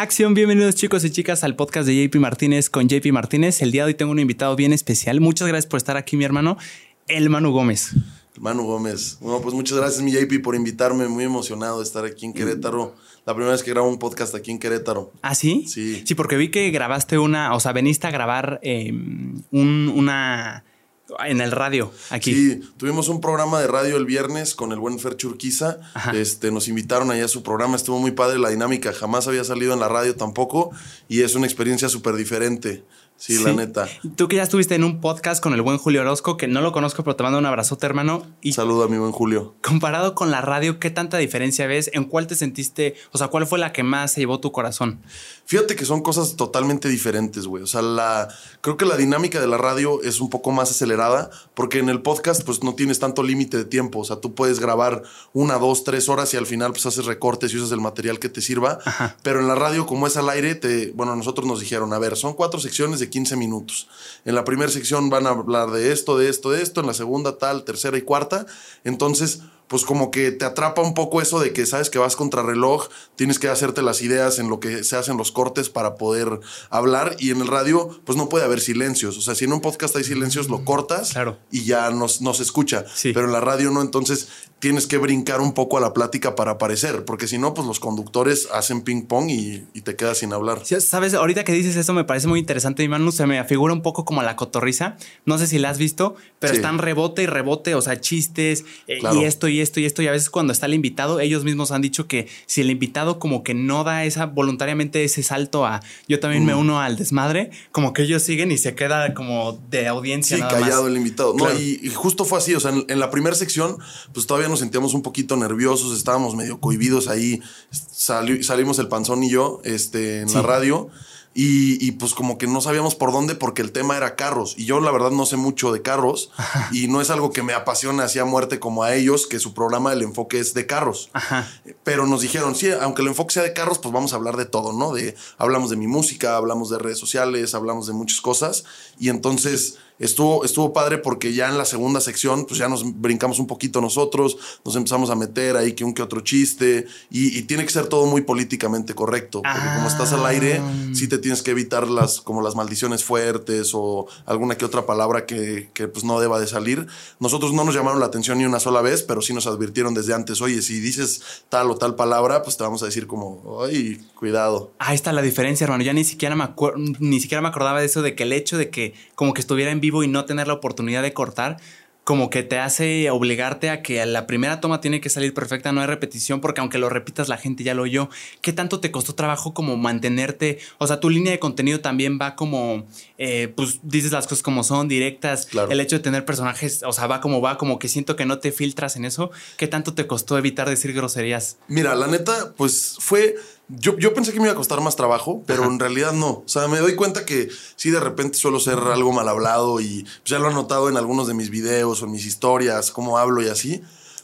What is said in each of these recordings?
Acción, bienvenidos chicos y chicas al podcast de JP Martínez con JP Martínez. El día de hoy tengo un invitado bien especial. Muchas gracias por estar aquí, mi hermano, el Manu Gómez. Manu Gómez. Bueno, pues muchas gracias, mi JP, por invitarme. Muy emocionado de estar aquí en Querétaro. La primera vez que grabo un podcast aquí en Querétaro. ¿Ah, sí? Sí. Sí, porque vi que grabaste una, o sea, veniste a grabar eh, un- una en el radio aquí. Sí, tuvimos un programa de radio el viernes con el buen Fer Churquiza. Ajá. Este, nos invitaron allá a su programa, estuvo muy padre la dinámica, jamás había salido en la radio tampoco y es una experiencia súper diferente. Sí, la neta. Tú que ya estuviste en un podcast con el buen Julio Orozco, que no lo conozco, pero te mando un abrazote, hermano. Y Saludo a mi buen Julio. comparado con la radio, ¿qué tanta diferencia ves? ¿En cuál te sentiste? O sea, ¿cuál fue la que más se llevó tu corazón? Fíjate que son cosas totalmente diferentes, güey. O sea, la, creo que la dinámica de la radio es un poco más acelerada porque en el podcast pues no tienes tanto límite de tiempo. O sea, tú puedes grabar una, dos, tres horas y al final pues haces recortes y usas el material que te sirva. Ajá. Pero en la radio, como es al aire, te, bueno, nosotros nos dijeron, a ver, son cuatro secciones de 15 minutos. En la primera sección van a hablar de esto, de esto, de esto. En la segunda tal, tercera y cuarta. Entonces pues como que te atrapa un poco eso de que sabes que vas contra reloj, tienes que hacerte las ideas en lo que se hacen los cortes para poder hablar y en el radio pues no puede haber silencios, o sea, si en un podcast hay silencios lo cortas Claro. y ya no se escucha, Sí. pero en la radio no, entonces tienes que brincar un poco a la plática para aparecer, porque si no pues los conductores hacen ping pong y, y te quedas sin hablar. Sí, Sabes, ahorita que dices eso me parece muy interesante, mi Manu, se me afigura un poco como la cotorriza. No sé si la has visto, pero Sí. están rebote y rebote, o sea, chistes eh, Claro. y esto y esto y esto. Y a veces cuando está el invitado, ellos mismos han dicho que si el invitado como que no da esa voluntariamente ese salto a yo también Mm. me uno al desmadre, como que ellos siguen y se queda como de audiencia. Sí, nada callado más. el invitado. Claro. No, y, y justo fue así. O sea, en, en la primera sección, pues todavía nos sentíamos un poquito nerviosos, estábamos medio cohibidos ahí. Sali- salimos el panzón y yo este, en Sí. la radio. Y, y, pues como que no sabíamos por dónde porque el tema era carros. Y yo la verdad no sé mucho de carros. y no es algo que me apasiona así a muerte como a ellos, que su programa el enfoque es de carros. Ajá. Pero nos dijeron, sí, aunque el enfoque sea de carros, pues vamos a hablar de todo, ¿no? De, hablamos de mi música, hablamos de redes sociales, hablamos de muchas cosas. Y entonces estuvo, estuvo padre porque ya en la segunda sección, pues ya nos brincamos un poquito nosotros, nos empezamos a meter ahí que un que otro chiste. Y, y tiene que ser todo muy políticamente correcto. Porque como estás al aire, sí te tienes que evitar las, como las maldiciones fuertes o alguna que otra palabra que, que pues no deba de salir. Nosotros no nos llamaron la atención ni una sola vez, pero sí nos advirtieron desde antes, oye, si dices tal o tal palabra, pues te vamos a decir como, ay, cuidado. Ahí está la diferencia, hermano. Ya ni siquiera me ni siquiera me acordaba de eso, de que el hecho de que como que estuviera en vivo y no tener la oportunidad de cortar, como que te hace obligarte a que la primera toma tiene que salir perfecta, no hay repetición, porque aunque lo repitas la gente ya lo oyó. ¿Qué tanto te costó trabajo como mantenerte? O sea, tu línea de contenido también va como, eh, pues dices las cosas como son, directas. Claro. El hecho de tener personajes, o sea, va como va, como que siento que no te filtras en eso. ¿Qué tanto te costó evitar decir groserías? Mira, la neta, pues fue. Yo, yo pensé que me iba a costar más trabajo, pero Ajá. en realidad no. O sea, me doy cuenta que sí, de repente suelo ser algo mal hablado y pues, ya lo he notado en algunos de mis videos o en mis historias, cómo hablo y así.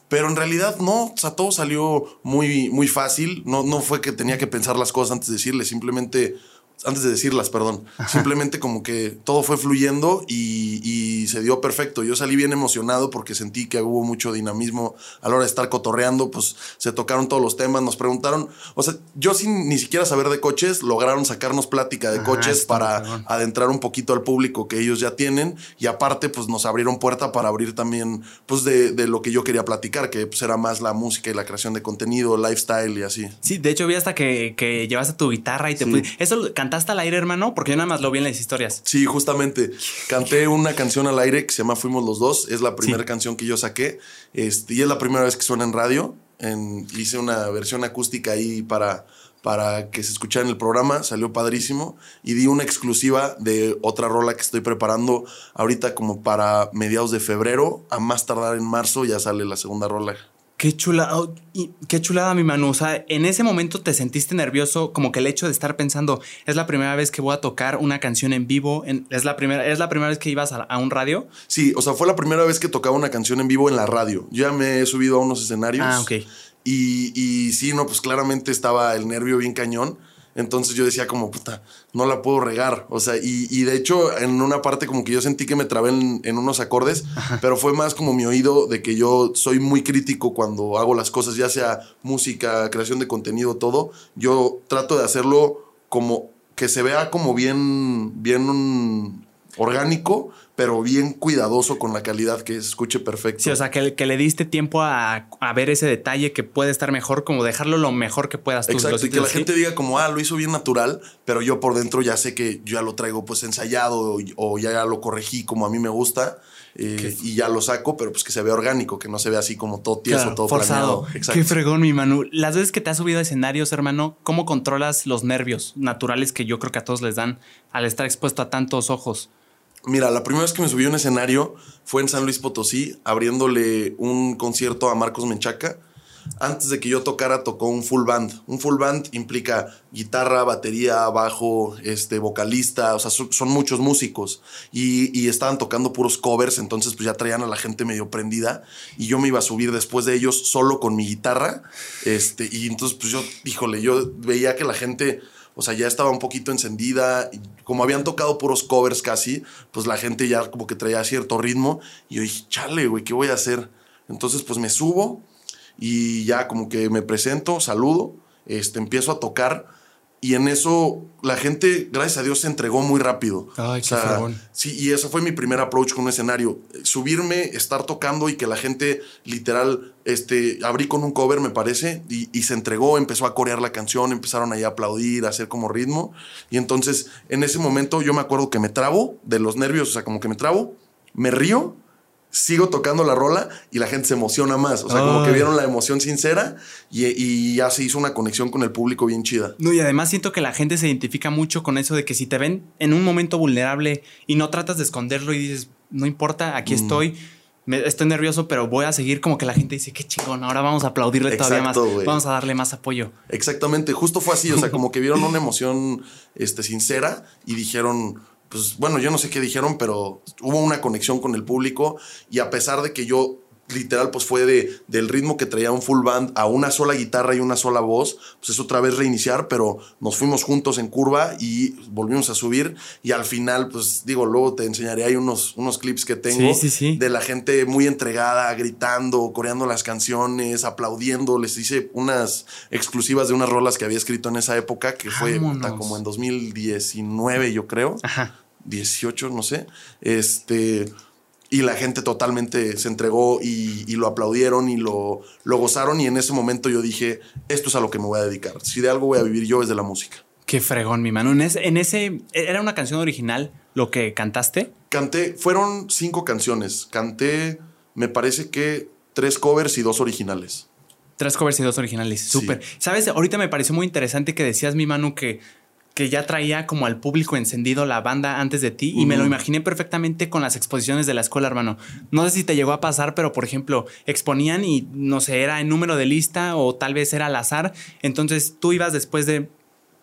Pero en realidad no, o sea, todo salió muy, muy fácil. No, no fue que tenía que pensar las cosas antes de decirles, simplemente, antes de decirlas, perdón. Simplemente como que todo fue fluyendo y, y se dio perfecto. Yo salí bien emocionado porque sentí que hubo mucho dinamismo a la hora de estar cotorreando, pues se tocaron todos los temas, nos preguntaron, o sea, yo sin ni siquiera saber de coches, lograron sacarnos plática de coches para adentrar un poquito al público que ellos ya tienen y aparte pues nos abrieron puerta para abrir también pues de, de lo que yo quería platicar, que pues era más la música y la creación de contenido, lifestyle y así. Sí, de hecho vi hasta que, que llevaste tu guitarra y te Sí. ¿Eso cantaste al aire, hermano? Porque yo nada más lo vi en las historias. Sí, justamente. Canté una canción al aire que se llama Fuimos los dos. Es la primera Sí. canción que yo saqué. Este, y es la primera vez que suena en radio. En- hice una versión acústica ahí para, para que se escuchara en el programa. Salió padrísimo. Y di una exclusiva de otra rola que estoy preparando ahorita como para mediados de febrero. A más tardar en marzo ya sale la segunda rola. Qué chula, oh, qué chulada, mi Manu. O sea, en ese momento te sentiste nervioso, como que el hecho de estar pensando, es la primera vez que voy a tocar una canción en vivo, en- es la primera, es la primera vez que ibas a, a un radio. Sí, o sea, fue la primera vez que tocaba una canción en vivo en la radio. Yo ya me he subido a unos escenarios. Ah, ok. Y, y sí, no, pues claramente estaba el nervio bien cañón. Entonces yo decía como, puta, no la puedo regar. O sea, y, y de hecho en una parte como que yo sentí que me trabé en, en unos acordes, pero fue más como mi oído de que yo soy muy crítico cuando hago las cosas, ya sea música, creación de contenido, todo. Yo trato de hacerlo como que se vea como bien, bien un orgánico, pero bien cuidadoso con la calidad, que escuche perfecto. Sí, o sea, que, que le diste tiempo a, a, ver ese detalle que puede estar mejor, como dejarlo lo mejor que puedas tú. Exacto, y que la así? gente diga como, ah, lo hizo bien natural, pero yo por dentro ya sé que ya lo traigo pues ensayado o, o ya lo corregí como a mí me gusta. Eh, y ya lo saco, pero pues que se vea orgánico, que no se vea así como todo tieso, claro, todo forzado. Exacto. Qué fregón, mi Manu. Las veces que te has subido a escenarios, hermano, ¿cómo controlas los nervios naturales que yo creo que a todos les dan al estar expuesto a tantos ojos? Mira, la primera vez que me subí a un escenario fue en San Luis Potosí, abriéndole un concierto a Marcos Menchaca. Antes de que yo tocara, tocó un full band. Un full band implica guitarra, batería, bajo, este, vocalista, o sea, son, muchos músicos. Y, y, estaban tocando puros covers, entonces pues ya traían a la gente medio prendida. Y yo me iba a subir después de ellos solo con mi guitarra. Este, y entonces pues yo, híjole, yo veía que la gente o sea, ya estaba un poquito encendida. Como habían tocado puros covers casi, pues la gente ya como que traía cierto ritmo. Y yo dije, chale, güey, ¿qué voy a hacer? Entonces, pues me subo y ya como que me presento, saludo, este, empiezo a tocar. Y en eso la gente, gracias a Dios, se entregó muy rápido. Ay, o sea, qué sí, y eso fue mi primer approach con un escenario. Subirme, estar tocando y que la gente literal, este, abrí con un cover, me parece, y, y, se entregó, empezó a corear la canción, empezaron ahí a aplaudir, a hacer como ritmo. Y entonces, en ese momento, yo me acuerdo que me trabo de los nervios, o sea, como que me trabo, me río sigo tocando la rola y la gente se emociona más. O sea, como que vieron la emoción sincera y, y, ya se hizo una conexión con el público bien chida. No, y además siento que la gente se identifica mucho con eso de que si te ven en un momento vulnerable y no tratas de esconderlo y dices, no importa, aquí mm. estoy. Me, estoy nervioso, pero voy a seguir como que la gente dice, qué chingón, ahora vamos a aplaudirle Exacto, todavía más, wey. vamos a darle más apoyo. Exactamente, justo fue así, o sea, como que vieron una emoción este, sincera y dijeron, pues bueno, yo no sé qué dijeron, pero hubo una conexión con el público y a pesar de que yo literal pues fue de, del ritmo que traía un full band a una sola guitarra y una sola voz, pues es otra vez reiniciar, pero nos fuimos juntos en curva y volvimos a subir y al final pues digo, luego te enseñaré ahí unos, unos clips que tengo sí, sí, sí. de la gente muy entregada, gritando, coreando las canciones, aplaudiendo, les hice unas exclusivas de unas rolas que había escrito en esa época que fue puta, como en 2019 yo creo. Ajá. 18, no sé. Este. Y la gente totalmente se entregó y, y, lo aplaudieron y lo, lo gozaron. Y en ese momento yo dije: Esto es a lo que me voy a dedicar. Si de algo voy a vivir yo es de la música. Qué fregón, mi mano. En ese, en ese. ¿Era una canción original lo que cantaste? Canté. Fueron cinco canciones. Canté, me parece que tres covers y dos originales. Tres covers y dos originales. Súper. Sí. Sabes, ahorita me pareció muy interesante que decías, mi mano, que que ya traía como al público encendido la banda antes de ti y uh -huh. me lo imaginé perfectamente con las exposiciones de la escuela, hermano. No sé si te llegó a pasar, pero por ejemplo, exponían y no sé, era en número de lista o tal vez era al azar. Entonces tú ibas después de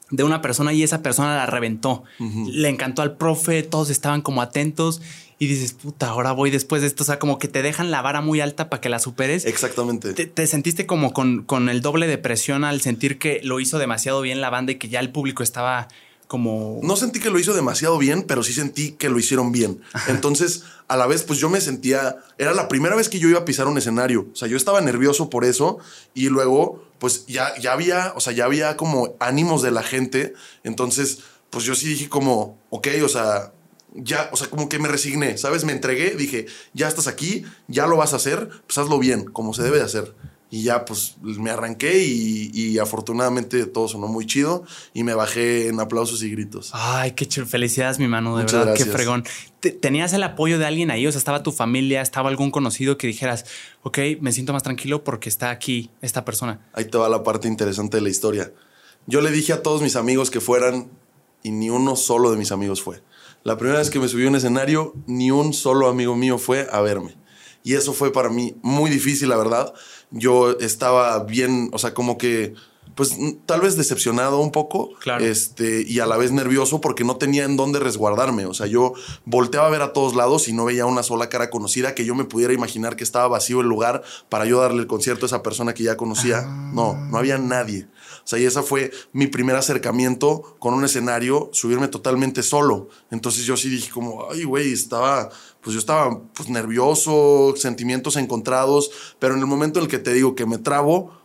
de una persona y esa persona la reventó. Uh -huh. Le encantó al profe, todos estaban como atentos y dices, puta, ahora voy después de esto. O sea, como que te dejan la vara muy alta para que la superes. Exactamente. Te, te, sentiste como con, con el doble de presión al sentir que lo hizo demasiado bien la banda y que ya el público estaba como... No sentí que lo hizo demasiado bien, pero sí sentí que lo hicieron bien. Entonces, a la vez, pues yo me sentía... Era la primera vez que yo iba a pisar un escenario. O sea, yo estaba nervioso por eso y luego, pues ya, ya había, o sea, ya había como ánimos de la gente. Entonces, pues yo sí dije como, ok, o sea, ya, o sea, como que me resigné, ¿sabes? Me entregué, dije, ya estás aquí, ya lo vas a hacer, pues hazlo bien, como se debe de hacer. Y ya, pues me arranqué y, y, afortunadamente todo sonó muy chido y me bajé en aplausos y gritos. Ay, qué chido. Felicidades, mi mano, de Muchas verdad, gracias. qué fregón. ¿Tenías el apoyo de alguien ahí? O sea, ¿estaba tu familia? ¿Estaba algún conocido que dijeras, ok, me siento más tranquilo porque está aquí esta persona? Ahí te va la parte interesante de la historia. Yo le dije a todos mis amigos que fueran y ni uno solo de mis amigos fue. La primera vez que me subí a un escenario, ni un solo amigo mío fue a verme. Y eso fue para mí muy difícil, la verdad yo estaba bien, o sea, como que, pues tal vez decepcionado un poco. Claro. Este, y a la vez nervioso porque no tenía en dónde resguardarme. O sea, yo volteaba a ver a todos lados y no veía una sola cara conocida que yo me pudiera imaginar que estaba vacío el lugar para yo darle el concierto a esa persona que ya conocía. Ah. No, no había nadie. Sea, y esa fue mi primer acercamiento con un escenario, subirme totalmente solo. Entonces yo sí dije como, ay, güey, estaba, pues yo estaba pues nervioso, sentimientos encontrados, pero en el momento en el que te digo que me trabo,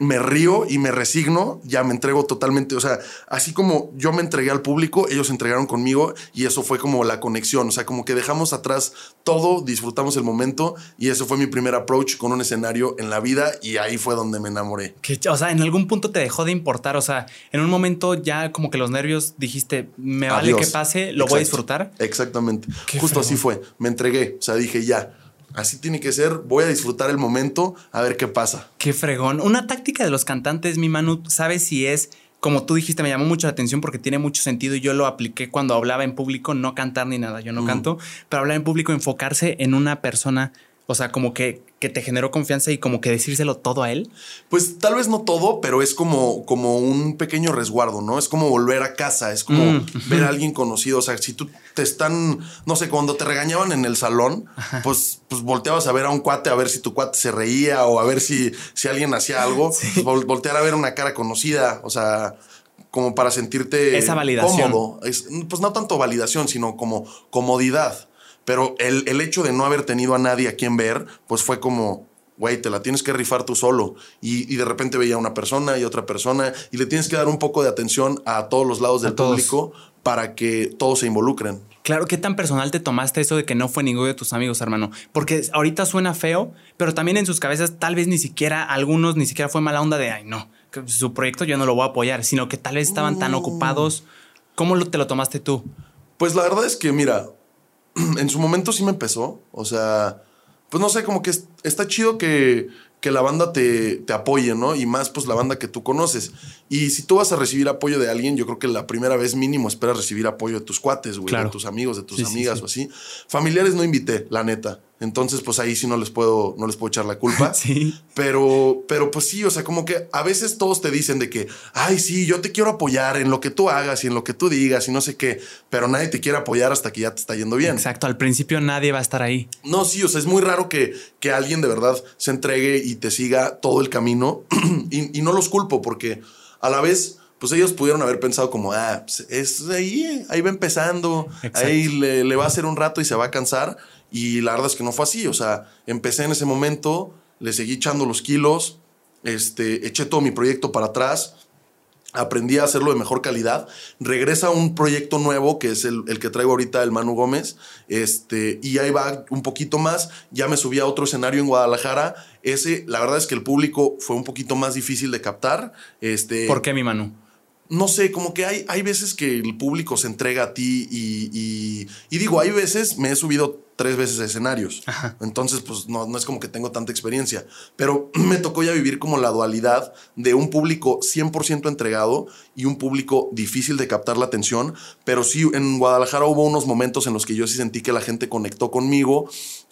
me río y me resigno, ya me entrego totalmente. O sea, así como yo me entregué al público, ellos se entregaron conmigo y eso fue como la conexión. O sea, como que dejamos atrás todo, disfrutamos el momento y eso fue mi primer approach con un escenario en la vida y ahí fue donde me enamoré. Que, o sea, en algún punto te dejó de importar. O sea, en un momento ya como que los nervios dijiste, me vale que pase, lo voy a disfrutar. Exactamente. Justo así fue. Me entregué. O sea, dije ya así tiene que ser, voy a disfrutar el momento, a ver qué pasa. Qué fregón. Una táctica de los cantantes, mi Manu, ¿sabes si es, como tú dijiste, me llamó mucho la atención porque tiene mucho sentido y yo lo apliqué cuando hablaba en público, no cantar ni nada, yo no canto, pero hablar en público, enfocarse en una persona o sea, como que, que, te generó confianza y como que decírselo todo a él. Pues tal vez no todo, pero es como, como un pequeño resguardo, ¿no? Es como volver a casa, es como mm, ver a alguien conocido. O sea, si tú te están, no sé, cuando te regañaban en el salón, pues, pues volteabas a ver a un cuate a ver si tu cuate se reía o a ver si, si alguien hacía algo. Pues, voltear a ver una cara conocida, o sea, como para sentirte Esa validación. cómodo. pues no tanto validación, sino como comodidad. Pero el, el hecho de no haber tenido a nadie a quien ver, pues fue como, güey, te la tienes que rifar tú solo. Y, y, de repente veía una persona y otra persona y le tienes que dar un poco de atención a todos los lados del público para que todos se involucren. Claro, ¿qué tan personal te tomaste eso de que no fue ninguno de tus amigos, hermano? Porque ahorita suena feo, pero también en sus cabezas tal vez ni siquiera, algunos ni siquiera fue mala onda de, ay, no, su proyecto yo no lo voy a apoyar, sino que tal vez estaban tan mm. ocupados. ¿Cómo te lo tomaste tú? Pues la verdad es que, mira, en su momento sí me empezó. O sea, pues no sé, como que está chido que, que la banda te, te, apoye, ¿no? Y más, pues la banda que tú conoces. Y si tú vas a recibir apoyo de alguien, yo creo que la primera vez mínimo esperas recibir apoyo de tus cuates, güey, de tus amigos, de tus amigas o así. Familiares no invité, la neta. Entonces, pues ahí sí no les puedo, no les puedo echar la culpa. sí. Pero, pero pues sí, o sea, como que a veces todos te dicen de que, ay, sí, yo te quiero apoyar en lo que tú hagas y en lo que tú digas y no sé qué, pero nadie te quiere apoyar hasta que ya te está yendo bien. Exacto, al principio nadie va a estar ahí. No, sí, o sea, es muy raro que, que alguien de verdad se entregue y te siga todo el camino y, no los culpo porque a la vez pues ellos pudieron haber pensado como, ah, pues, es ahí, ahí va empezando, ahí le, le, va a hacer un rato y se va a cansar. Y la verdad es que no fue así. O sea, empecé en ese momento, le seguí echando los kilos, este, eché todo mi proyecto para atrás, aprendí a hacerlo de mejor calidad. Regresa un proyecto nuevo, que es el, que traigo ahorita, el Manu Gómez, este, y ahí va un poquito más. Ya me subí a otro escenario en Guadalajara. Ese, la verdad es que el público fue un poquito más difícil de captar. Este, ¿Por qué mi Manu? no sé, como que hay, hay veces que el público se entrega a ti y, y, digo, hay veces me he subido tres veces escenarios. Entonces, pues no, no es como que tengo tanta experiencia, pero me tocó ya vivir como la dualidad de un público 100% entregado y un público difícil de captar la atención, pero sí en Guadalajara hubo unos momentos en los que yo sí sentí que la gente conectó conmigo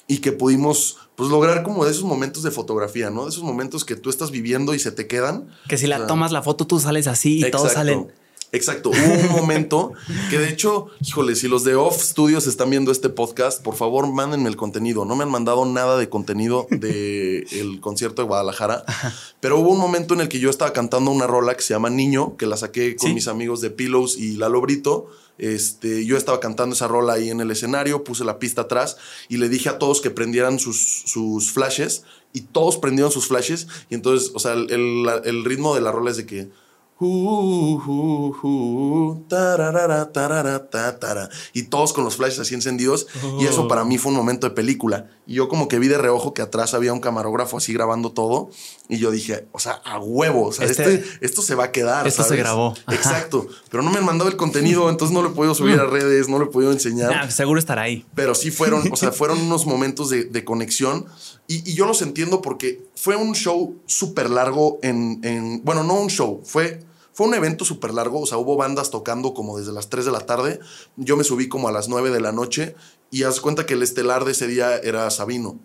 y que pudimos pues lograr como de esos momentos de fotografía, ¿no? De esos momentos que tú estás viviendo y se te quedan. Que si la tomas la foto tú sales así y todos salen. Exacto. Hubo un momento que de hecho, híjole, si los de Off Studios están viendo este podcast, por favor mándenme el contenido. No me han mandado nada de contenido del el concierto de Guadalajara, pero hubo un momento en el que yo estaba cantando una rola que se llama Niño, que la saqué con mis amigos de Pillows y Lalo Brito este, yo estaba cantando esa rola ahí en el escenario, puse la pista atrás y le dije a todos que prendieran sus, sus flashes y todos prendieron sus flashes y entonces, o sea, el, el ritmo de la rola es de que y todos con los flashes así encendidos. Y eso para mí fue un momento de película. Y yo como que vi de reojo que atrás había un camarógrafo así grabando todo. Y yo dije, o sea, a huevo, o sea, este, este esto se va a quedar. Esto se grabó. Exacto. Pero no me han mandado el contenido, entonces no lo he podido subir a redes, no lo he podido enseñar. seguro estará ahí. Pero sí fueron, o sea, fueron unos momentos de, conexión. Y, yo los entiendo porque fue un show súper largo en, en, bueno, no un show, fue fue un evento súper largo, o sea, hubo bandas tocando como desde las 3 de la tarde. Yo me subí como a las 9 de la noche y haz cuenta que el estelar de ese día era Sabino.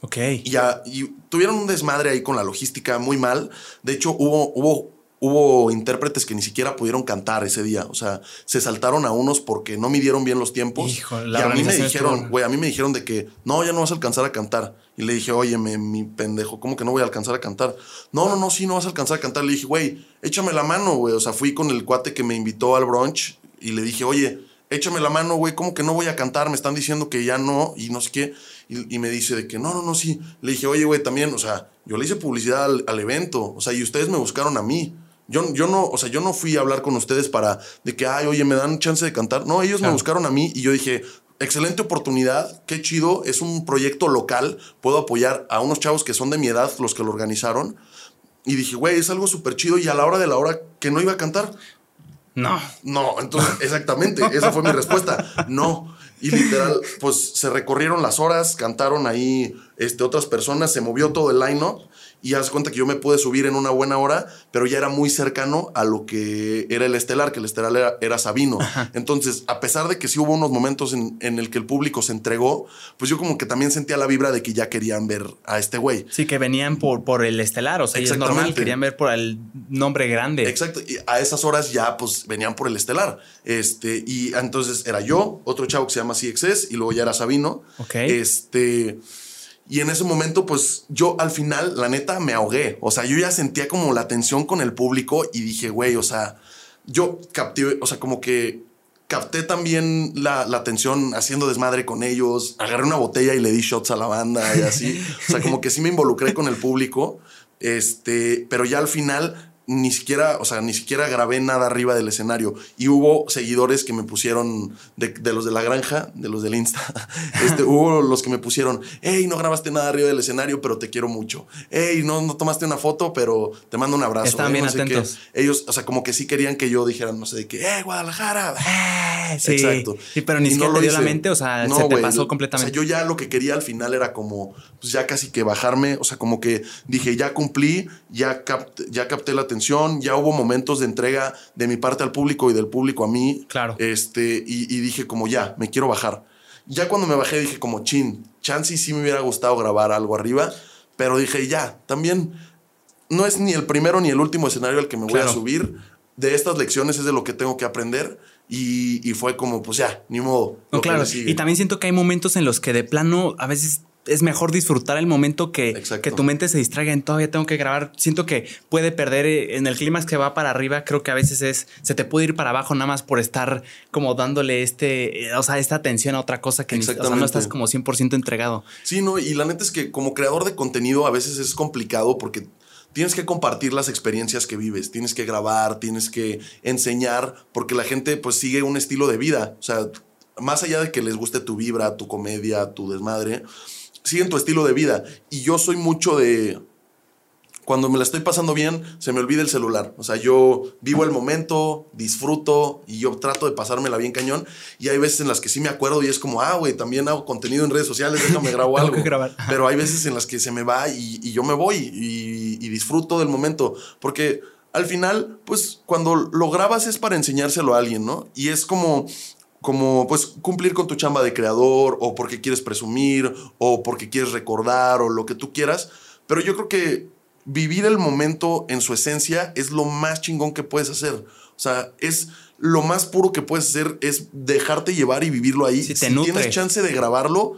Ok. Y, ya, y tuvieron un desmadre ahí con la logística muy mal. De hecho, hubo, hubo hubo intérpretes que ni siquiera pudieron cantar ese día. O sea, se saltaron a unos porque no midieron bien los tiempos. Hijo, y a mí me dijeron, güey, a mí me dijeron de que no, ya no vas a alcanzar a cantar. Y le dije, oye, me- mi pendejo, ¿cómo que no voy a alcanzar a cantar? No, no, no, sí, no vas a alcanzar a cantar. Le dije, güey, échame la mano, güey. O sea, fui con el cuate que me invitó al brunch y le dije, oye, échame la mano, güey, ¿cómo que no voy a cantar? Me están diciendo que ya no y no sé qué. Y, y me dice de que no, no, no, sí. Le dije, oye, güey, también, o sea, yo le hice publicidad al, al evento, o sea, y ustedes me buscaron a mí. Yo, yo no, o sea, yo no fui a hablar con ustedes para de que, ay, oye, me dan chance de cantar. No, ellos me buscaron a mí y yo dije, excelente oportunidad, qué chido, es un proyecto local, puedo apoyar a unos chavos que son de mi edad, los que lo organizaron. Y dije, güey, es algo súper chido y a la hora de la hora que no iba a cantar. No. No, entonces, exactamente, esa fue mi respuesta. No. Y literal, pues se recorrieron las horas, cantaron ahí este, otras personas, se movió todo el line-up y haz cuenta que yo me pude subir en una buena hora, pero ya era muy cercano a lo que era el estelar, que el estelar era, era Sabino. Entonces, a pesar de que sí hubo unos momentos en, en el que el público se entregó, pues yo como que también sentía la vibra de que ya querían ver a este güey. Sí, que venían por, por el estelar, o sea, es normal, querían ver por el nombre grande. Exacto. Y a esas horas ya pues venían por el estelar. Este, y entonces era yo, otro chavo que se llama CXS, y luego ya era Sabino. Ok. Este. Y en ese momento, pues yo al final, la neta, me ahogué. O sea, yo ya sentía como la tensión con el público y dije, güey, o sea, yo capté, o sea, como que capté también la, la tensión haciendo desmadre con ellos. Agarré una botella y le di shots a la banda y así. o sea, como que sí me involucré con el público. Este, pero ya al final ni siquiera, o sea, ni siquiera grabé nada arriba del escenario. Y hubo seguidores que me pusieron, de, de los de la granja, de los del Insta, este, hubo los que me pusieron, hey, no grabaste nada arriba del escenario, pero te quiero mucho. Hey, no, no tomaste una foto, pero te mando un abrazo. Eh, bien no sé qué". atentos. Ellos, o sea, como que sí querían que yo dijera, no sé, de que, eh, Guadalajara. Eh, sí. Exacto. Sí, pero ni siquiera te dio la mente, o sea, No, se te pasó o completamente. sea, yo ya lo que quería al final era como, pues ya casi que bajarme, o sea, como que dije, ya cumplí, ya capté, ya capté la atención, ya hubo momentos de entrega de mi parte al público y del público a mí. Claro. Este, y, y dije como, ya, me quiero bajar. Ya cuando me bajé dije como, chin, chance y sí me hubiera gustado grabar algo arriba, pero dije, ya, también no es ni el primero ni el último escenario al que me voy Claro. a subir. De estas lecciones es de lo que tengo que aprender. Y, y fue como, pues ya, ni modo. No, claro. Y también siento que hay momentos en los que de plano a veces es mejor disfrutar el momento que, que tu mente se distraiga en todavía tengo que grabar. Siento que puede perder eh, en el clímax que va para arriba. Creo que a veces es se te puede ir para abajo nada más por estar como dándole este, eh, o sea, esta atención a otra cosa que ni- o sea, no estás como 100% entregado. Sí, no, y la neta es que como creador de contenido a veces es complicado porque tienes que compartir las experiencias que vives, tienes que grabar, tienes que enseñar, porque la gente pues sigue un estilo de vida. O sea, más allá de que les guste tu vibra, tu comedia, tu desmadre, siguen tu estilo de vida. Y yo soy mucho de... Cuando me la estoy pasando bien, se me olvida el celular. O sea, yo vivo el momento, disfruto y yo trato de pasármela bien cañón. Y hay veces en las que sí me acuerdo y es como, ah, güey, también hago contenido en redes sociales, déjame grabo algo. Pero hay veces en las que se me va y, y yo me voy y, y disfruto del momento. Porque al final, pues cuando lo grabas es para enseñárselo a alguien, ¿no? Y es como como pues cumplir con tu chamba de creador o porque quieres presumir o porque quieres recordar o lo que tú quieras, pero yo creo que vivir el momento en su esencia es lo más chingón que puedes hacer. O sea, es lo más puro que puedes hacer es dejarte llevar y vivirlo ahí. Te si tienes chance de grabarlo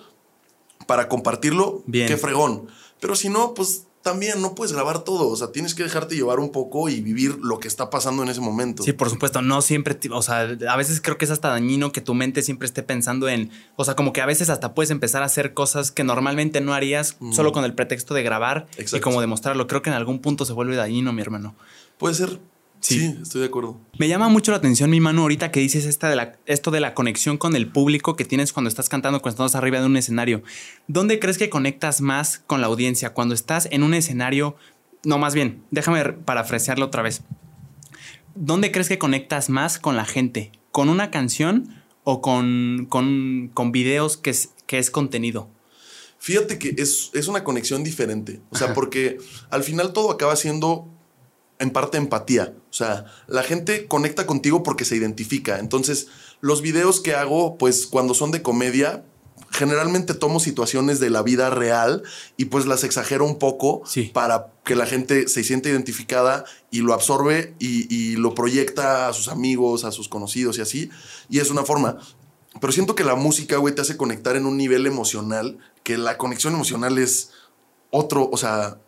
para compartirlo, Bien. qué fregón. Pero si no, pues también no puedes grabar todo. O sea, tienes que dejarte llevar un poco y vivir lo que está pasando en ese momento. Sí, por supuesto, no siempre, o sea, a veces creo que es hasta dañino que tu mente siempre esté pensando en, o sea, como que a veces hasta puedes empezar a hacer cosas que normalmente no harías solo con el pretexto de grabar y como demostrarlo. Creo que en algún punto se vuelve dañino, mi hermano. Puede ser. Sí. sí, estoy de acuerdo. Me llama mucho la atención, mi mano, ahorita que dices esta de la, esto de la conexión con el público que tienes cuando estás cantando, cuando estás arriba de un escenario. ¿Dónde crees que conectas más con la audiencia? Cuando estás en un escenario, no, más bien, déjame parafrasearlo otra vez. ¿Dónde crees que conectas más con la gente? ¿Con una canción o con, con, con videos que es, que es contenido? Fíjate que es, es una conexión diferente. O sea, porque al final todo acaba siendo en parte empatía. O sea, la gente conecta contigo porque se identifica. Entonces, los videos que hago, pues cuando son de comedia, generalmente tomo situaciones de la vida real y pues las exagero un poco Sí. para que la gente se sienta identificada y lo absorbe y, y lo proyecta a sus amigos, a sus conocidos y así. Y es una forma. Pero siento que la música, güey, te hace conectar en un nivel emocional, que la conexión emocional es otro, o sea,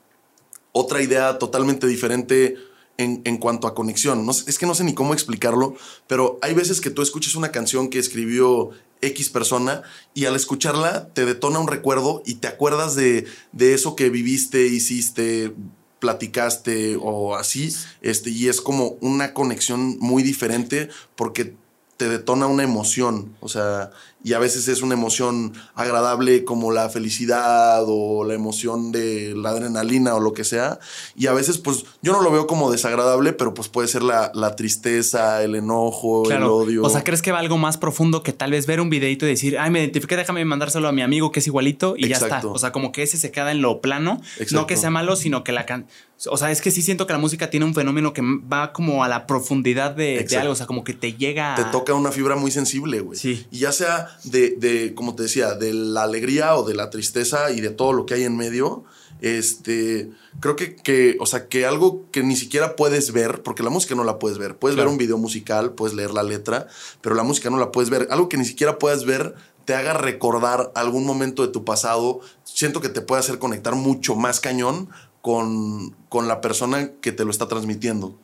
otra idea totalmente diferente en, en cuanto a conexión. No es que no sé ni cómo explicarlo, pero hay veces que tú escuchas una canción que escribió X persona y al escucharla te detona un recuerdo y te acuerdas de, de eso que viviste, hiciste, platicaste o así, este, y es como una conexión muy diferente porque te detona una emoción, o sea, y a veces es una emoción agradable como la felicidad o la emoción de la adrenalina o lo que sea, y a veces pues yo no lo veo como desagradable, pero pues puede ser la, la tristeza, el enojo, el odio. O sea, ¿crees que va algo más profundo que tal vez ver un videito y decir, ay, me identifiqué, déjame mandárselo a mi amigo que es igualito y ya está? O sea, como que ese se queda en lo plano. Exacto. No que sea malo, sino que la can... O sea, es que sí siento que la música tiene un fenómeno que va como a la profundidad de, de algo. O sea, como que te llega. te a- toca una fibra muy sensible, güey. Sí. Y ya sea de, de, como te decía, de la alegría o de la tristeza y de todo lo que hay en medio, este, creo que, que, o sea, que algo que ni siquiera puedes ver, porque la música no la puedes ver. Puedes Claro. ver un video musical, puedes leer la letra, pero la música no la puedes ver. Algo que ni siquiera puedes ver te haga recordar algún momento de tu pasado, siento que te puede hacer conectar mucho más cañón con, con la persona que te lo está transmitiendo.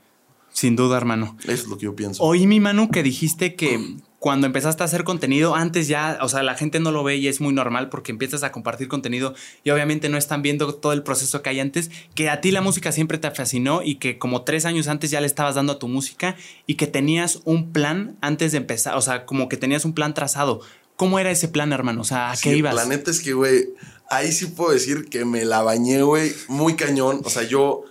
Sin duda, hermano. Eso es lo que yo pienso. Oí, mi Manu, que dijiste que cuando empezaste a hacer contenido, antes ya, o sea, la gente no lo ve y es muy normal porque empiezas a compartir contenido y obviamente no están viendo todo el proceso que hay antes, que a ti la música siempre te fascinó y que como tres años antes ya le estabas dando a tu música y que tenías un plan antes de empezar, o sea, como que tenías un plan trazado. ¿Cómo era ese plan, hermano? O sea, ¿a qué Sí, ibas? La neta es que, güey, ahí sí puedo decir que me la bañé, güey, muy cañón. O sea, yo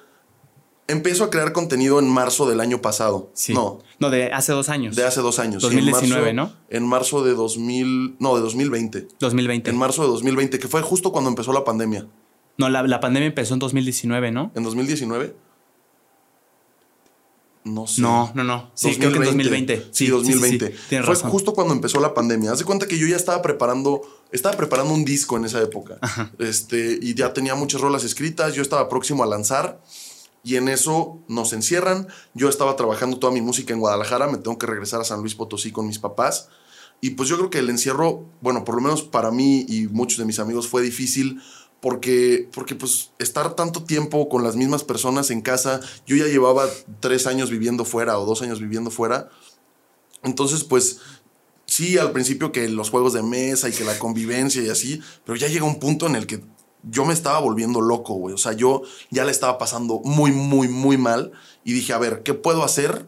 empiezo a crear contenido en marzo del año pasado. Sí. No, No, de hace dos años. de hace dos años. Sí, 2019, en marzo- ¿no? En marzo de 2000, no, de 2020. 2020. En marzo de 2020, que fue justo cuando empezó la pandemia. no, la, la pandemia empezó en 2019, ¿no? ¿En 2019? No sé. No, no, no. Sí, creo que en 2020. Sí, 2020. sí, Tienes Fue razón. justo cuando empezó la pandemia. Haz de cuenta que yo ya estaba preparando, estaba preparando un disco en esa época. Este, y ya tenía muchas rolas escritas, yo estaba próximo a lanzar. Y en eso nos encierran. Yo estaba trabajando toda mi música en Guadalajara, me tengo que regresar a San Luis Potosí con mis papás. Y pues yo creo que el encierro, bueno, por lo menos para mí y muchos de mis amigos fue difícil porque, porque pues estar tanto tiempo con las mismas personas en casa, yo ya llevaba tres años viviendo fuera o dos años viviendo fuera. Entonces, pues sí, al principio que los juegos de mesa y que la convivencia y así, pero ya llega un punto en el que yo me estaba volviendo loco, güey. O sea, yo ya le estaba pasando muy, muy, muy mal y dije, a ver, ¿qué puedo hacer?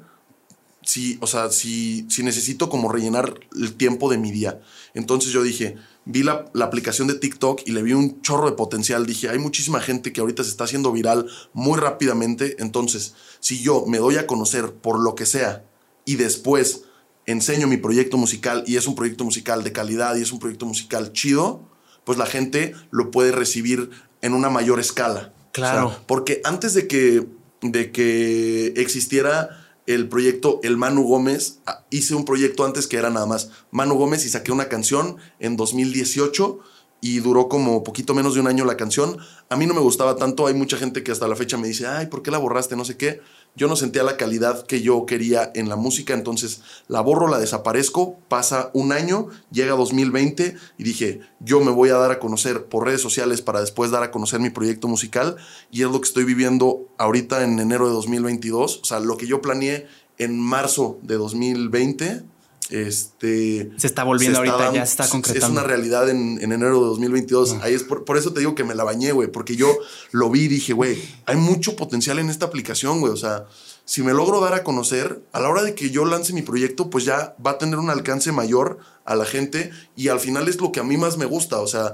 Si, o sea, si, si necesito como rellenar el tiempo de mi día. Entonces yo dije, vi la, la aplicación de TikTok y le vi un chorro de potencial. Dije, hay muchísima gente que ahorita se está haciendo viral muy rápidamente. Entonces, si yo me doy a conocer por lo que sea y después enseño mi proyecto musical y es un proyecto musical de calidad y es un proyecto musical chido, pues la gente lo puede recibir en una mayor escala. Claro. O sea, porque antes de que, de que existiera el proyecto El Manu Gómez, ah, hice un proyecto antes que era nada más Manu Gómez y saqué una canción en 2018 y duró como poquito menos de un año la canción. A mí no me gustaba tanto, hay mucha gente que hasta la fecha me dice, ay, ¿por qué la borraste? No sé qué. Yo no sentía la calidad que yo quería en la música, entonces la borro, la desaparezco, pasa un año, llega 2020 y dije, yo me voy a dar a conocer por redes sociales para después dar a conocer mi proyecto musical y es lo que estoy viviendo ahorita en enero de 2022, o sea, lo que yo planeé en marzo de 2020. Este Se está volviendo ahorita, ya se está Es concretando. una realidad en, en enero de 2022. Ahí es por, por eso te digo que me la bañé, güey, porque yo lo vi y dije, güey, hay mucho potencial en esta aplicación, güey. O sea, si me logro dar a conocer, a la hora de que yo lance mi proyecto, pues ya va a tener un alcance mayor a la gente y al final es lo que a mí más me gusta. O sea,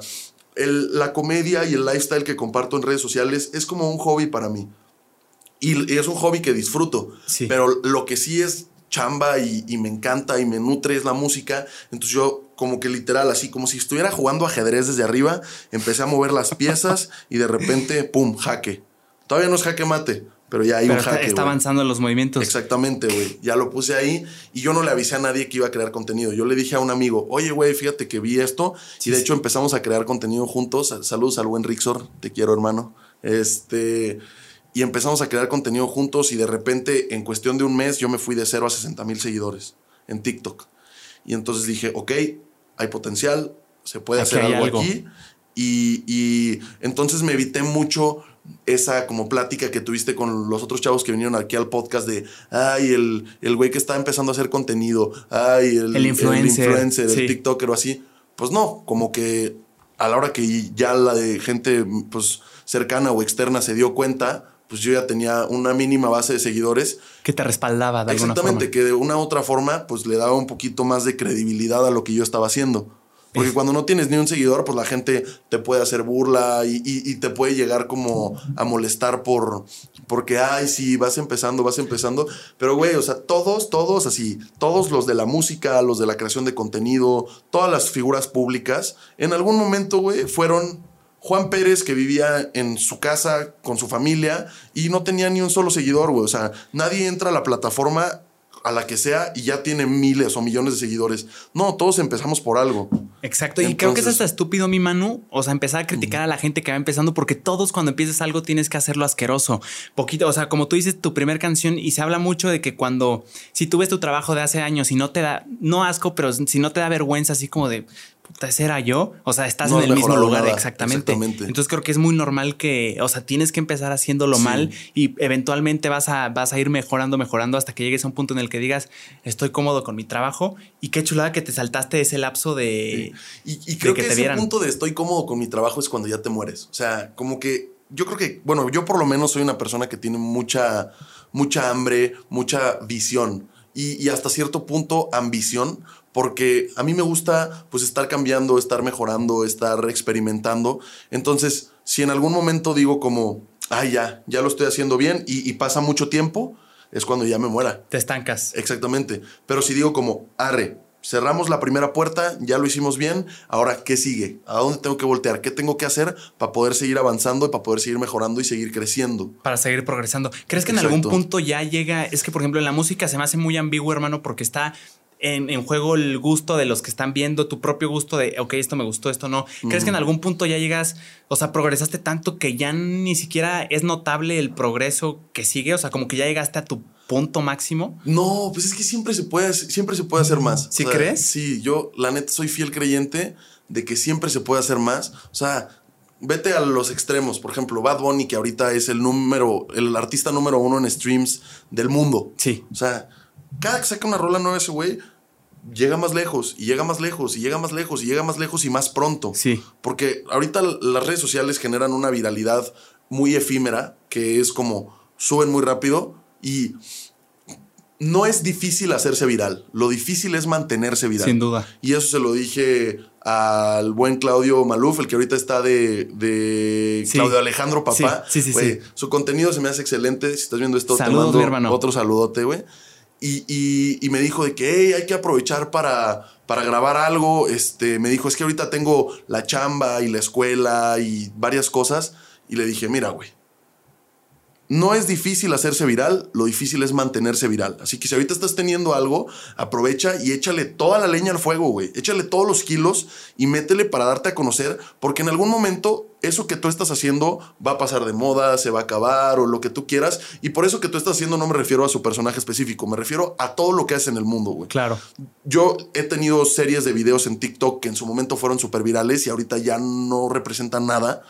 el- la comedia y el lifestyle que comparto en redes sociales es como un hobby para mí. Y, y es un hobby que disfruto. Sí. Pero lo que sí es chamba y, y me encanta y me nutre es la música. Entonces yo como que literal, así como si estuviera jugando ajedrez desde arriba, empecé a mover las piezas y de repente, ¡pum!, jaque. Todavía no es jaque mate, pero ya hay Pero un está, jaque. está avanzando en los movimientos. Exactamente, güey. Ya lo puse ahí y yo no le avisé a nadie que iba a crear contenido. Yo le dije a un amigo, oye, güey, fíjate que vi esto y de hecho empezamos a crear contenido juntos. Saludos al buen Rixor, te quiero, hermano. Este. Y empezamos a crear contenido juntos y de repente, en cuestión de un mes, yo me fui de 0 a 60 mil seguidores en TikTok. Y entonces dije, ok, hay potencial, se puede Aquí hacer algo, algo. aquí. Y, y entonces me evité mucho esa como plática que tuviste con los otros chavos que vinieron aquí al podcast de, ay, el, el güey que está empezando a hacer contenido, ay, el, El influencer, influencer, sí. el TikToker o así. Pues no, como que a la hora que ya la de gente pues cercana o externa se dio cuenta, pues yo ya tenía una mínima base de seguidores Que te respaldaba de alguna Exactamente, forma. que de una u otra forma, pues le daba un poquito más de credibilidad a lo que yo estaba haciendo. Porque Es- cuando no tienes ni un seguidor, pues la gente te puede hacer burla y, y- y te puede llegar como a molestar por porque, ay, sí, vas empezando, vas empezando. Pero, güey, o sea, todos, todos así, todos los de la música, los de la creación de contenido, todas las figuras públicas, en algún momento, güey, fueron Juan Pérez que vivía en su casa con su familia y no tenía ni un solo seguidor, güey. O sea, nadie entra a la plataforma a la que sea y ya tiene miles o millones de seguidores. No, todos empezamos por algo. Exacto, y creo que es hasta estúpido, mi Manu, o sea, empezar a criticar a la gente que va empezando, porque todos cuando empiezas algo tienes que hacerlo asqueroso. Poquito, o sea, como tú dices, tu primer canción, y se habla mucho de que cuando, si tú ves tu trabajo de hace años y no te da, no asco, pero si no te da vergüenza, así como de, ese era yo, o sea, estás No en el mismo lugar, nada, exactamente. exactamente. Entonces creo que es muy normal que, o sea, tienes que empezar haciéndolo Sí. mal y eventualmente vas a, vas a ir mejorando, mejorando hasta que llegues a un punto en el que digas, estoy cómodo con mi trabajo y qué chulada que te saltaste ese lapso de... Y, y creo que que, te ese vieran. punto de estoy cómodo con mi trabajo es cuando ya te mueres. O sea, como que yo creo que, bueno, yo por lo menos soy una persona que tiene mucha, mucha hambre, mucha visión y, y hasta cierto punto ambición, porque a mí me gusta pues estar cambiando, estar mejorando, estar experimentando. Entonces, si en algún momento digo como, ay, ya, ya lo estoy haciendo bien y, y pasa mucho tiempo, es cuando ya me muera. Te estancas. Exactamente. Pero si digo como, arre, cerramos la primera puerta, ya lo hicimos bien, ahora, ¿qué sigue? ¿A dónde tengo que voltear? ¿Qué tengo que hacer para poder seguir avanzando y para poder seguir mejorando y seguir creciendo? para seguir progresando. ¿Crees que en Exacto. algún punto ya llega? Es que, por ejemplo, en la música se me hace muy ambiguo, hermano, porque está en, en juego el gusto de los que están viendo, tu propio gusto de, ok, esto me gustó, esto no. ¿Crees que en algún punto ya llegas, o sea, progresaste tanto que ya ni siquiera es notable el progreso que sigue? O sea, como que ya llegaste a tu punto máximo. No, pues es que siempre se puede, siempre se puede hacer más. ¿Sí O sea, crees? Sí, yo la neta soy fiel creyente de que siempre se puede hacer más. O sea, vete a los extremos. Por ejemplo, Bad Bunny, que ahorita es el número, el artista número uno en streams del mundo. Sí. O sea, cada que saca una rola nueva ese güey, llega más lejos y llega más lejos y llega más lejos y llega más lejos y más pronto. Sí. Porque ahorita las redes sociales generan una viralidad muy efímera, que es como suben muy rápido y no es difícil hacerse viral. Lo difícil es mantenerse viral. Sin duda. Y eso se lo dije al buen Claudio Maluf, el que ahorita está de, de Sí. Claudio Alejandro Papá. Sí, sí, sí. Su contenido se me hace excelente. Si estás viendo esto, Saludos, te mando mi hermano. otro saludote, güey. Y, y- y me dijo de que "Hey, hay que aprovechar para, para grabar algo. Este, me dijo, es que ahorita tengo la chamba y la escuela y varias cosas. Y le dije, mira, güey. No es difícil hacerse viral, lo difícil es mantenerse viral. Así que si ahorita estás teniendo algo, aprovecha y échale toda la leña al fuego, güey. Échale todos los kilos y métele para darte a conocer, porque en algún momento eso que tú estás haciendo va a pasar de moda, se va a acabar o lo que tú quieras. Y por eso que tú estás haciendo no me refiero a su personaje específico, me refiero a todo lo que haces en el mundo, güey. Claro. Yo he tenido series de videos en TikTok que en su momento fueron súper virales y ahorita ya no representan nada.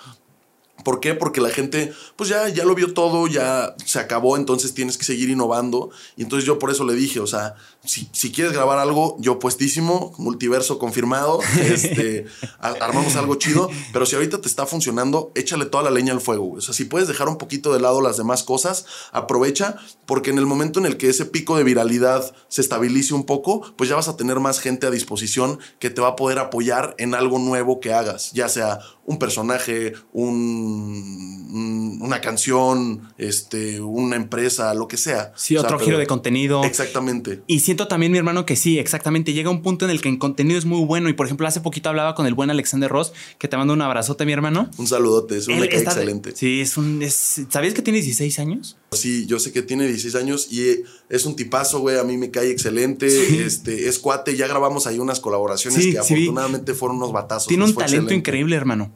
¿Por qué? Porque la gente, pues ya, ya lo vio todo, ya se acabó, entonces tienes que seguir innovando. Y entonces yo por eso le dije, o sea, si, si quieres grabar algo, yo puestísimo, multiverso confirmado, este, a- armamos algo chido, pero si ahorita te está funcionando, échale toda la leña al fuego. O sea, si puedes dejar un poquito de lado las demás cosas, aprovecha, porque en el momento en el que ese pico de viralidad se estabilice un poco, pues ya vas a tener más gente a disposición que te va a poder apoyar en algo nuevo que hagas, ya sea un personaje, un, un- una canción, este, una empresa, lo que sea. Sí, O sea, otro pero- giro de contenido. Exactamente. Y siento también, mi hermano, que sí, exactamente. Llega un punto en el que el contenido es muy bueno. Y por ejemplo, hace poquito hablaba con el buen Alexander Ross, que te mando un abrazote, mi hermano. Un saludote, es un Él me cae está- excelente. Sí, es un. es- ¿Sabías que tiene 16 años? Sí, yo sé que tiene 16 años y es un tipazo, güey. A mí me cae excelente. Sí. Este, es cuate. Ya grabamos ahí unas colaboraciones Sí, que sí afortunadamente fueron unos batazos. Tiene un talento excelente. increíble, hermano.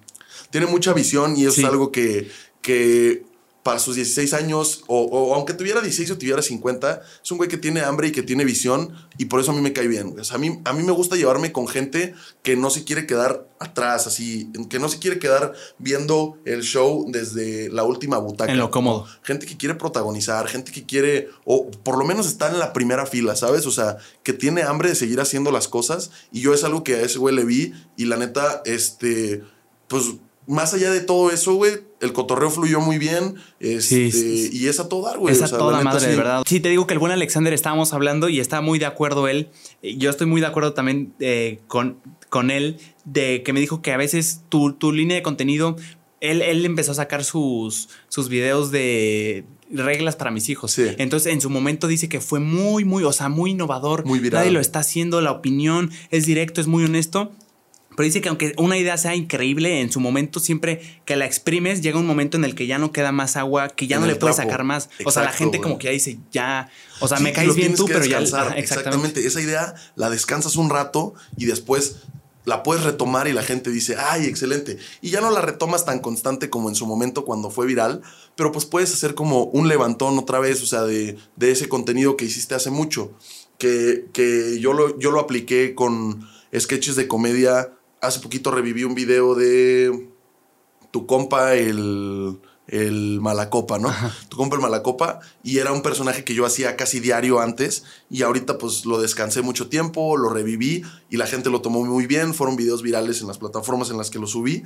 Tiene mucha visión y eso es algo que, que para sus 16 años, o, o aunque tuviera 16 o tuviera 50, es un güey que tiene hambre y que tiene visión y por eso a mí me cae bien. O sea, a, mí, a mí me gusta llevarme con gente que no se quiere quedar atrás, así, que no se quiere quedar viendo el show desde la última butaca. En lo cómodo. Gente que quiere protagonizar, gente que quiere, o por lo menos estar en la primera fila, ¿sabes? O sea, que tiene hambre de seguir haciendo las cosas. Y yo es algo que a ese güey le vi. Y la neta, este, pues más allá de todo eso, güey, el cotorreo fluyó muy bien. Este, Sí, sí, sí. Y es a todo dar, güey. Es O a sea, toda la madre, de verdad. Sí, te digo que el buen Alexander estábamos hablando y está muy de acuerdo él. Eh, Yo estoy muy de acuerdo también eh, con, con él de que me dijo que a veces tu, tu línea de contenido, él, él empezó a sacar sus, sus videos de reglas para mis hijos. Sí. Entonces, en su momento dice que fue muy, muy, o sea, muy innovador. Muy viral. Nadie lo está haciendo, la opinión es directo, es muy honesto. Pero dice que aunque una idea sea increíble, en su momento siempre que la exprimes, llega un momento en el que ya no queda más agua, que ya En no le puedes trapo. sacar más. o sea, la Exacto, gente güey. como que ya dice, ya, o sea, Sí, me caes bien tú, pero ya. Ajá, exactamente. Esa idea la descansas un rato y después la puedes retomar y la gente dice, ay, excelente. Y ya no la retomas tan constante como en su momento cuando fue viral, pero pues puedes hacer como un levantón otra vez, o sea, de, de ese contenido que hiciste hace mucho. Que, que yo, lo, yo lo apliqué con sketches de comedia. Hace poquito reviví un video de tu compa, el, el Malacopa, ¿no? Tu compa, el Malacopa, y era un personaje que yo hacía casi diario antes, y ahorita pues lo descansé mucho tiempo, lo reviví, y la gente lo tomó muy bien, fueron videos virales en las plataformas en las que lo subí.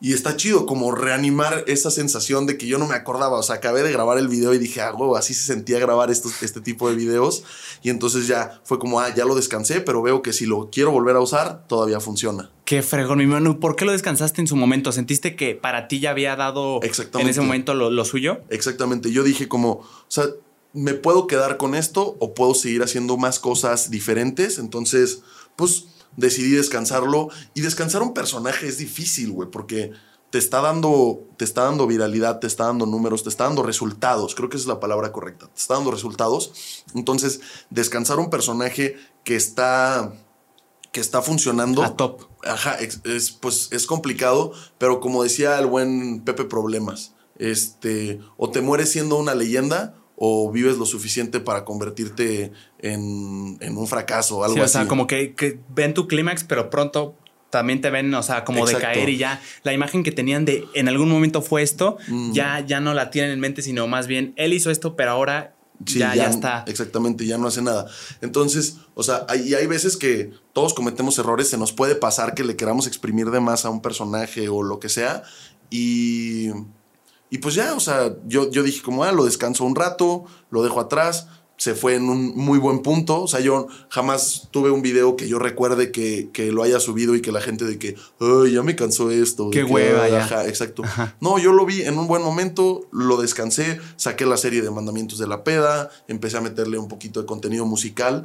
Y está chido como reanimar esa sensación de que yo no me acordaba. O sea, acabé de grabar el video y dije, ah, huevo, así se sentía grabar estos, este tipo de videos. Y entonces ya fue como, ah, ya lo descansé, pero veo que si lo quiero volver a usar, todavía funciona. Qué fregón, mi mano. ¿Por qué lo descansaste en su momento? ¿Sentiste que para ti ya había dado Exactamente. en ese momento lo, lo suyo? Exactamente. Yo dije como, o sea, me puedo quedar con esto o puedo seguir haciendo más cosas diferentes. Entonces, pues decidí descansarlo. Y descansar un personaje es difícil, güey, porque te está dando, te está dando viralidad, te está dando números, te está dando resultados. Creo que esa es la palabra correcta. Te está dando resultados. Entonces, descansar un personaje que está, que está funcionando. A top. Ajá, ex- es, pues es complicado, pero como decía el buen Pepe Problemas, este, o te mueres siendo una leyenda o vives lo suficiente para convertirte en, en un fracaso o algo Sí, o así. sea, como que, que ven tu clímax, pero pronto también te ven, o sea, como de Exacto. caer y ya la imagen que tenían de en algún momento fue esto, Mm. ya, ya no la tienen en mente, sino más bien él hizo esto, pero ahora Sí, ya, ya está. Exactamente, ya no hace nada. Entonces, o sea, hay, y hay veces que todos cometemos errores, se nos puede pasar que le queramos exprimir de más a un personaje o lo que sea. Y, y pues ya, o sea, yo, yo dije como, ah, lo descanso un rato, lo dejo atrás. Se fue en un muy buen punto. O sea, yo jamás tuve un video que yo recuerde que, que lo haya subido y que la gente de que, ay, ya me cansó esto. Qué hueva, "Ay, ya". ajá, exacto. No, yo lo vi en un buen momento, lo descansé, saqué la serie de Mandamientos de la Peda, empecé a meterle un poquito de contenido musical.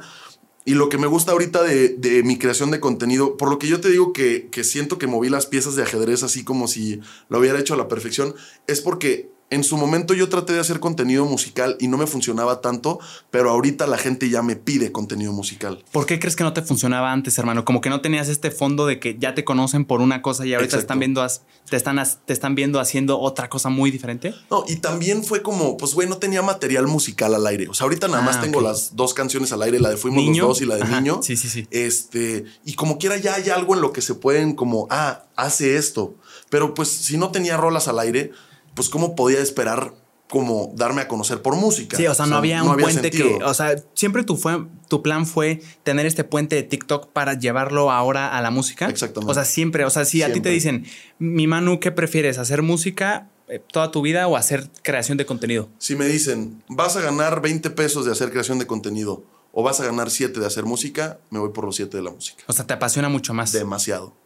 Y lo que me gusta ahorita de, de mi creación de contenido, por lo que yo te digo que, que siento que moví las piezas de ajedrez así como si lo hubiera hecho a la perfección, es porque en su momento yo traté de hacer contenido musical y no me funcionaba tanto, pero ahorita la gente ya me pide contenido musical. ¿Por qué crees que no te funcionaba antes, hermano? Como que no tenías este fondo de que ya te conocen por una cosa y ahorita Exacto. están viendo te están te están viendo haciendo otra cosa muy diferente. No, y también fue como, pues, güey, no tenía material musical al aire. O sea, ahorita nada Ah, más tengo ok. las dos canciones al aire, la de Fuimos Niño. los dos y la de Ajá, Niño. sí, sí, sí. Este, y como quiera ya hay algo en lo que se pueden como, ah, hace esto. Pero pues si no tenía rolas al aire, pues cómo podía esperar como darme a conocer por música. Sí, o sea, no había un puente sentido. que, o sea, siempre tu fue tu plan fue tener este puente de TikTok para llevarlo ahora a la música. Exactamente. O sea, siempre, o sea, si a ti te dicen, "Mi Manu, ¿qué prefieres? ¿Hacer música eh, toda tu vida o hacer creación de contenido?" Si me dicen, vas a ganar 20 pesos de hacer creación de contenido o vas a ganar 7 de hacer música, me voy por los 7 de la música. O sea, te apasiona mucho más. demasiado.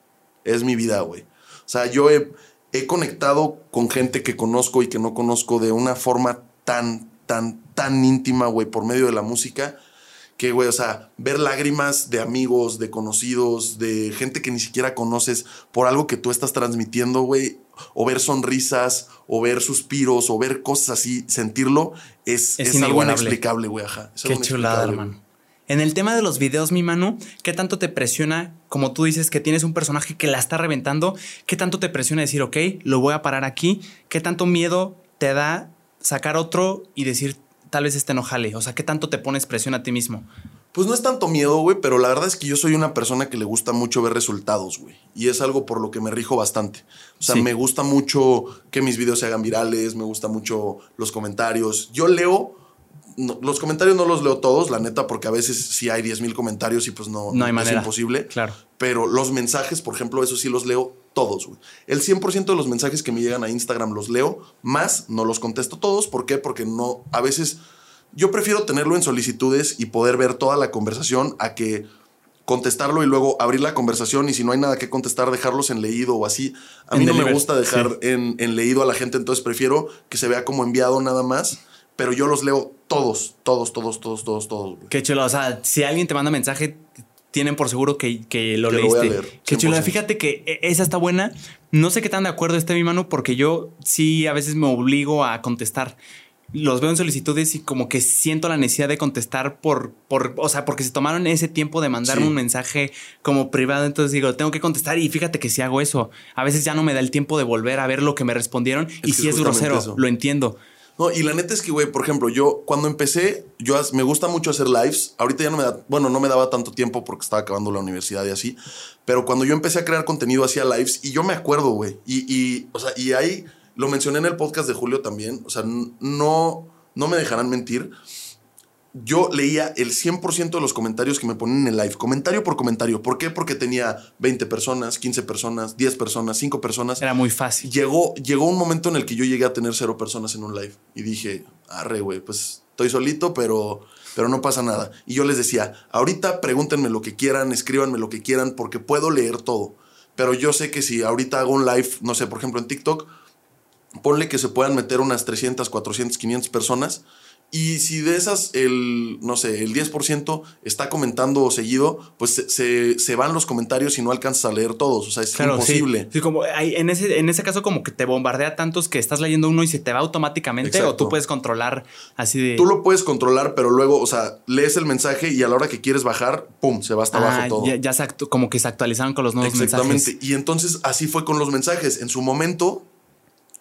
Es mi vida, güey. O sea, yo he, he conectado con gente que conozco y que no conozco de una forma tan, tan, tan íntima, güey, por medio de la música, que, güey, o sea, ver lágrimas de amigos, de conocidos, de gente que ni siquiera conoces por algo que tú estás transmitiendo, güey, o ver sonrisas, o ver suspiros, o ver cosas así, sentirlo, es, Es es, algo inexplicable, güey, ajá. Es Qué chulada, hermano. En el tema de los videos, mi mano, ¿qué tanto te presiona, como tú dices, que tienes un personaje que la está reventando? ¿Qué tanto te presiona decir, ok, lo voy a parar aquí? ¿Qué tanto miedo te da sacar otro y decir, tal vez este no jale? O sea, ¿qué tanto te pones presión a ti mismo? Pues no es tanto miedo, güey, pero la verdad es que yo soy una persona que le gusta mucho ver resultados, güey. Y es algo por lo que me rijo bastante. O sea, Sí. me gusta mucho que mis videos se hagan virales, me gusta mucho los comentarios. Yo leo, no, los comentarios no los leo todos, la neta, porque a veces sí hay 10 mil comentarios y pues no, No hay es imposible. Claro. Pero los mensajes, por ejemplo, eso sí los leo todos, güey. El 100% de los mensajes que me llegan a Instagram los leo, más no los contesto todos. ¿Por qué? Porque no, a veces yo prefiero tenerlo en solicitudes y poder ver toda la conversación a que contestarlo y luego abrir la conversación y si no hay nada que contestar, dejarlos en leído o así. A En mí no me gusta dejar sí. en, en leído a la gente, entonces prefiero que se vea como enviado nada más, pero yo los leo todos, todos, todos, todos, todos, todos. güey. Qué chulo. O sea, si alguien te manda mensaje, tienen por seguro que, que lo Que lo voy a leíste. leer, Qué chulo. 100%. Fíjate que e- esa está buena. No sé qué tan de acuerdo esté mi mano, porque yo sí a veces me obligo a contestar. Los veo en solicitudes y como que siento la necesidad de contestar por, por o sea, porque se tomaron ese tiempo de mandarme Sí. un mensaje como privado. Entonces digo, tengo que contestar y fíjate que si hago eso, a veces ya no me da el tiempo de volver a ver lo que me respondieron y que si es es grosero, eso. lo entiendo. No, y la neta es que, güey, por ejemplo, yo cuando empecé, yo me gusta mucho hacer lives. Ahorita ya no me da, bueno, no me daba tanto tiempo porque estaba acabando la universidad y así. Pero cuando yo empecé a crear contenido, hacía lives y yo me acuerdo, güey. Y, y, o sea, y ahí lo mencioné en el podcast de Julio también. O sea, no, no me dejarán mentir. Yo leía el 100% de los comentarios que me ponían en el live, comentario por comentario. ¿Por qué? Porque tenía 20 personas, 15 personas, 10 personas, 5 personas. Era muy fácil. Llegó, llegó un momento en el que yo llegué a tener cero personas en un live. Y dije, arre, güey, pues estoy solito, pero, pero no pasa nada. Y yo les decía, ahorita pregúntenme lo que quieran, escríbanme lo que quieran, porque puedo leer todo. Pero yo sé que si ahorita hago un live, no sé, por ejemplo en TikTok, ponle que se puedan meter unas 300, 400, 500 personas. Y si de esas, el, no sé, el 10% está comentando seguido, pues se, se- van los comentarios y no alcanzas a leer todos. O sea, es Claro, imposible. Sí, como hay- en, ese, en ese caso, como que te bombardea tantos que estás leyendo uno y se te va automáticamente, o tú puedes controlar así de. Tú lo puedes controlar, pero luego, o sea, lees el mensaje y a la hora que quieres bajar, pum, se va hasta Ah, abajo todo. ya, ya se como que se actualizaron con los nuevos Exactamente. mensajes. Y entonces así fue con los mensajes. En su momento,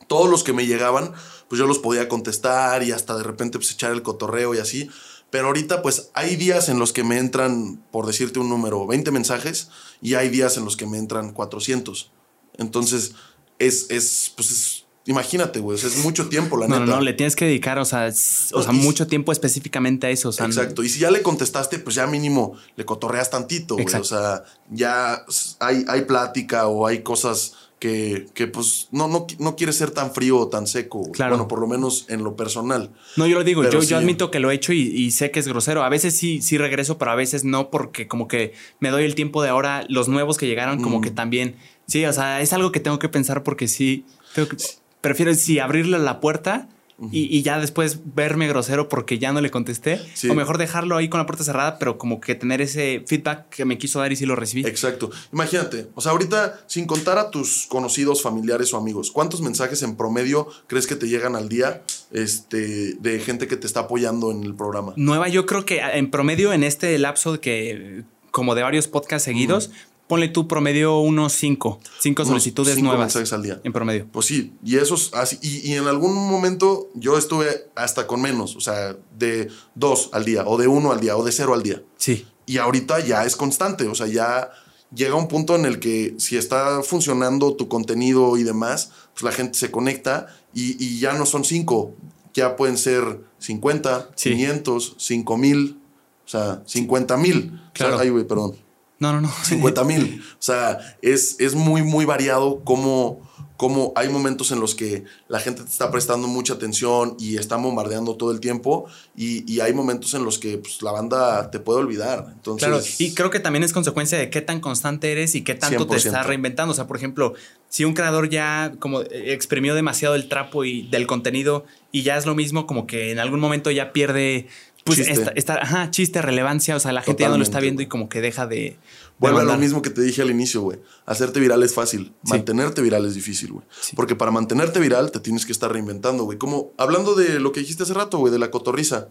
todos los que me llegaban, pues yo los podía contestar y hasta de repente pues echar el cotorreo y así. Pero ahorita pues hay días en los que me entran, por decirte un número, 20 mensajes y hay días en los que me entran 400. Entonces es, es pues es, imagínate, güey, o sea, es mucho tiempo, la No, no, neta. no, le tienes que dedicar, o sea, o sea, Y- mucho tiempo específicamente a eso. O sea, Exacto. Y si ya le contestaste, pues ya mínimo le cotorreas tantito, güey. O sea, ya hay, hay plática o hay cosas que, que pues no, no, no quieres ser tan frío o tan seco. Claro. Bueno, por lo menos en lo personal. No, yo lo digo, yo, sí. yo admito que lo he hecho y, y sé que es grosero. A veces sí, sí regreso, pero a veces no, porque como que me doy el tiempo de ahora, los nuevos que llegaron, como Mm. que también. Sí, o sea, es algo que tengo que pensar porque sí, tengo que- prefiero sí abrirle la puerta y, y ya después verme grosero porque ya no le contesté. Sí. O mejor dejarlo ahí con la puerta cerrada, pero como que tener ese feedback que me quiso dar y sí lo recibí. Exacto. Imagínate, o sea, ahorita, sin contar a tus conocidos, familiares o amigos, ¿cuántos mensajes en promedio crees que te llegan al día este, de gente que te está apoyando en el programa? Nueva, yo creo que en promedio en este lapso de que, como de varios podcasts seguidos, ponle tú promedio unos cinco, cinco Unos solicitudes cinco nuevas mensajes al día. en promedio. Pues sí, y eso es así. Y, y en algún momento yo estuve hasta con menos, o sea, de dos al día, o de uno al día, o de cero al día. Sí. Y ahorita ya es constante, o sea, ya llega un punto en el que si está funcionando tu contenido y demás, pues la gente se conecta y, y ya no son cinco, ya pueden ser 50, Sí. 500, 5 mil, o sea, 50 mil. Claro. ay, güey, perdón. No, no, no. 50 mil. O sea, es, es muy, muy variado cómo, cómo hay momentos en los que la gente te está prestando mucha atención y está bombardeando todo el tiempo y, y hay momentos en los que pues, la banda te puede olvidar. Entonces, Claro, y creo que también es consecuencia de qué tan constante eres y qué tanto te 100%. estás reinventando. O sea, por ejemplo, si un creador ya como exprimió demasiado el trapo y del contenido y ya es lo mismo, como que en algún momento ya pierde Pues chiste. esta, esta- ajá, chiste, relevancia, o sea, la gente ya no lo está Totalmente, viendo güey. y como que deja de... de Vuelve a lo mismo que te dije al inicio, güey. Hacerte viral es fácil. Sí. Mantenerte viral es difícil, güey. Sí. Porque para mantenerte viral te tienes que estar reinventando, güey. Como hablando de lo que dijiste hace rato, güey, de la cotorriza.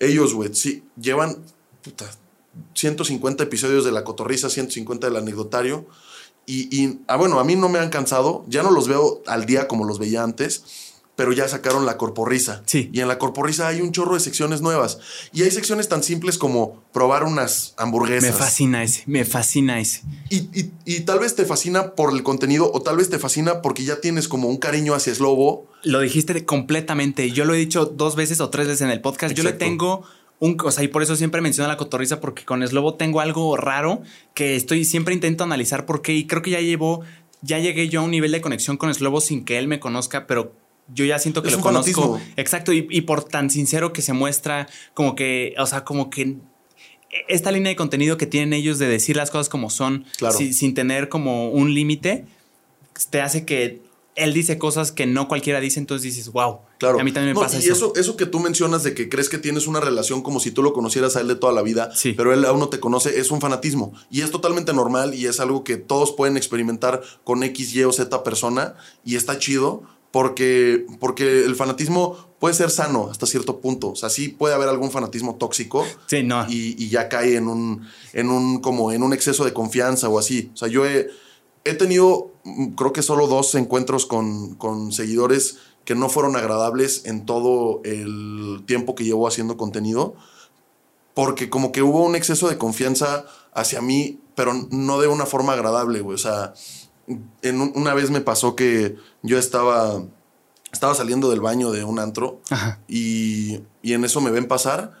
Ellos, güey, sí, llevan puta, 150 episodios de la cotorriza, 150 del anecdotario. Y, y, ah, bueno, a mí no me han cansado. Ya no los veo al día como los veía antes. Pero ya sacaron la corporrisa. Sí. Y en la corporrisa hay un chorro de secciones nuevas. Y hay secciones tan simples como probar unas hamburguesas. Me fascina ese, me fascina ese. Y, y- y tal vez te fascina por el contenido o tal vez te fascina porque ya tienes como un cariño hacia Slobo. Lo dijiste completamente. Yo lo he dicho dos veces o tres veces en el podcast. Yo le tengo un. O sea, y por eso siempre menciono la cotorriza, porque con Slobo tengo algo raro que estoy siempre intento analizar por qué. Y creo que ya llevo. Ya llegué yo a un nivel de conexión con Slobo sin que él me conozca, pero yo ya siento que Es lo conozco. fanatismo. Exacto. Y, y por tan sincero que se muestra, como que. O sea, como que. Esta línea de contenido que tienen ellos de decir las cosas como son, Claro. sin, sin tener como un límite, te hace que él dice cosas que no cualquiera dice, entonces dices, wow. Claro. A mí también me No, pasa y eso. eso que tú mencionas de que crees que tienes una relación como si tú lo conocieras a él de toda la vida, Sí. pero él aún no te conoce, es un fanatismo. Y es totalmente normal y es algo que todos pueden experimentar con X, Y o Z persona y está chido porque, porque el fanatismo puede ser sano hasta cierto punto. O sea, sí puede haber algún fanatismo tóxico. Sí, no. y, y ya cae en un, en un como en un exceso de confianza o así. O sea, yo he, he tenido, mm, creo que solo dos encuentros con, con seguidores que no fueron agradables en todo el tiempo que llevo haciendo contenido, porque como que hubo un exceso de confianza hacia mí, pero no de una forma agradable, güey. O sea, en un- una vez me pasó que yo estaba, estaba saliendo del baño de un antro y, y en eso me ven pasar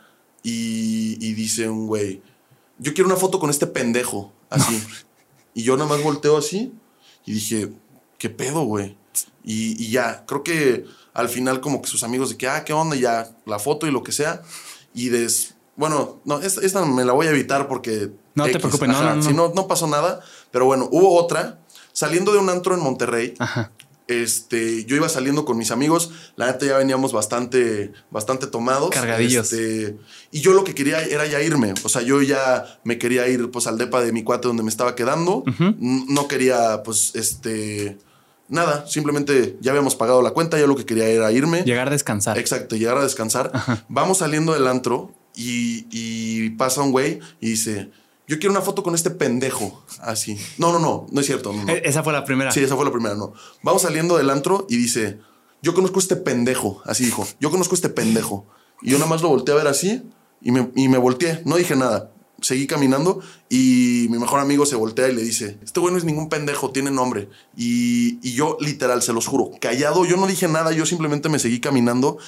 y, y dice un güey, yo quiero una foto con este pendejo, así. y yo nada más volteo así y dije, ¿qué pedo, güey? Y, y ya, creo que al final como que sus amigos de que, ah, ¿qué onda? Y Ya, la foto y lo que sea. Y des... Bueno, no, esta, esta me la voy a evitar porque... No te preocupes, no, no, no. Si no, no pasó nada. Pero bueno, hubo otra. Saliendo de un antro en Monterrey, Ajá. este, yo iba saliendo con mis amigos, la neta ya veníamos bastante, bastante tomados. Cargadillos. Este, y yo lo que quería era ya irme. O sea, yo ya me quería ir pues al depa de mi cuate donde me estaba quedando. No quería, pues, este, nada. Simplemente ya habíamos pagado la cuenta, yo lo que quería era irme. Llegar a descansar. Exacto, llegar a descansar. Vamos saliendo del antro y, y pasa un güey y dice, yo quiero una foto con este pendejo. Así. No, no, no, no es cierto. no, no. Eh, Esa fue la primera. Sí, esa fue la primera, no. Vamos saliendo del antro y dice, yo conozco a este pendejo. Así dijo, yo conozco a este pendejo. Y yo nada más lo volteé a ver así y me, y me volteé. No dije nada. Seguí caminando y mi mejor amigo se voltea y le dice, este güey no es ningún pendejo, tiene nombre. Y, y yo literal, se los juro, callado, yo no dije nada, yo simplemente me seguí caminando.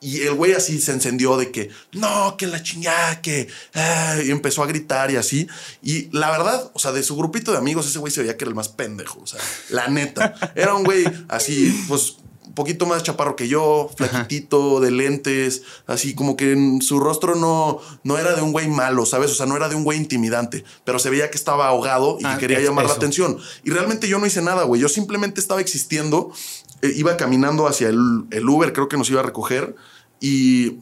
Y el güey así se encendió de que, no, que la chingada, que... ah", y empezó a gritar y así. Y la verdad, o sea, de su grupito de amigos, ese güey se veía que era el más pendejo. O sea, la neta. Era un güey así, pues, un poquito más chaparro que yo, flaquitito, de lentes, así como que en su rostro no, no era de un güey malo, ¿sabes? O sea, no era de un güey intimidante, pero se veía que estaba ahogado y Ah, que quería llamar la eso. atención. Y realmente yo no hice nada, güey. Yo simplemente estaba existiendo, iba caminando hacia el, Uber, creo que nos iba a recoger, y,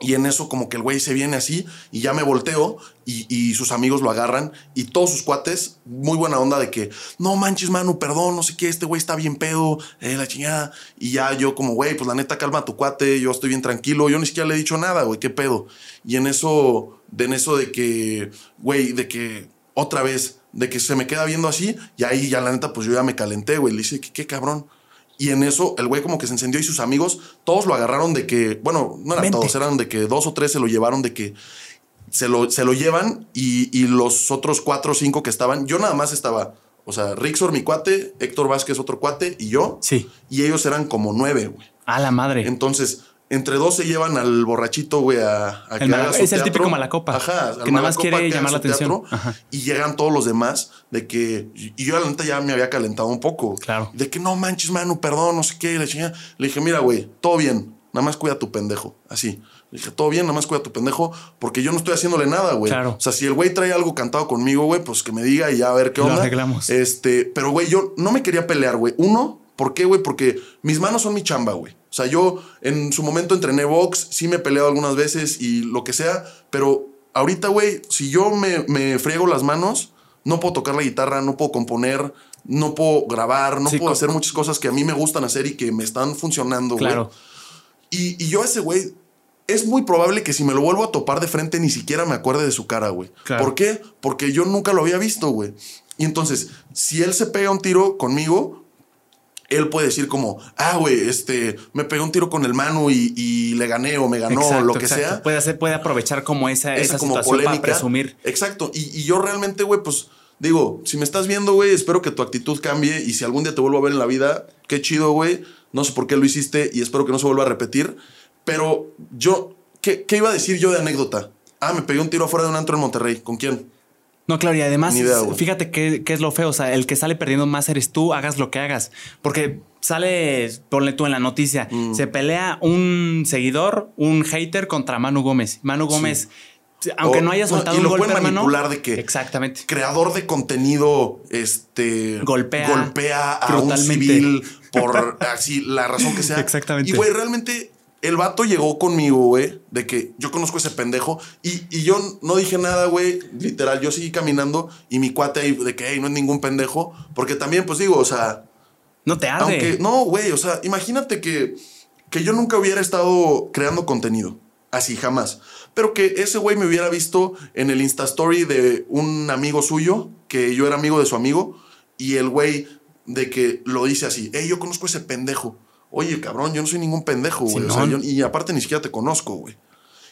y en eso como que el güey se viene así y ya me volteo y, y sus amigos lo agarran y todos sus cuates, muy buena onda de que, no manches, Manu, perdón, no sé qué, este güey está bien pedo, eh, la chingada. Y ya yo como, güey, pues la neta calma tu cuate, yo estoy bien tranquilo, yo ni siquiera le he dicho nada, güey, qué pedo. Y en eso, de en eso de que, güey, de que otra vez, de que se me queda viendo así y ahí ya la neta, pues yo ya me calenté, güey, le dije, ¿qué, qué cabrón? Y en eso el güey como que se encendió y sus amigos, todos lo agarraron de que, bueno, no eran todos, eran de que dos o tres se lo llevaron de que se lo, se lo llevan y, y los otros cuatro o cinco que estaban, yo nada más estaba, o sea, Rixor, mi cuate, Héctor Vázquez, otro cuate y yo. Sí. Y ellos eran como nueve, güey. A la madre. Entonces, entre dos se llevan al borrachito, güey, a, a que El mala- haga su es el teatro. típico malacopa, Ajá, que nada más quiere que llamar la atención. teatro, Ajá. Y llegan todos los demás de que. Y yo, la neta, ya me había calentado un poco. Claro. De que no manches, mano, perdón, no sé qué. Le, dije, mira, güey, todo bien. Nada más cuida a tu pendejo. Así. Le dije, todo bien, nada más cuida a tu pendejo. Porque yo no estoy haciéndole nada, güey. Claro. O sea, si el güey trae algo cantado conmigo, güey, pues que me diga y ya a ver qué Lo onda. arreglamos. Este, pero güey, yo no me quería pelear, güey. Uno, ¿por qué, güey? Porque mis manos son mi chamba, güey. O sea, yo en su momento entrené box, sí me he peleado algunas veces y lo que sea, pero ahorita, güey, si yo me, me friego las manos, no puedo tocar la guitarra, no puedo componer, no puedo grabar, no Sí, puedo hacer muchas cosas que a mí me gustan hacer y que me están funcionando, güey. Claro. Y, y yo a ese güey, es muy probable que si me lo vuelvo a topar de frente ni siquiera me acuerde de su cara, güey. Claro. ¿Por qué? Porque yo nunca lo había visto, güey. Y entonces, si él se pega un tiro conmigo, él puede decir como, ah, güey, este, me pegó un tiro con el Manu y, y le gané o me ganó, Exacto, lo que exacto. sea. Puede, hacer, puede aprovechar como esa, Esa esa como situación para polémica. presumir. Exacto. Y, y yo realmente, güey, pues digo, si me estás viendo, güey, espero que tu actitud cambie y si algún día te vuelvo a ver en la vida, qué chido, güey. No sé por qué lo hiciste y espero que no se vuelva a repetir. Pero yo, ¿qué, qué iba a decir yo de anécdota? Ah, me pegué un tiro afuera de un antro en Monterrey. ¿Con quién? No, claro, y además, idea, fíjate qué, qué es lo feo. O sea, el que sale perdiendo más eres tú, hagas lo que hagas. Porque sale, ponle tú en la noticia, Mm. se pelea un seguidor, un hater contra Manu Gómez. Manu Gómez, aunque O- no haya no, soltado y un lo golpe, pueden hermano. manipular de que- Exactamente. Creador de contenido, este. Golpea golpea a un civil por así, la razón que sea. Exactamente. Y, güey, realmente el vato llegó conmigo, güey, de que yo conozco a ese pendejo y, y yo no dije nada, güey, literal, yo seguí caminando y mi cuate ahí de que, hey, no es ningún pendejo, porque también, pues digo, o sea, No te arde. aunque, no, güey, o sea, imagínate que, que yo nunca hubiera estado creando contenido, así, jamás, pero que ese güey me hubiera visto en el Insta Story de un amigo suyo, que yo era amigo de su amigo, y el güey de que lo dice así, hey, yo conozco a ese pendejo. Oye, cabrón, yo no soy ningún pendejo, güey. O sea, yo- y aparte ni siquiera te conozco, güey.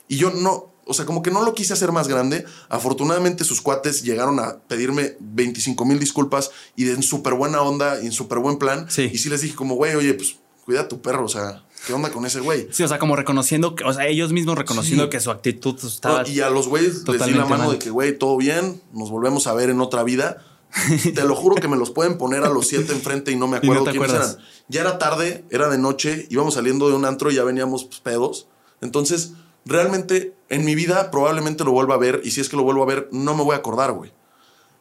Y yo no, o sea, como que no lo quise hacer más grande. Afortunadamente sus cuates llegaron a pedirme 25 mil disculpas y de en súper buena onda y en súper buen plan. Sí. Y sí les dije como, güey, oye, pues cuida a tu perro, o sea, ¿qué onda con ese güey? Sí, o sea, como reconociendo, que- o sea, ellos mismos reconociendo Sí. que su actitud estaba. No, y a los güeyes les di la mano mal. de que, güey, todo bien, nos volvemos a ver en otra vida. Te lo juro que me los pueden poner a los siete enfrente y no me no acuerdo te quiénes acuerdas. eran. Ya era tarde, era de noche, íbamos saliendo de un antro y ya veníamos pues, pedos. Entonces, realmente en mi vida probablemente lo vuelva a ver y si es que lo vuelvo a ver, no me voy a acordar, güey.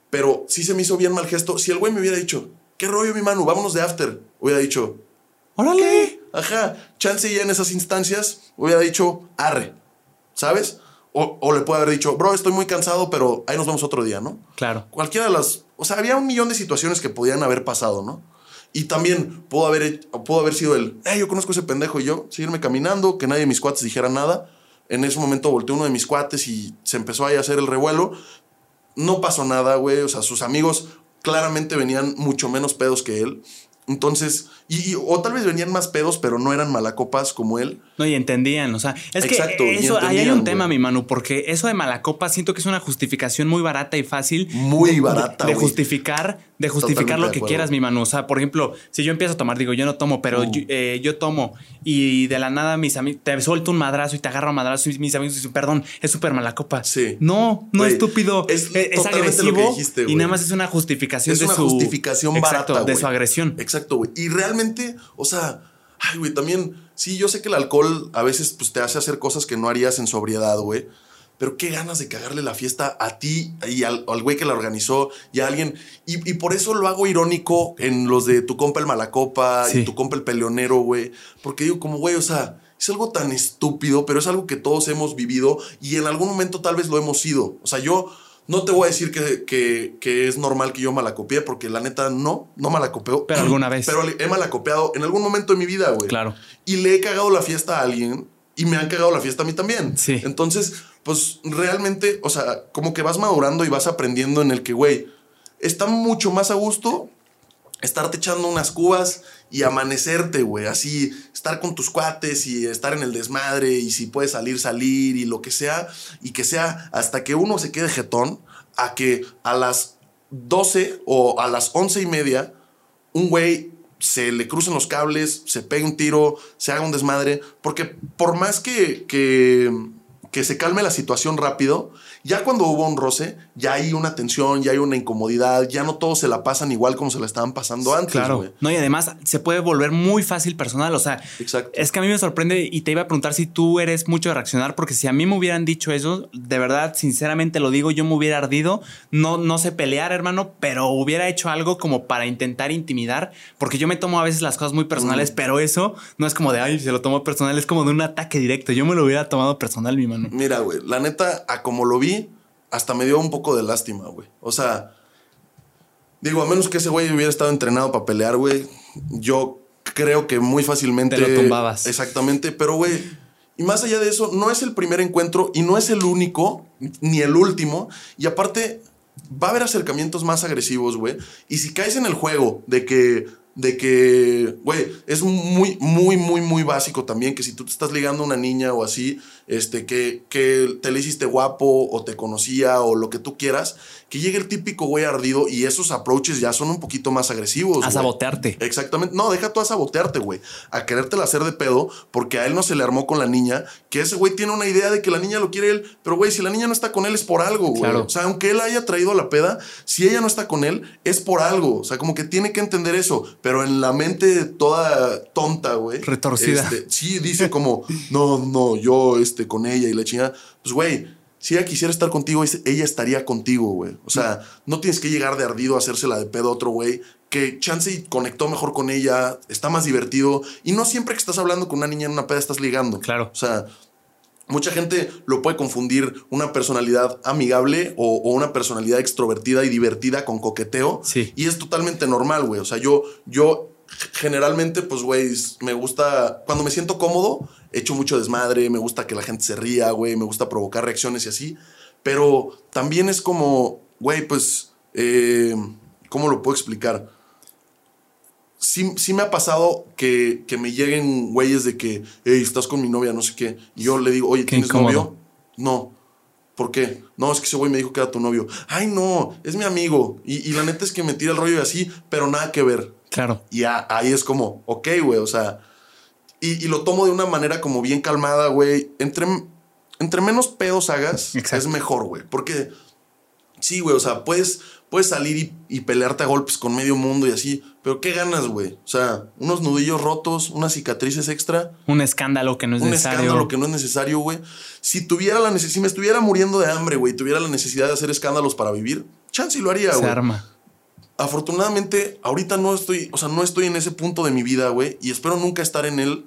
Pero sí se me hizo bien mal gesto. Si el güey me hubiera dicho, ¿qué rollo, mi mano? Vámonos de after. Hubiera dicho, ¡Órale! Ajá, chance ya en esas instancias hubiera dicho arre, ¿sabes? O, o le puede haber dicho, bro, estoy muy cansado, pero ahí nos vemos otro día, ¿no? Claro. Cualquiera de las. O sea, había un millón de situaciones que podían haber pasado, ¿no? Y también pudo haber, hecho- pudo haber sido el, hey, yo conozco a ese pendejo y yo, seguirme caminando, que nadie de mis cuates dijera nada. En ese momento volteó uno de mis cuates y se empezó ahí a hacer el revuelo. No pasó nada, güey. O sea, sus amigos claramente venían mucho menos pedos que él. Entonces, y, y- o tal vez venían más pedos, pero no eran malacopas como él. No, y entendían, o sea, es Exacto, que y eso, ahí hay un tema, güey. mi Manu, porque eso de Malacopa siento que es una justificación muy barata y fácil. Muy de- barata, De, güey. justificar, de justificar Totalmente lo que acuerdo. quieras, mi Manu. O sea, por ejemplo, si yo empiezo a tomar, digo, yo no tomo, pero Uh. yo, eh, yo tomo y de la nada mis amigos, te suelto un madrazo y te agarro a madrazo y mis amigos dicen, perdón, es súper Malacopa. Sí. No, no Güey, estúpido. es que agresivo dijiste, y nada más es una justificación Es de una su... justificación Exacto, barata, de su agresión. Exacto, güey. Y realmente, o sea, ay, güey, también, sí, yo sé que el alcohol a veces pues, te hace hacer cosas que no harías en sobriedad, güey. Pero qué ganas de cagarle la fiesta a ti y al, güey que la organizó y a alguien. Y, y por eso lo hago irónico en los de tu compa el Malacopa Sí. y tu compa el Peleonero, güey. Porque digo, como, güey, o sea, es algo tan estúpido, pero es algo que todos hemos vivido y en algún momento tal vez lo hemos sido. O sea, yo no te voy a decir que, que, que es normal que yo malacopie, porque la neta no, no malacopeo. Pero alguna vez. Pero he malacopeado en algún momento de mi vida, güey. Claro. Y le he cagado la fiesta a alguien y me han cagado la fiesta a mí también. Sí. Entonces, pues realmente, o sea, como que vas madurando y vas aprendiendo en el que, güey, está mucho más a gusto estarte echando unas cubas y amanecerte, güey. Así, estar con tus cuates y estar en el desmadre y si puedes salir, salir y lo que sea. Y que sea hasta que uno se quede jetón a que a las 12 o a las 11 y media un güey se le crucen los cables, se pegue un tiro, se haga un desmadre. Porque por más que, que, que se calme la situación rápido, Ya cuando hubo un roce, ya hay una tensión, ya hay una incomodidad, ya no todos se la pasan igual como se la estaban pasando antes, Claro. No, y además se puede volver muy fácil personal. O sea, Exacto. es que a mí me sorprende y te iba a preguntar si tú eres mucho de reaccionar, porque si a mí me hubieran dicho eso, de verdad, sinceramente lo digo, yo me hubiera ardido. No, no sé pelear, hermano, pero hubiera hecho algo como para intentar intimidar, porque yo me tomo a veces las cosas muy personales, Mm. pero eso no es como de, ay, se lo tomo personal, es como de un ataque directo. Yo me lo hubiera tomado personal, mi mano. Mira, güey, la neta, a como lo vi, hasta me dio un poco de lástima, güey. O sea, digo, a menos que ese güey hubiera estado entrenado para pelear, güey, yo creo que muy fácilmente. Te lo tumbabas. Exactamente, pero, güey, y más allá de eso, no es el primer encuentro y no es el único, ni el último. Y aparte, va a haber acercamientos más agresivos, güey. Y si caes en el juego de que. De que, güey, es muy, muy, muy, muy básico también que si tú te estás ligando a una niña o así, este, que, que te le hiciste guapo o te conocía o lo que tú quieras, que llegue el típico güey ardido y esos approaches ya son un poquito más agresivos. A sabotearte. Exactamente. No, deja tú a sabotearte, güey. A querértela hacer de pedo porque a él no se le armó con la niña. Que ese güey tiene una idea de que la niña lo quiere él. Pero, güey, si la niña no está con él es por algo, güey. Claro. O sea, aunque él haya traído a la peda, si ella no está con él es por algo. O sea, como que tiene que entender eso. Pero en la mente toda tonta, güey. Retorcida. este, sí, dice como, no, no, yo este, con ella y la chingada. Pues, güey. Si ella quisiera estar contigo, ella estaría contigo, güey. O sea, no tienes que llegar de ardido a hacérsela de pedo a otro güey que chance y conectó mejor con ella, está más divertido. Y no siempre que estás hablando con una niña en una peda estás ligando. Claro. O sea, mucha gente lo puede confundir una personalidad amigable o, o una personalidad extrovertida y divertida con coqueteo. Sí. Y es totalmente normal, güey. O sea, yo, yo generalmente, pues, güey, me gusta, cuando me siento cómodo, echo mucho desmadre, me gusta que la gente se ría, güey, me gusta provocar reacciones y así. Pero también es como, güey, pues, eh, ¿cómo lo puedo explicar? Sí, sí me ha pasado que, que me lleguen güeyes de que, hey, estás con mi novia, no sé qué. Y yo le digo, oye, ¿tienes novio? No. ¿Por qué? No, es que ese güey me dijo que era tu novio. Ay, no, es mi amigo. Y, y la neta es que me tira el rollo y así, pero nada que ver. Claro. Y a- ahí es como, ok, güey, o sea. Y, y lo tomo de una manera como bien calmada, güey. Entre, entre menos pedos hagas, Exacto. es mejor, güey. Porque, sí, güey, o sea, puedes, puedes salir y, y pelearte a golpes con medio mundo y así. Pero ¿qué ganas, güey? O sea, unos nudillos rotos, unas cicatrices extra Un escándalo que no es un necesario. escándalo que no es necesario, güey. Si tuviera la necesidad, si me estuviera muriendo de hambre, güey, tuviera la necesidad de hacer escándalos para vivir, chance y lo haría, Se güey. arma. Afortunadamente, ahorita no estoy, o sea, no estoy en ese punto de mi vida, güey, y espero nunca estar en él.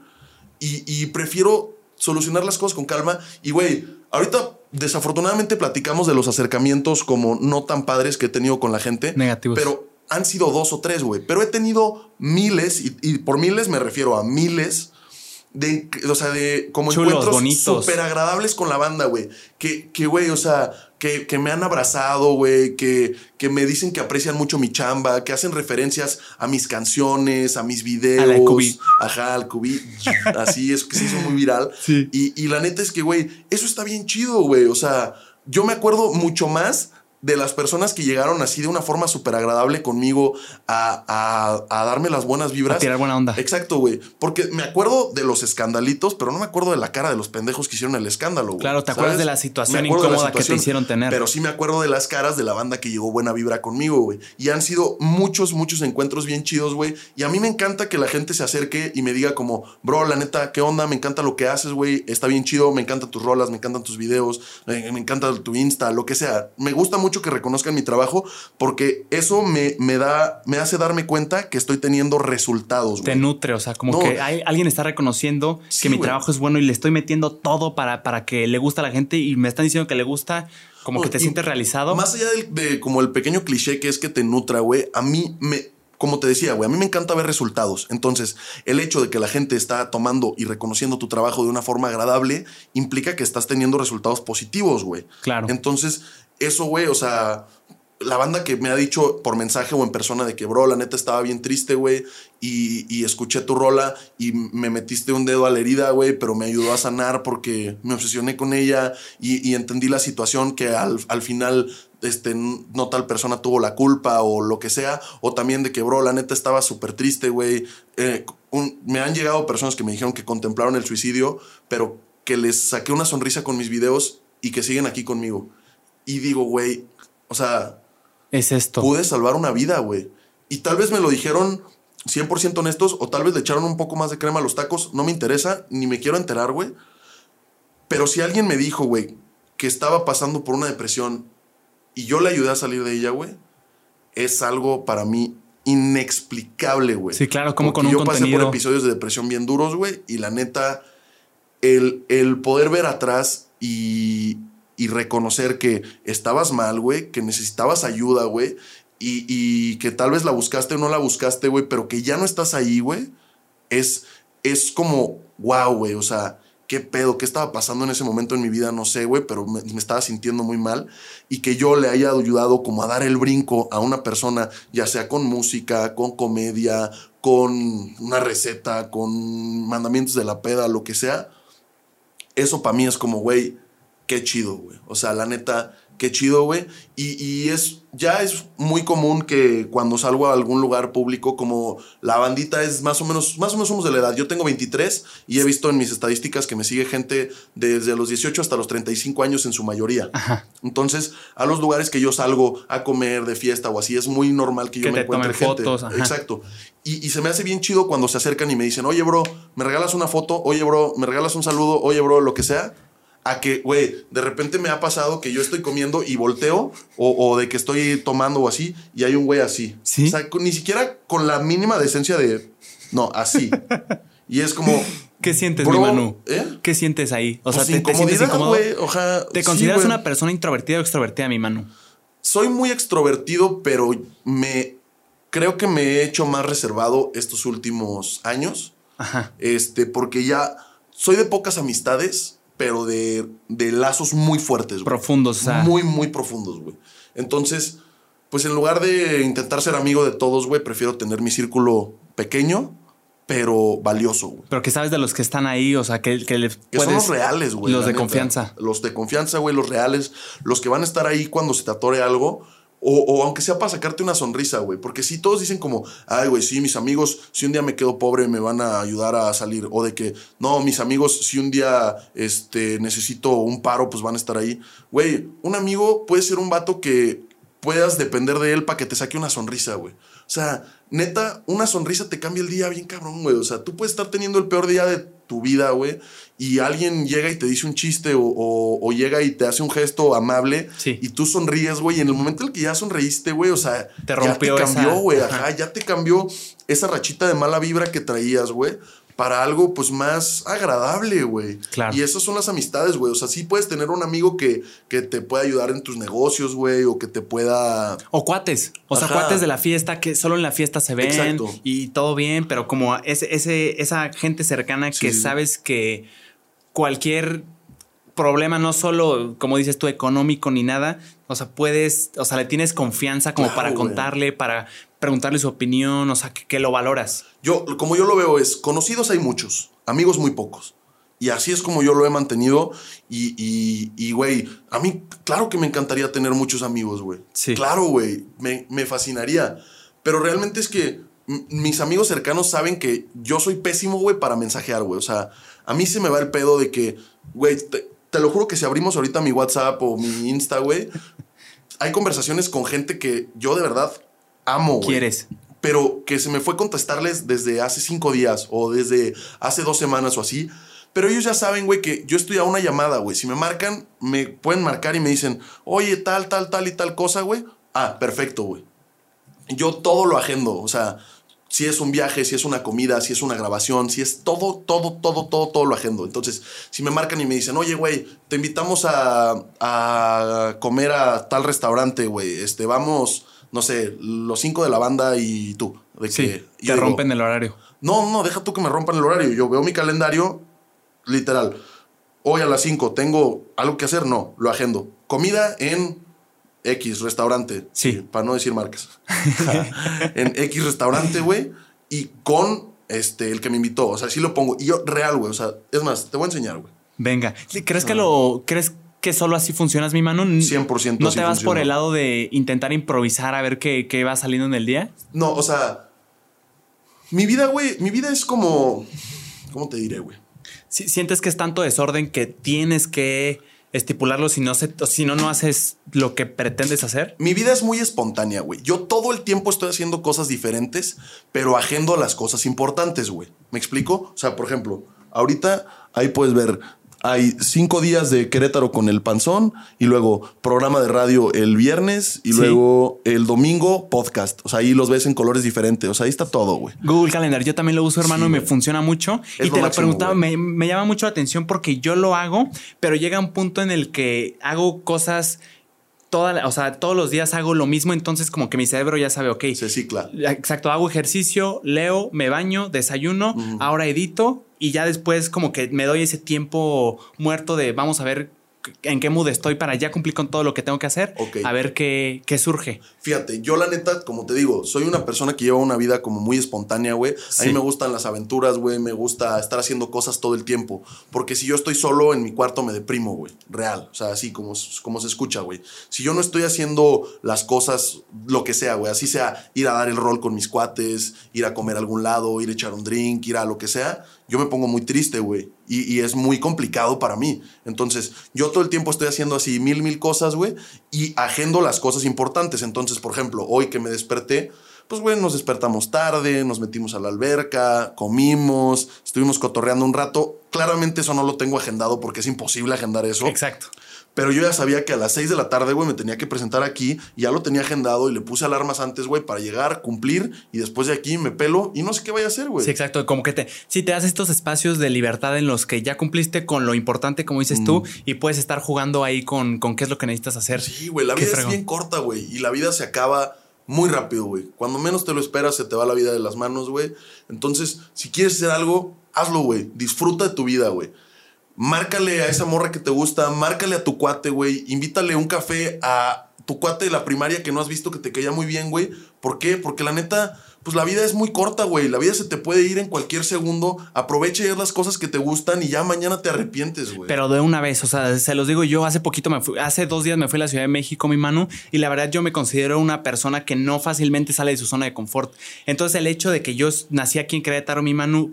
Y, y prefiero solucionar las cosas con calma. Y, güey, ahorita desafortunadamente platicamos de los acercamientos como no tan padres que he tenido con la gente. Negativos. Pero han sido dos o tres, güey. Pero he tenido miles, y, y por miles me refiero a miles. De, o sea, de como Chulos, encuentros súper agradables con la banda, güey. Que, que, güey, o sea, que, que me han abrazado, güey. Que, que me dicen que aprecian mucho mi chamba. Que hacen referencias a mis canciones, a mis videos. A la Cubi. Ajá, al cubi. Así es, que se hizo muy viral. Sí. Y, y la neta es que, güey, eso está bien chido, güey. O sea, yo me acuerdo mucho más de las personas que llegaron así de una forma súper agradable conmigo a, a- a darme las buenas vibras. A tirar buena onda. Exacto, güey. Porque me acuerdo de los escandalitos, pero no me acuerdo de la cara de los pendejos que hicieron el escándalo, güey. Claro, te acuerdas de la situación de la incómoda que te hicieron tener. Pero sí me acuerdo de las caras de la banda que llegó buena vibra conmigo, güey. Y han sido muchos, muchos encuentros bien chidos, güey. Y a mí me encanta que la gente se acerque y me diga como, bro, la neta, ¿qué onda? Me encanta lo que haces, güey. Está bien chido, me encantan tus rolas, me encantan tus videos, me, me encanta tu Insta, lo que sea. Me gusta mucho que reconozcan mi trabajo porque eso me, me da, me hace darme cuenta que estoy teniendo resultados, Te güey. nutre, o sea, como No. que hay- alguien está reconociendo Sí, que mi güey. trabajo es bueno y le estoy metiendo todo para, para que le guste a la gente y me están diciendo que le gusta, como que te sientes realizado. Más allá del- de, como el pequeño cliché que es que te nutra, güey, a mí me, como te decía, güey, a mí me encanta ver resultados. Entonces, el hecho de que la gente está tomando y reconociendo tu trabajo de una forma agradable implica que estás teniendo resultados positivos, güey. Claro. Entonces, eso, güey, o sea, la banda que me ha dicho por mensaje o en persona de que, bro, la neta estaba bien triste, güey, y, y escuché tu rola y me metiste un dedo a la herida, güey, pero me ayudó a sanar porque me obsesioné con ella y, entendí la situación que al, al final este, no tal persona tuvo la culpa o lo que sea, o también de que, bro, la neta estaba súper triste, güey. Eh, me han llegado personas que me dijeron que contemplaron el suicidio, pero que les saqué una sonrisa con mis videos y que siguen aquí conmigo. Y digo, güey, o sea, Es esto. pude salvar una vida, güey. Y tal vez me lo dijeron 100% honestos o tal vez le echaron un poco más de crema a los tacos. No me interesa, ni me quiero enterar, güey. Pero si alguien me dijo, güey, que estaba pasando por una depresión y yo le ayudé a salir de ella, güey, es algo para mí inexplicable, güey. Sí, claro, como Porque con un yo pasé contenido. por episodios de depresión bien duros, güey, y la neta, el, el poder ver atrás y, y reconocer que estabas mal, güey, que necesitabas ayuda, güey, y, que tal vez la buscaste o no la buscaste, güey, pero que ya no estás ahí, güey, es, es como, wow, güey, o sea, qué pedo, qué estaba pasando en ese momento en mi vida, no sé, güey, pero me, me estaba sintiendo muy mal y que yo le haya ayudado como a dar el brinco a una persona, ya sea con música, con comedia, con una receta, con mandamientos de la peda, lo que sea, eso para mí es como, güey, qué chido, güey. O sea, la neta, qué chido, güey. Y, y es, ya es muy común que cuando salgo a algún lugar público, como la bandita es más o menos, más o menos somos de la edad. Yo tengo 23 y he visto en mis estadísticas que me sigue gente desde los 18 hasta los 35 años en su mayoría. Ajá. Entonces, a los lugares que yo salgo a comer de fiesta o así, es muy normal que yo me encuentre gente. fotos, ajá. Exacto. Y, y se me hace bien chido cuando se acercan y me dicen, oye, bro, ¿me regalas una foto? Oye, bro, ¿me regalas un saludo? Oye, bro, lo que sea. A que, güey, de repente me ha pasado que yo estoy comiendo y volteo o, o de que estoy tomando o así y hay un güey así. ¿Sí? O sea, ni siquiera con la mínima decencia de, no, así. y es como... ¿Qué sientes, Bro, mi Manu? ¿eh? ¿Qué sientes ahí? O sea, pues, ¿te, te sientes incómodo? oja, ¿Te consideras una persona introvertida o extrovertida, mi Manu? soy muy extrovertido, pero me creo que me he hecho más reservado estos últimos años. Ajá. Este, porque ya soy de pocas amistades, pero de, de lazos muy fuertes, güey. Profundos, o sea. Muy, muy profundos, güey. Entonces, pues en lugar de intentar ser amigo de todos, güey, prefiero tener mi círculo pequeño, pero valioso, güey. Pero que sabes de los que están ahí, o sea, que, que le Que son los reales, güey. Los de neta. confianza. Los de confianza, güey, los reales. Los que van a estar ahí cuando se te atore algo. O, o aunque sea para sacarte una sonrisa, güey. Porque si todos dicen como, ay, güey, sí, mis amigos, si un día me quedo pobre, me van a ayudar a salir. O de que, no, mis amigos, si un día este, necesito un paro, pues van a estar ahí. Güey, un amigo puede ser un vato que puedas depender de él para que te saque una sonrisa, güey. O sea, neta, una sonrisa te cambia el día bien cabrón, güey. O sea, tú puedes estar teniendo el peor día de tu vida, güey, y alguien llega y te dice un chiste o, o- o llega y te hace un gesto amable Sí. y tú sonríes, güey, y en el momento en el que ya sonreíste, güey, o sea, Te rompió ya te cambió, esa- güey, ajá. ajá, ya te cambió esa rachita de mala vibra que traías, güey. Para algo, pues, más agradable, güey. Claro. Y esas son las amistades, güey. O sea, sí puedes tener un amigo que, que te pueda ayudar en tus negocios, güey, o que te pueda O cuates. O sea, cuates de la fiesta que solo en la fiesta se ven Exacto. y todo bien, pero como ese, ese, esa gente cercana Sí, que sabes que cualquier problema, no solo, como dices tú, económico ni nada, o sea, puedes, o sea, le tienes confianza como Claro, para contarle, para preguntarle su opinión, o sea, que, que lo valoras. Yo, como yo lo veo, es conocidos hay muchos, amigos muy pocos. Y así es como yo lo he mantenido. Y, y, y, güey, a mí, claro que me encantaría tener muchos amigos, güey. Sí. Claro, güey, me, me fascinaría. Pero realmente es que mis amigos cercanos saben que yo soy pésimo, güey, para mensajear, güey. O sea, a mí se me va el pedo de que, güey, te, te lo juro que si abrimos ahorita mi WhatsApp o mi Insta, güey, hay conversaciones con gente que yo de verdad amo, güey ¿Quieres? pero que se me fue contestarles desde hace cinco días o desde hace dos semanas o así. Pero ellos ya saben, güey, que yo estoy a una llamada, güey. Si me marcan, me pueden marcar y me dicen, oye, tal, tal, tal y tal cosa, güey. Ah, perfecto, güey. Yo todo lo agendo. O sea, si es un viaje, si es una comida, si es una grabación, si es todo, todo, todo, todo, todo lo agendo. Entonces, si me marcan y me dicen, oye, güey, te invitamos a, a comer a tal restaurante, güey. Este, vamos, no sé, los cinco de la banda y tú. De Sí, que, te yo digo, rompen el horario. no, no, deja tú que me rompan el horario. Yo veo mi calendario, literal. Hoy a las 5 tengo algo que hacer, no, lo agendo. Comida en X restaurante. Sí. Para no decir marcas. en X restaurante, güey. Y con este, el que me invitó. O sea, sí lo pongo. Y yo, real, güey. O sea, es más, te voy a enseñar, güey. Venga. ¿Crees que lo, crees que solo así funcionas, mi mano? 100% ¿No así te vas por el lado de intentar improvisar a ver qué, qué va saliendo en el día? No, o sea, mi vida, güey, mi vida es como. ¿Cómo te diré, güey? Si- ¿Sientes que es tanto desorden que tienes que estipularlo si no, se, si no, no haces lo que pretendes hacer? Mi vida es muy espontánea, güey. Yo todo el tiempo estoy haciendo cosas diferentes, pero agendo las cosas importantes, güey. ¿Me explico? O sea, por ejemplo, ahorita ahí puedes ver hay cinco días de Querétaro con el Panzón y luego programa de radio el viernes y luego el domingo podcast. O sea, ahí los ves en colores diferentes. O sea, ahí está todo, güey. Google Calendar, yo también lo uso, hermano, y me funciona mucho. y te lo preguntaba, me, me llama mucho la atención porque yo lo hago, pero llega un punto en el que hago cosas toda, o sea, todos los días hago lo mismo, entonces como que mi cerebro ya sabe, ok. Se cicla. Exacto, hago ejercicio, leo, me baño, desayuno, ahora edito y ya después como que me doy ese tiempo muerto de vamos a ver en qué mood estoy para ya cumplir con todo lo que tengo que hacer. A ver qué, qué, surge. Fíjate, yo la neta, como te digo, soy una persona que lleva una vida como muy espontánea, güey. A mí me gustan las aventuras, güey. Me gusta estar haciendo cosas todo el tiempo. Porque si yo estoy solo en mi cuarto me deprimo, güey. Real. O sea, así como, como se escucha, güey. Si yo no estoy haciendo las cosas, lo que sea, güey. Así sea ir a dar el rol con mis cuates, ir a comer a algún lado, ir a echar un drink, ir a lo que sea yo me pongo muy triste, güey. Y, es muy complicado para mí. Entonces, yo todo el tiempo estoy haciendo así mil, mil cosas, güey. Y agendo las cosas importantes. Entonces, por ejemplo, hoy que me desperté, pues, güey, nos despertamos tarde, nos metimos a la alberca, comimos, estuvimos cotorreando un rato. Claramente eso no lo tengo agendado porque es imposible agendar eso. Exacto. Pero yo ya sabía que a las 6 de la tarde, güey, me tenía que presentar aquí. Ya lo tenía agendado y le puse alarmas antes, güey, para llegar, cumplir. Y después de aquí me pelo y no sé qué vaya a hacer, güey. Sí, exacto. Como que te. Sí, te das estos espacios de libertad en los que ya cumpliste con lo importante, como dices tú, mm. y puedes estar jugando ahí con, con qué es lo que necesitas hacer. Sí, güey. La vida es bien corta, güey. Y la vida se acaba muy rápido, güey. Cuando menos te lo esperas, se te va la vida de las manos, güey. Entonces, si quieres hacer algo, hazlo, güey. Disfruta de tu vida, güey márcale a esa morra que te gusta, márcale a tu cuate, güey, invítale un café a tu cuate de la primaria que no has visto que te caía muy bien, güey. ¿Por qué? Porque la neta, pues la vida es muy corta, güey. La vida se te puede ir en cualquier segundo. Aprovecha y las cosas que te gustan y ya mañana te arrepientes, güey. Pero de una vez, o sea, se los digo yo, hace poquito me fui, hace dos días me fui a la Ciudad de México, mi mano, y la verdad yo me considero una persona que no fácilmente sale de su zona de confort. Entonces el hecho de que yo nací aquí en Querétaro, mi mano,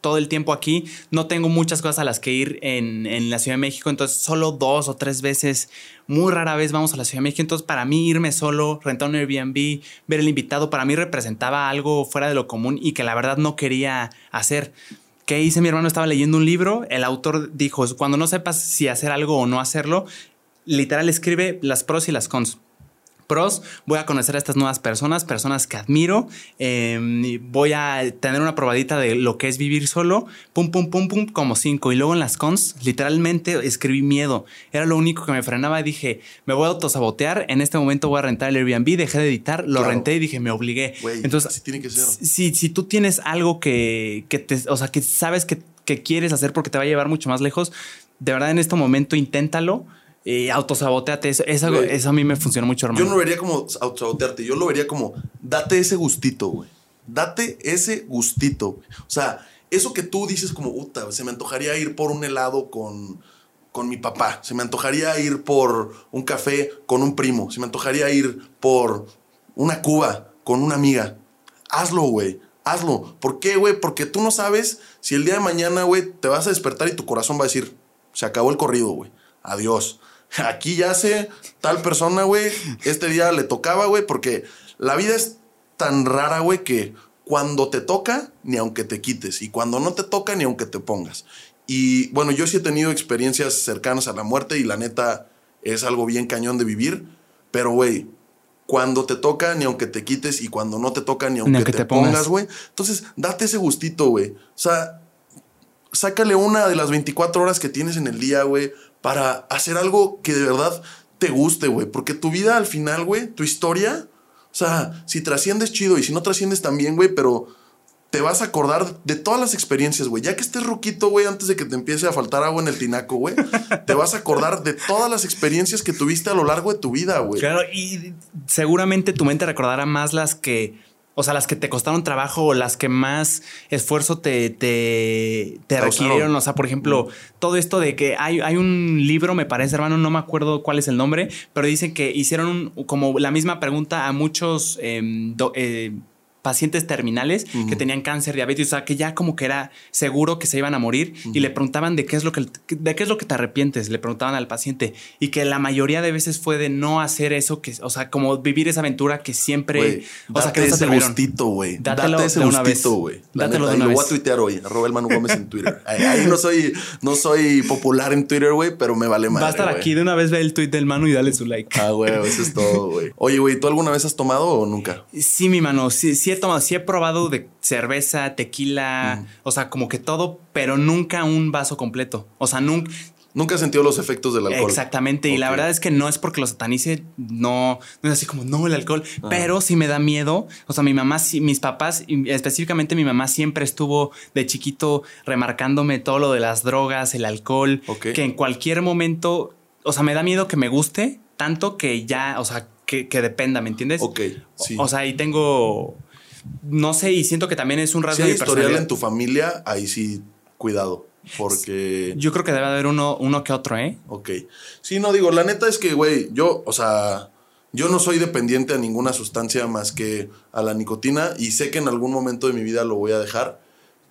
todo el tiempo aquí. No tengo muchas cosas a las que ir en, la Ciudad de México, entonces solo dos o tres veces, muy rara vez vamos a la Ciudad de México. Entonces para mí irme solo, rentar un Airbnb, ver el invitado, para mí representaba algo fuera de lo común y que la verdad no quería hacer. ¿Qué hice? Mi hermano estaba leyendo un libro, el autor dijo, cuando no sepas si hacer algo o no hacerlo, literal escribe las pros y las cons pros, voy a conocer a estas nuevas personas, personas que admiro, em, voy a tener una probadita de lo que es vivir solo, pum, pum, pum, pum, como cinco. Y luego en las cons, literalmente escribí miedo. Era lo único que me frenaba y dije, me voy a autosabotear, en este momento voy a rentar el Airbnb, dejé de editar, lo renté y dije, me obligué. Entonces, así tiene que ser. Si, si tú tienes algo que, que te, o sea, que sabes que, que quieres hacer porque te va a llevar mucho más lejos, de verdad en este momento inténtalo y autosaboteate. Eso, eso, a mí me funciona mucho, hermano. Yo no lo vería como autosabotearte, yo lo vería como date ese gustito, güey. Date ese gustito. Güey. O sea, eso que tú dices como, puta, se me antojaría ir por un helado con, con mi papá. Se me antojaría ir por un café con un primo. Se me antojaría ir por una cuba con una amiga. Hazlo, güey. Hazlo. ¿Por qué, güey? Porque tú no sabes si el día de mañana, güey, te vas a despertar y tu corazón va a decir, se acabó el corrido, güey. Adiós aquí ya sé tal persona, güey, este día le tocaba, güey, porque la vida es tan rara, güey, que cuando te toca, ni aunque te quites, y cuando no te toca, ni aunque te pongas. Y bueno, yo sí he tenido experiencias cercanas a la muerte y la neta es algo bien cañón de vivir, pero, güey, cuando te toca, ni aunque te quites, y cuando no te toca, ni aunque, te, pongas, güey. Entonces, date ese gustito, güey. O sea, sácale una de las 24 horas que tienes en el día, güey para hacer algo que de verdad te guste, güey. Porque tu vida al final, güey, tu historia, o sea, si trasciendes chido y si no trasciendes también, güey, pero te vas a acordar de todas las experiencias, güey. Ya que estés ruquito, güey, antes de que te empiece a faltar agua en el tinaco, güey, te vas a acordar de todas las experiencias que tuviste a lo largo de tu vida, güey. Claro, y seguramente tu mente recordará más las que o sea, las que te costaron trabajo o las que más esfuerzo te, te, te requirieron. O sea, por ejemplo, todo esto de que hay, hay, un libro, me parece, hermano, no me acuerdo cuál es el nombre, pero dice que hicieron como la misma pregunta a muchos em, eh, pacientes terminales que tenían cáncer, diabetes, o sea, que ya como que era seguro que se iban a morir y le preguntaban de qué es lo que de qué es lo que te arrepientes, le preguntaban al paciente y que la mayoría de veces fue de no hacer eso que, o sea, como vivir esa aventura que siempre, o sea, que ese gustito, güey. Date ese gustito, güey. Dátelo de una Lo voy a tuitear hoy, arroba el Manu Gómez en Twitter. Ahí, no soy no soy popular en Twitter, güey, pero me vale más. Va a estar aquí de una vez ve el tweet del Manu y dale su like. Ah, güey, eso es todo, güey. Oye, güey, ¿tú alguna vez has tomado o nunca? Sí, mi mano, sí, sí he tomado, sí he probado de cerveza, tequila, o sea, como que todo, pero nunca un vaso completo. O sea, nunca. Nunca he sentido los efectos del alcohol. Exactamente. Y la verdad es que no es porque lo satanice, no, no es así como no el alcohol, pero sí me da miedo. O sea, mi mamá, mis papás, específicamente mi mamá siempre estuvo de chiquito remarcándome todo lo de las drogas, el alcohol, que en cualquier momento, o sea, me da miedo que me guste tanto que ya, o sea, que, dependa, ¿me entiendes? Ok. Sí. O, sea, ahí tengo no sé, y siento que también es un rasgo si hay historial en tu familia, ahí sí, cuidado. Porque. Yo creo que debe haber uno, uno que otro, ¿eh? Ok. Sí, no, digo, la neta es que, güey, yo, o sea, yo no soy dependiente a ninguna sustancia más que a la nicotina y sé que en algún momento de mi vida lo voy a dejar,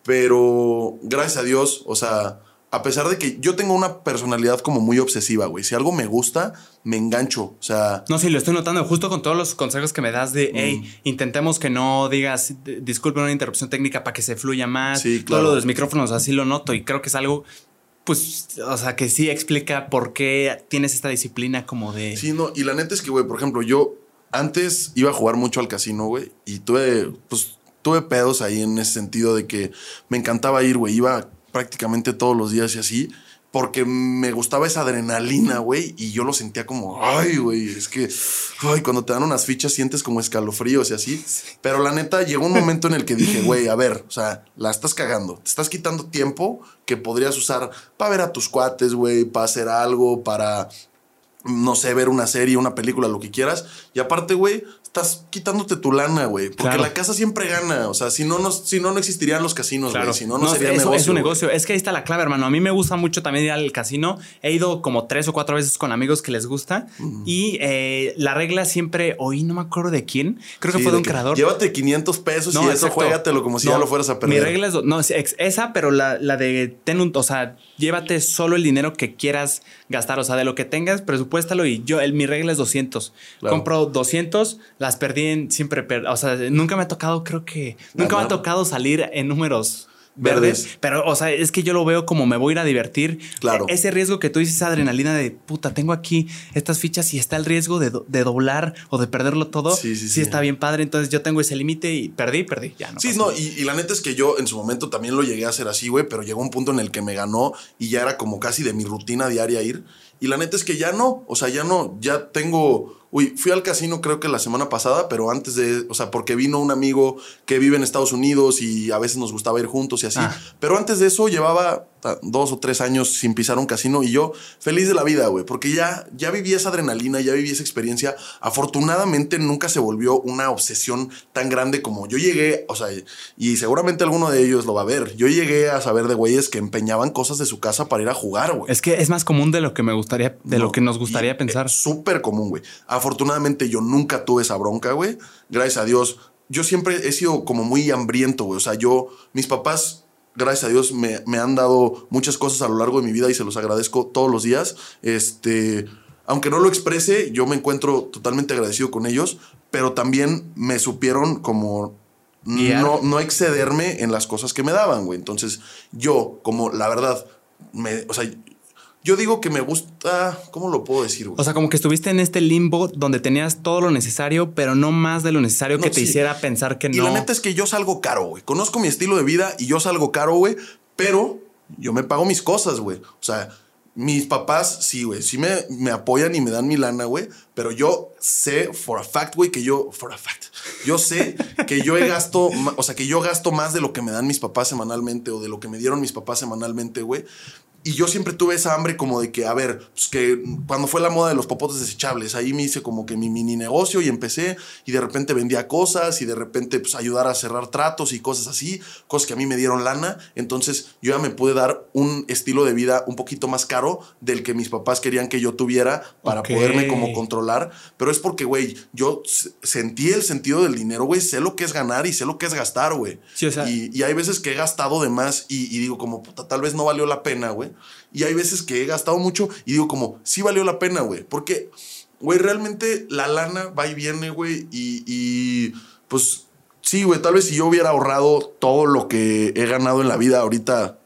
pero gracias a Dios, o sea, a pesar de que yo tengo una personalidad como muy obsesiva, güey. Si algo me gusta, me engancho. O sea. No, sí, lo estoy notando. Justo con todos los consejos que me das de, hey, mm. intentemos que no digas, disculpe una interrupción técnica para que se fluya más. Sí, claro. Todo lo de los micrófonos, así lo noto. Y creo que es algo, pues, o sea, que sí explica por qué tienes esta disciplina como de. Sí, no. Y la neta es que, güey, por ejemplo, yo antes iba a jugar mucho al casino, güey. Y tuve, pues, tuve pedos ahí en ese sentido de que me encantaba ir, güey. Iba prácticamente todos los días y así, porque me gustaba esa adrenalina, güey, y yo lo sentía como, ay, güey, es que, ay, cuando te dan unas fichas sientes como escalofríos y así. Pero la neta, llegó un momento en el que dije, güey, a ver, o sea, la estás cagando, te estás quitando tiempo que podrías usar para ver a tus cuates, güey, para hacer algo, para no sé, ver una serie, una película, lo que quieras. Y aparte, güey, estás quitándote tu lana, güey. Porque la casa siempre gana. O sea, si no, no, si no, no existirían los casinos, güey. Si no, no, sería eso, negocio. Es un negocio. Es que ahí está la clave, hermano. A mí me gusta mucho también ir al casino. He ido como tres o cuatro veces con amigos que les gusta. Y eh, la regla siempre, hoy no me acuerdo de quién. Creo que fue de un creador. Llévate 500 pesos y eso juégatelo como si ya lo fueras a perder. Mi regla es, no, esa, pero la, la de ten un, o sea, llévate solo el dinero que quieras gastar. O sea, de lo que tengas, presupuéstalo y yo, el, mi regla es 200. Compro 200, las perdí en siempre, o sea, nunca me ha tocado, creo que, nunca me ha tocado salir en números verdes. Pero, o sea, es que yo lo veo como me voy a ir a divertir. Claro. E-, ese riesgo que tú dices, adrenalina de puta, tengo aquí estas fichas y está el riesgo de, doblar o de perderlo todo. Sí, sí, sí. está bien padre. Entonces yo tengo ese límite y perdí, perdí. Ya no. Sí, no, y, la neta es que yo en su momento también lo llegué a hacer así, güey, pero llegó un punto en el que me ganó y ya era como casi de mi rutina diaria ir. Y la neta es que ya no, o sea, ya no, ya tengo Uy, fui al casino creo que la semana pasada, pero antes de, o sea, porque vino un amigo que vive en Estados Unidos y a veces nos gustaba ir juntos y así. Ah. Pero antes de eso llevaba dos o tres años sin pisar un casino y yo feliz de la vida, güey, porque ya, ya viví esa adrenalina, ya viví esa experiencia. Afortunadamente nunca se volvió una obsesión tan grande como yo llegué, o sea, y seguramente alguno de ellos lo va a ver. Yo llegué a saber de güeyes que empeñañaban cosas de su casa para ir a jugar, güey. Es que es más común de lo que me gustaría, de lo que nos gustaría pensar. Súper común, güey. Afortunadamente yo nunca tuve esa bronca, güey. Gracias a Dios. Yo siempre he sido como muy hambriento, güey. O sea, yo, mis papás, gracias a Dios, me, me, han dado muchas cosas a lo largo de mi vida y se los agradezco todos los días. Este, aunque no lo exprese, yo me encuentro totalmente agradecido con ellos, pero también me supieron como no, no excederme en las cosas que me daban, güey. Entonces, yo, como la verdad, me, o sea, yo digo que me gusta, ¿cómo lo puedo decir? O sea, como que estuviste en este limbo donde tenías todo lo necesario, pero no más de lo necesario que te hiciera pensar que no. Y la neta es que yo salgo caro, güey. Conozco mi estilo de vida y yo salgo caro, güey, pero yo me pago mis cosas, güey. O sea, mis papás, sí, güey, sí me, me, apoyan y me dan mi lana, güey, pero yo sé for a fact, güey, que yo, for a fact, yo sé que yo he gasto, o sea, que yo gasto más de lo que me dan mis papás semanalmente o de lo que me dieron mis papás semanalmente, güey. y yo siempre tuve esa hambre como de que, a ver, pues que cuando fue la moda de los popotes desechables, ahí me hice como que mi mini negocio y empecé y de repente vendía cosas y de repente pues ayudar a cerrar tratos y cosas así, cosas que a mí me dieron lana. Entonces yo ya me pude dar un estilo de vida un poquito más caro del que mis papás querían que yo tuviera para poderme como controlar. Pero es porque, güey, yo sentí el sentido del dinero, güey, sé lo que es ganar y sé lo que es gastar, güey. Sí, o sea- y, y hay veces que he gastado de más y, y digo como, puta, tal vez no valió la pena, güey. Y hay veces que he gastado mucho y digo como, sí valió la pena, güey. Porque, güey, realmente la lana va y viene, güey. Y, y, pues sí, güey, tal vez si yo hubiera ahorrado todo lo que he ganado en la vida ahorita,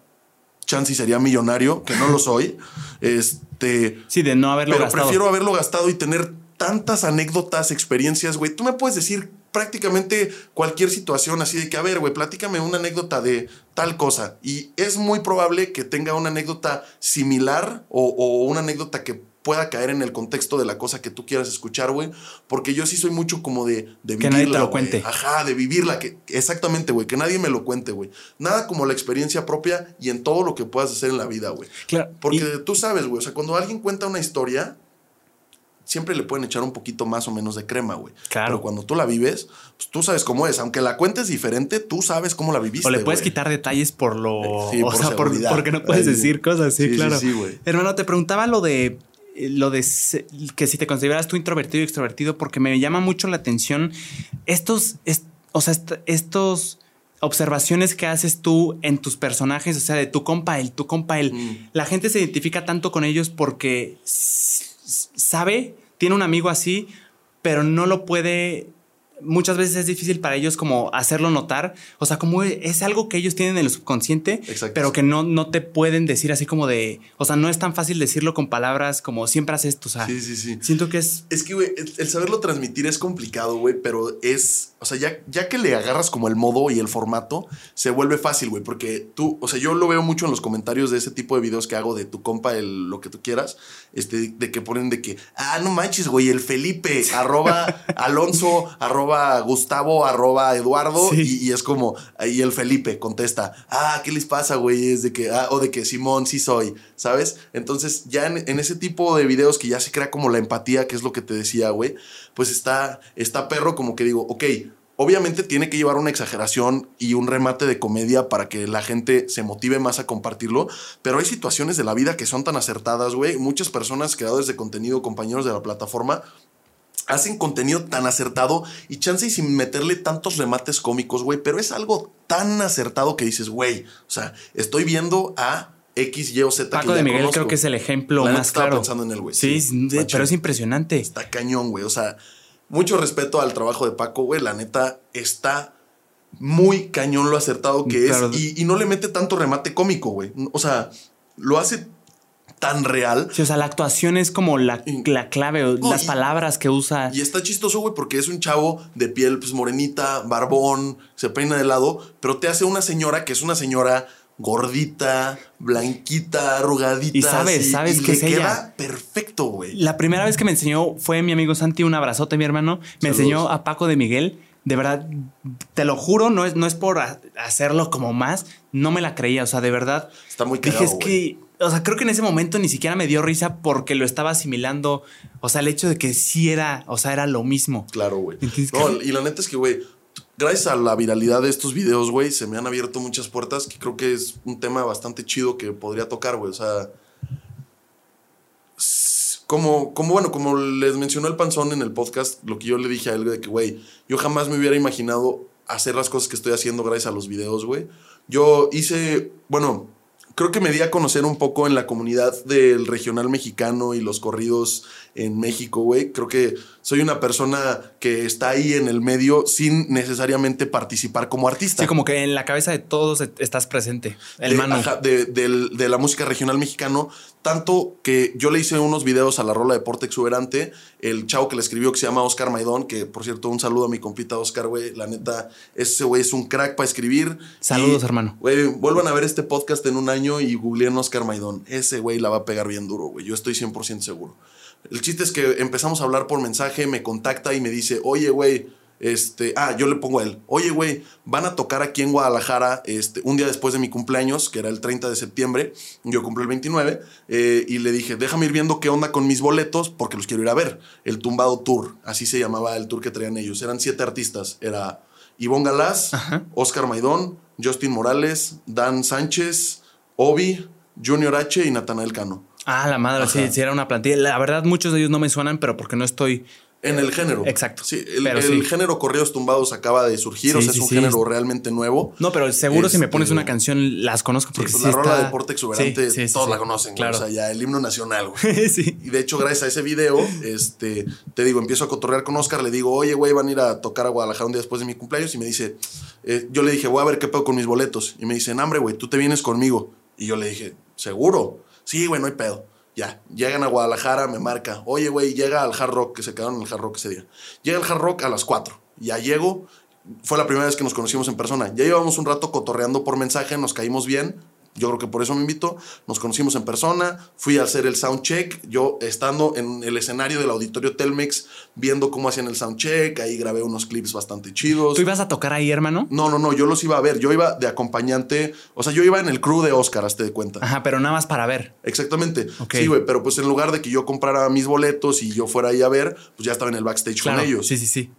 chance y sería millonario, que no lo soy. Este, Sí, de no haberlo pero gastado. prefiero haberlo gastado y tener tantas anécdotas, experiencias, güey. Tú me puedes decir prácticamente cualquier situación así de que, a ver, güey, platícame una anécdota de tal cosa. Y es muy probable que tenga una anécdota similar o, o una anécdota que pueda caer en el contexto de la cosa que tú quieras escuchar, güey. Porque yo sí soy mucho como de, de Que nadie te vivirla, lo cuente. Ajá, de vivirla. Que, exactamente, güey. Que nadie me lo cuente, güey. Nada como la experiencia propia y en todo lo que puedas hacer en la vida, güey. Claro, Porque y- tú sabes, güey, o sea, cuando alguien cuenta una historia, siempre le pueden echar un poquito más o menos de crema, güey. Claro. Pero cuando tú la vives, pues tú sabes cómo es. Aunque la cuentes diferente, tú sabes cómo la viviste. O le puedes güey. quitar detalles por lo. Sí, o por sea, por- porque no puedes decir cosas, sí, Sí, sí, claro. sí, güey. Hermano, te preguntaba lo de. eh, Lo de que si te consideras tú introvertido y extrovertido, porque me llama mucho la atención estos, est- o sea, est- estos observaciones que haces tú en tus personajes, o sea, de tu compa, el tu compa, el. Mm. La gente se identifica tanto con ellos porque sabe, tiene un amigo así, pero no lo puede. Muchas veces es difícil para ellos como hacerlo notar. O sea, como es algo que ellos tienen en el subconsciente, Exacto. pero que no, no te pueden decir así como de. O sea, no es tan fácil decirlo con palabras como siempre haces esto. O sea, Sí, sí, sí. siento que es. Es que, güey, el, el saberlo transmitir es complicado, güey, pero es. O sea, ya, ya que le agarras como el modo y el formato, se vuelve fácil, güey, porque tú, o sea, yo lo veo mucho en los comentarios de ese tipo de videos que hago de tu compa, el, lo que tú quieras, este, de que ponen de que, ah, no manches, güey, el Felipe, arroba Alonso, arroba Gustavo, arroba Eduardo, Sí. y, y es como, ahí el Felipe contesta, ah, ¿qué les pasa, güey? Es de que, ah, o de que Simón sí soy, ¿sabes? Entonces, ya en, en ese tipo de videos que ya se crea como la empatía, que es lo que te decía, güey, pues está, está perro como que digo, ok, obviamente tiene que llevar una exageración y un remate de comedia para que la gente se motive más a compartirlo, pero hay situaciones de la vida que son tan acertadas, güey. Muchas personas, creadores de contenido, compañeros de la plataforma, hacen contenido tan acertado y chance y sin meterle tantos remates cómicos, güey, pero es algo tan acertado que dices, güey, o sea, estoy viendo a X, Y o Z. que Paco ya de Miguel conozco. creo que es el ejemplo La más estaba claro. pensando en él, güey. Sí, Sí, de- machín. pero es impresionante. Está cañón, güey. O sea, mucho respeto al trabajo de Paco, güey. La neta está muy cañón lo acertado que Claro. es. Y, y no le mete tanto remate cómico, güey. O sea, lo hace tan real. Sí, o sea, la actuación es como la, Y- la clave, o No, las y- palabras que usa. Y está chistoso, güey, porque es un chavo de piel pues, morenita, barbón, se peina de lado, pero te hace una señora que es una señora gordita, blanquita, arrugadita. Y sabes, así, sabes y que le es ella. queda perfecto, güey. La primera vez que me enseñó fue mi amigo Santi, un abrazote, mi hermano. Me Saludos. enseñó a Paco de Miguel. De verdad, te lo juro, no es, no es por ha- hacerlo como más, no me la creía. O sea, de verdad. Está muy Dije, cagado, es güey. que, o sea, creo que en ese momento ni siquiera me dio risa porque lo estaba asimilando. O sea, el hecho de que sí era, o sea, era lo mismo. Claro, güey. No, y la neta es que, güey, gracias a la viralidad de estos videos, güey, se me han abierto muchas puertas que creo que es un tema bastante chido que podría tocar, güey. O sea, como, como, bueno, como les mencionó el panzón en el podcast, lo que yo le dije a él de que, güey, yo jamás me hubiera imaginado hacer las cosas que estoy haciendo gracias a los videos, güey. Yo hice, bueno, creo que me di a conocer un poco en la comunidad del regional mexicano y los corridos en México, güey. Creo que soy una persona que está ahí en el medio sin necesariamente participar como artista. Sí, como que en la cabeza de todos et- estás presente. El de, mano. ajá, de, la música regional mexicano, tanto que yo le hice unos videos a la rola de Porte Exuberante, el chavo que le escribió que se llama Oscar Maidón, que por cierto, un saludo a mi compita Oscar, güey, la neta, ese güey es un crack para escribir. Saludos, Y, hermano. Güey, vuelvan a ver este podcast en un año y googleen Oscar Maidón, ese güey la va a pegar bien duro, güey, yo estoy 100% seguro. El chiste es que empezamos a hablar por mensaje, me contacta y me dice, oye, güey, Este, ah, yo le pongo a él, oye, güey, van a tocar aquí en Guadalajara este, un día después de mi cumpleaños, que era el 30 de septiembre, yo cumplí el 29, eh, y le dije, déjame ir viendo qué onda con mis boletos porque los quiero ir a ver. El Tumbado Tour, así se llamaba el tour que traían ellos. Eran siete artistas, era Ivonne Galás, Oscar Maidón, Justin Morales, Dan Sánchez, Obi, Junior H y Natanael Cano. Ah, la madre, sí, sí, era una plantilla. La verdad, muchos de ellos no me suenan, pero porque no estoy en el género. Exacto. Sí, el, género correos tumbados acaba de surgir, o sea, es un género realmente nuevo. No, pero seguro si me pones una este, canción las conozco porque pues la rola de deporte exuberante todos la conocen, claro. o sea, ya el himno nacional, güey. sí. Y de hecho, gracias a ese video, este, te digo, empiezo a cotorrear con Oscar, le digo, oye, güey, van a ir a tocar a Guadalajara un día después de mi cumpleaños y me dice, eh, yo le dije, voy a ver qué pedo con mis boletos. Y me dice, hambre, güey, tú te vienes conmigo. Y yo le dije, ¿seguro? Sí, güey, no hay pedo. Ya, llegan a Guadalajara, me marca, oye, güey, llega al Hard Rock, que se quedaron en el Hard Rock ese día. Llega al Hard Rock a las 4. Ya llego, fue la primera vez que nos conocimos en persona. Ya llevamos un rato cotorreando por mensaje, nos caímos bien, yo creo que por eso me invitó. Nos conocimos en persona, fui a hacer el sound check. Yo estando en el escenario del auditorio Telmex, viendo cómo hacían el sound check, ahí grabé unos clips bastante chidos. ¿Tú ibas a tocar ahí, hermano? No, no, no, yo los iba a ver. Yo iba de acompañante, o sea, yo iba en el crew de Oscar, hazte de cuenta. Ajá, pero nada más para ver. Exactamente. Sí, güey, pero pues en lugar de que yo comprara mis boletos y yo fuera ahí a ver, pues ya estaba en el backstage con ellos. Sí, sí, sí.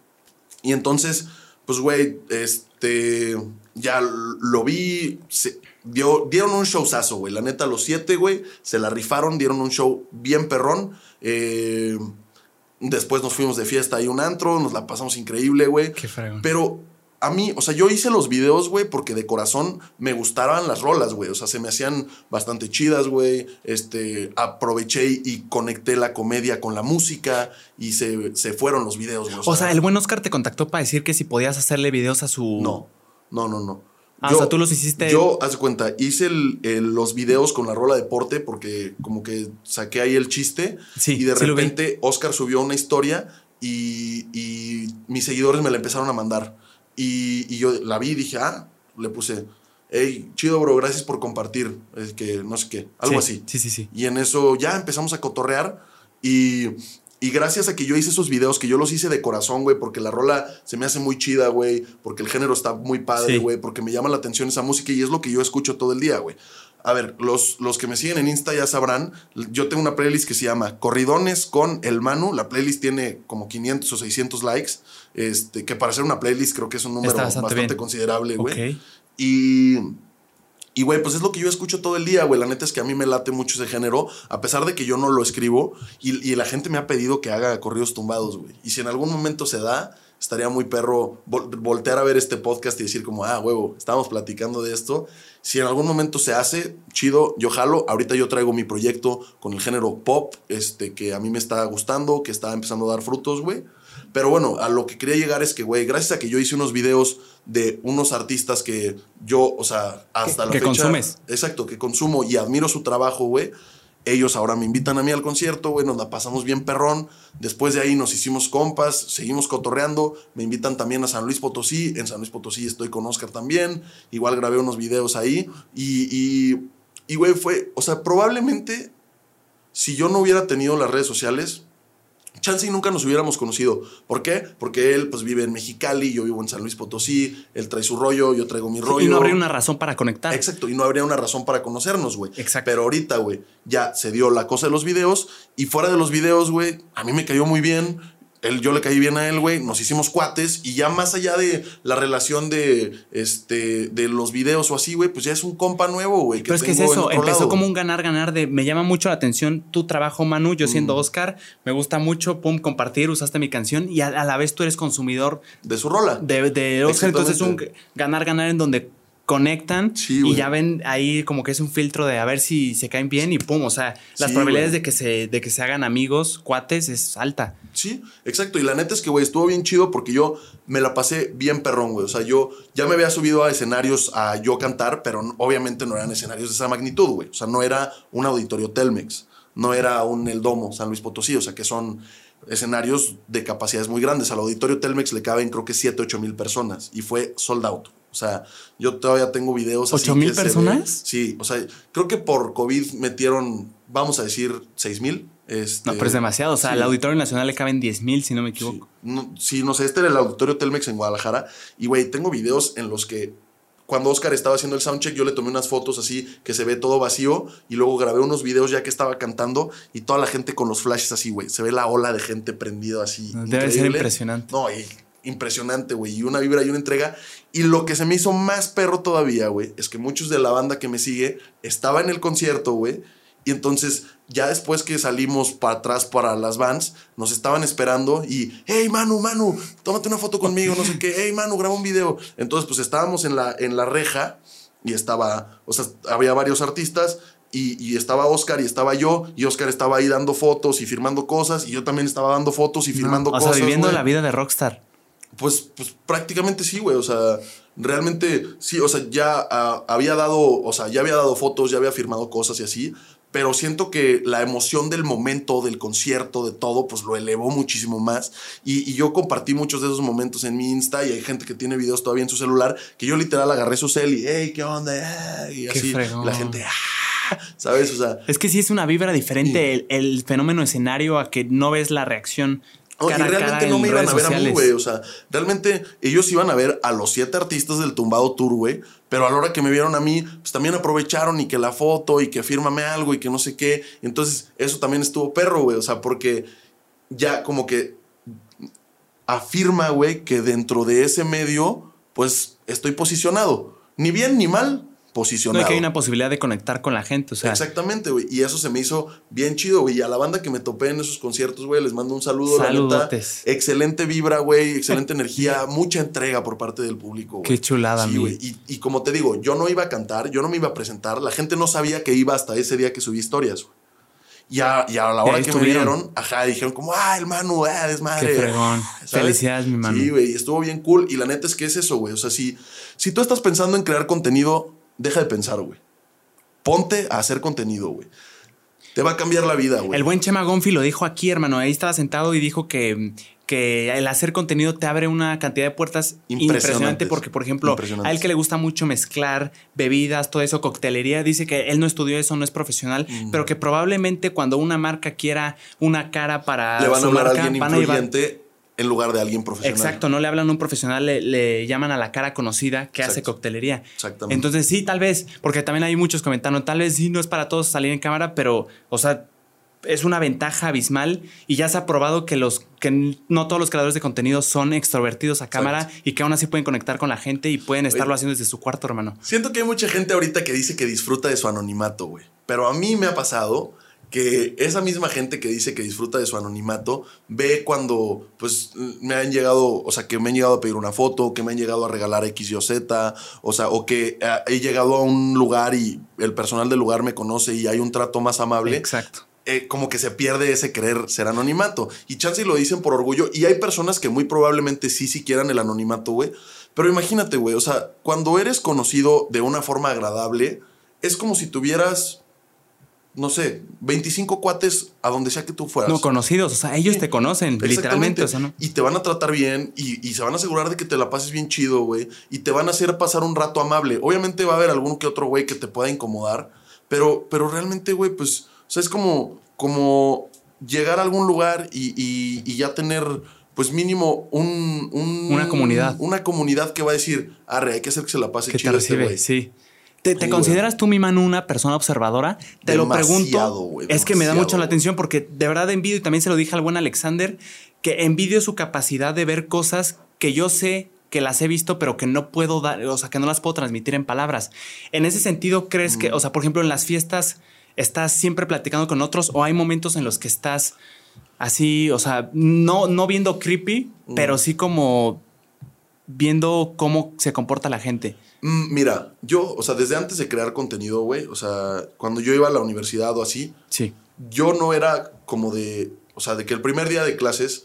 Y entonces, pues, güey, este, ya lo vi. Se, dieron un showzazo, güey. La neta, los siete, güey, se la rifaron, dieron un show bien perrón. Eh, después nos fuimos de fiesta ahí un antro, nos la pasamos increíble, güey. Qué fregón. Pero a mí, o sea, yo hice los videos, güey, porque de corazón me gustaban las rolas, güey. O sea, se me hacían bastante chidas, güey. Este, aproveché y conecté la comedia con la música y se, se fueron los videos, güey. O, sea, el buen Oscar te contactó para decir que si podías hacerle videos a su. No, no, no, no. Ah, o sea, tú los hiciste. Yo, haz cuenta, hice los videos con la rola deporte porque como que saqué ahí el chiste. Sí, y de repente Oscar subió una historia y, mis seguidores me la empezaron a mandar. Y, yo la vi y dije, ah, le puse, hey, chido, bro, gracias por compartir. Es que no sé qué, algo así. Sí, sí, sí. Y en eso ya empezamos a cotorrear y y gracias a que yo hice esos videos, que yo los hice de corazón, güey, porque la rola se me hace muy chida, güey, porque el género está muy padre, güey, porque me llama la atención esa música y es lo que yo escucho todo el día, güey. A ver, los, los que me siguen en Insta ya sabrán, yo tengo una playlist que se llama Corridones con el Manu. La playlist tiene como 500 o 600 likes, este, que para ser una playlist creo que es un número bastante, considerable, güey. Y y, güey, pues es lo que yo escucho todo el día, güey. La neta es que a mí me late mucho ese género, a pesar de que yo no lo escribo. Y, la gente me ha pedido que haga corridos tumbados, güey. Y si en algún momento se da, estaría muy perro voltear a ver este podcast y decir como, ah, huevo, estábamos platicando de esto. Si en algún momento se hace, chido, yo jalo. Ahorita yo traigo mi proyecto con el género pop, este, que a mí me está gustando, que está empezando a dar frutos, güey. Pero bueno, a lo que quería llegar es que, güey, gracias a que yo hice unos videos de unos artistas que yo, o sea, hasta la que consumes. Exacto, que consumo y admiro su trabajo, güey. Ellos ahora me invitan a mí al concierto, güey, nos la pasamos bien perrón. Después de ahí nos hicimos compas, seguimos cotorreando. Me invitan también a San Luis Potosí. En San Luis Potosí estoy con Oscar también. Igual grabé unos videos ahí. Y, y, y güey, fue, o sea, probablemente si yo no hubiera tenido las redes sociales, chance y nunca nos hubiéramos conocido. ¿Por qué? Porque él pues vive en Mexicali, yo vivo en San Luis Potosí, él trae su rollo, yo traigo mi rollo. Y no habría una razón para conectar. Exacto, y no habría una razón para conocernos, güey. Exacto. Pero ahorita, güey, ya se dio la cosa de los videos y fuera de los videos, güey, a mí me cayó muy bien yo le caí bien a él, güey, nos hicimos cuates y ya más allá de la relación de, este, de los videos o así, güey, pues ya es un compa nuevo, güey. Pero es que es eso, empezó como un ganar-ganar de, me llama mucho la atención tu trabajo, Manu, yo siendo mm. Oscar, me gusta mucho, pum, compartir, usaste mi canción y a, la vez tú eres consumidor. De su rola. De, de Oscar, entonces es un ganar-ganar en donde conectan y ya ven ahí como que es un filtro de a ver si se caen bien y pum, o sea, las probabilidades de que, se, de que se hagan amigos, cuates, es alta. Sí, exacto. Y la neta es que, güey, estuvo bien chido porque yo me la pasé bien perrón, güey. O sea, yo ya me había subido a escenarios a yo cantar, pero obviamente no eran escenarios de esa magnitud, güey. O sea, no era un auditorio Telmex, no era un El Domo, San Luis Potosí, o sea, que son escenarios de capacidades muy grandes. Al auditorio Telmex le caben creo que 7, 8 mil personas y fue sold out. O sea, yo todavía tengo videos ¿Ocho mil personas? sí, o sea, creo que por COVID metieron, vamos a decir, seis mil. Este, No, pero es demasiado. O sea, sí. al Auditorio Nacional le caben 10 mil, si no me equivoco. No, sí, no sé, este era el auditorio Telmex en Guadalajara. Y, güey, tengo videos en los que cuando Oscar estaba haciendo el soundcheck, yo le tomé unas fotos así que se ve todo vacío. Y luego grabé unos videos ya que estaba cantando y toda la gente con los flashes así, güey. Se ve la ola de gente prendida así. Debe ser impresionante. No, y impresionante, güey. Y una vibra y una entrega. Y lo que se me hizo más perro todavía, güey, es que muchos de la banda que me sigue estaba en el concierto, güey. Y entonces, ya después que salimos para atrás para las vans, nos estaban esperando y, hey, Manu, Manu, tómate una foto conmigo, no sé qué, hey, Manu, graba un video. Entonces, pues estábamos en la, en la reja y estaba, o sea, había varios artistas y, y estaba Oscar y estaba yo, y Oscar estaba ahí dando fotos y firmando cosas, y yo también estaba dando fotos y firmando o cosas. sea, viviendo la vida de rockstar. Pues, pues prácticamente sí, güey. O sea, realmente sí, o sea, ya ah, había dado, o sea, ya había dado fotos, ya había firmado cosas y así. Pero siento que la emoción del momento, del concierto, de todo, pues lo elevó muchísimo más. Y, y yo compartí muchos de esos momentos en mi Insta y hay gente que tiene videos todavía en su celular que yo literal agarré su cel y, hey, ¿qué onda? Y así. La gente, "Ah", ¿sabes? O sea, Es que sí es una vibra diferente el, el fenómeno escenario a que no ves la reacción. Cara y realmente no me iban a ver a mí, güey. O sea, realmente ellos iban a ver a los siete artistas del Tumbado Tour, güey. Pero a la hora que me vieron a mí, pues también aprovecharon y que la foto y que fírmame algo y que no sé qué. Entonces, eso también estuvo perro, güey. O sea, porque ya como que afirma, güey, que dentro de ese medio, pues estoy posicionado. Ni bien ni mal, No, posicionado. y que hay una posibilidad de conectar con la gente. O sea, Exactamente, güey. Y eso se me hizo bien chido, güey. Y a la banda que me topé en esos conciertos, güey, les mando un saludo. La neta, Saludotes. excelente vibra, güey. Excelente energía. Mucha entrega por parte del público, güey. Qué chulada, Sí, mi. güey. Y, y como te digo, yo no iba a cantar, yo no me iba a presentar. La gente no sabía que iba hasta ese día que subí historias, güey. Y a, y a la hora que estuvieron. me vieron, ajá, dijeron como, ah, el Manu, ah, desmadre. Qué fregón. Felicidades, mi Manu. Sí, güey, estuvo bien cool. Y la neta es que es eso, güey. O sea, si, si tú estás pensando en crear contenido, deja de pensar, güey. Ponte a hacer contenido, güey. Te va a cambiar la vida, güey. El buen Chema Gonfi lo dijo aquí, hermano. Ahí estaba sentado y dijo que, que el hacer contenido te abre una cantidad de puertas impresionante. Porque, por ejemplo, a él que le gusta mucho mezclar bebidas, todo eso, coctelería, dice que él no estudió eso, no es profesional, Mm. pero que probablemente cuando una marca quiera una cara para Le van a hablar a marca, alguien a influyente en lugar de alguien profesional. Exacto, no le hablan a un profesional, le, le llaman a la cara conocida que hace Exacto. coctelería. Exactamente. Entonces sí, tal vez, porque también hay muchos comentando, tal vez sí no es para todos salir en cámara, pero, o sea, es una ventaja abismal y ya se ha probado que los que no todos los creadores de contenido son extrovertidos a cámara y que aún así pueden conectar con la gente y pueden estarlo Oye. haciendo desde su cuarto, hermano. Siento que hay mucha gente ahorita que dice que disfruta de su anonimato, güey. Pero a mí me ha pasado que esa misma gente que dice que disfruta de su anonimato ve cuando pues me han llegado, o sea, que me han llegado a pedir una foto, que me han llegado a regalar X, Y o Z, o sea, o que eh, he llegado a un lugar y el personal del lugar me conoce y hay un trato más amable. Exacto. eh, como que se pierde ese querer ser anonimato. Y chance lo dicen por orgullo. Y hay personas que muy probablemente sí, sí quieran el anonimato, güey. Pero imagínate, güey, o sea, cuando eres conocido de una forma agradable, es como si tuvieras, no sé, 25 cuates a donde sea que tú fueras. No conocidos, o sea, ellos Sí. te conocen, literalmente, o sea, ¿no? Y te van a tratar bien y, y se van a asegurar de que te la pases bien chido, güey. Y te van a hacer pasar un rato amable. Obviamente va a haber algún que otro güey que te pueda incomodar, pero, pero realmente, güey, pues, o sea, es como, como llegar a algún lugar y, y- y ya tener, pues mínimo, un, un- Una comunidad. Una comunidad que va a decir, arre, hay que hacer que se la pase que te chido este recibe, güey. sí. ¿Te, te Sí, consideras tú, mi Manu, una persona observadora? Te lo pregunto. es que me da mucho la atención porque de verdad envidio, y también se lo dije al buen Alexander, que envidio su capacidad de ver cosas que yo sé que las he visto, pero que no puedo dar, o sea, que no las puedo transmitir en palabras. En ese sentido, ¿crees Mm. que, o sea, por ejemplo, en las fiestas estás siempre platicando con otros o hay momentos en los que estás así, o sea, no, no viendo creepy, Mm. pero sí como viendo cómo se comporta la gente? Mm, Mira, yo, o sea, desde antes de crear contenido, güey, o sea, cuando yo iba a la universidad o así, Sí. yo no era como de, o sea, de que el primer día de clases,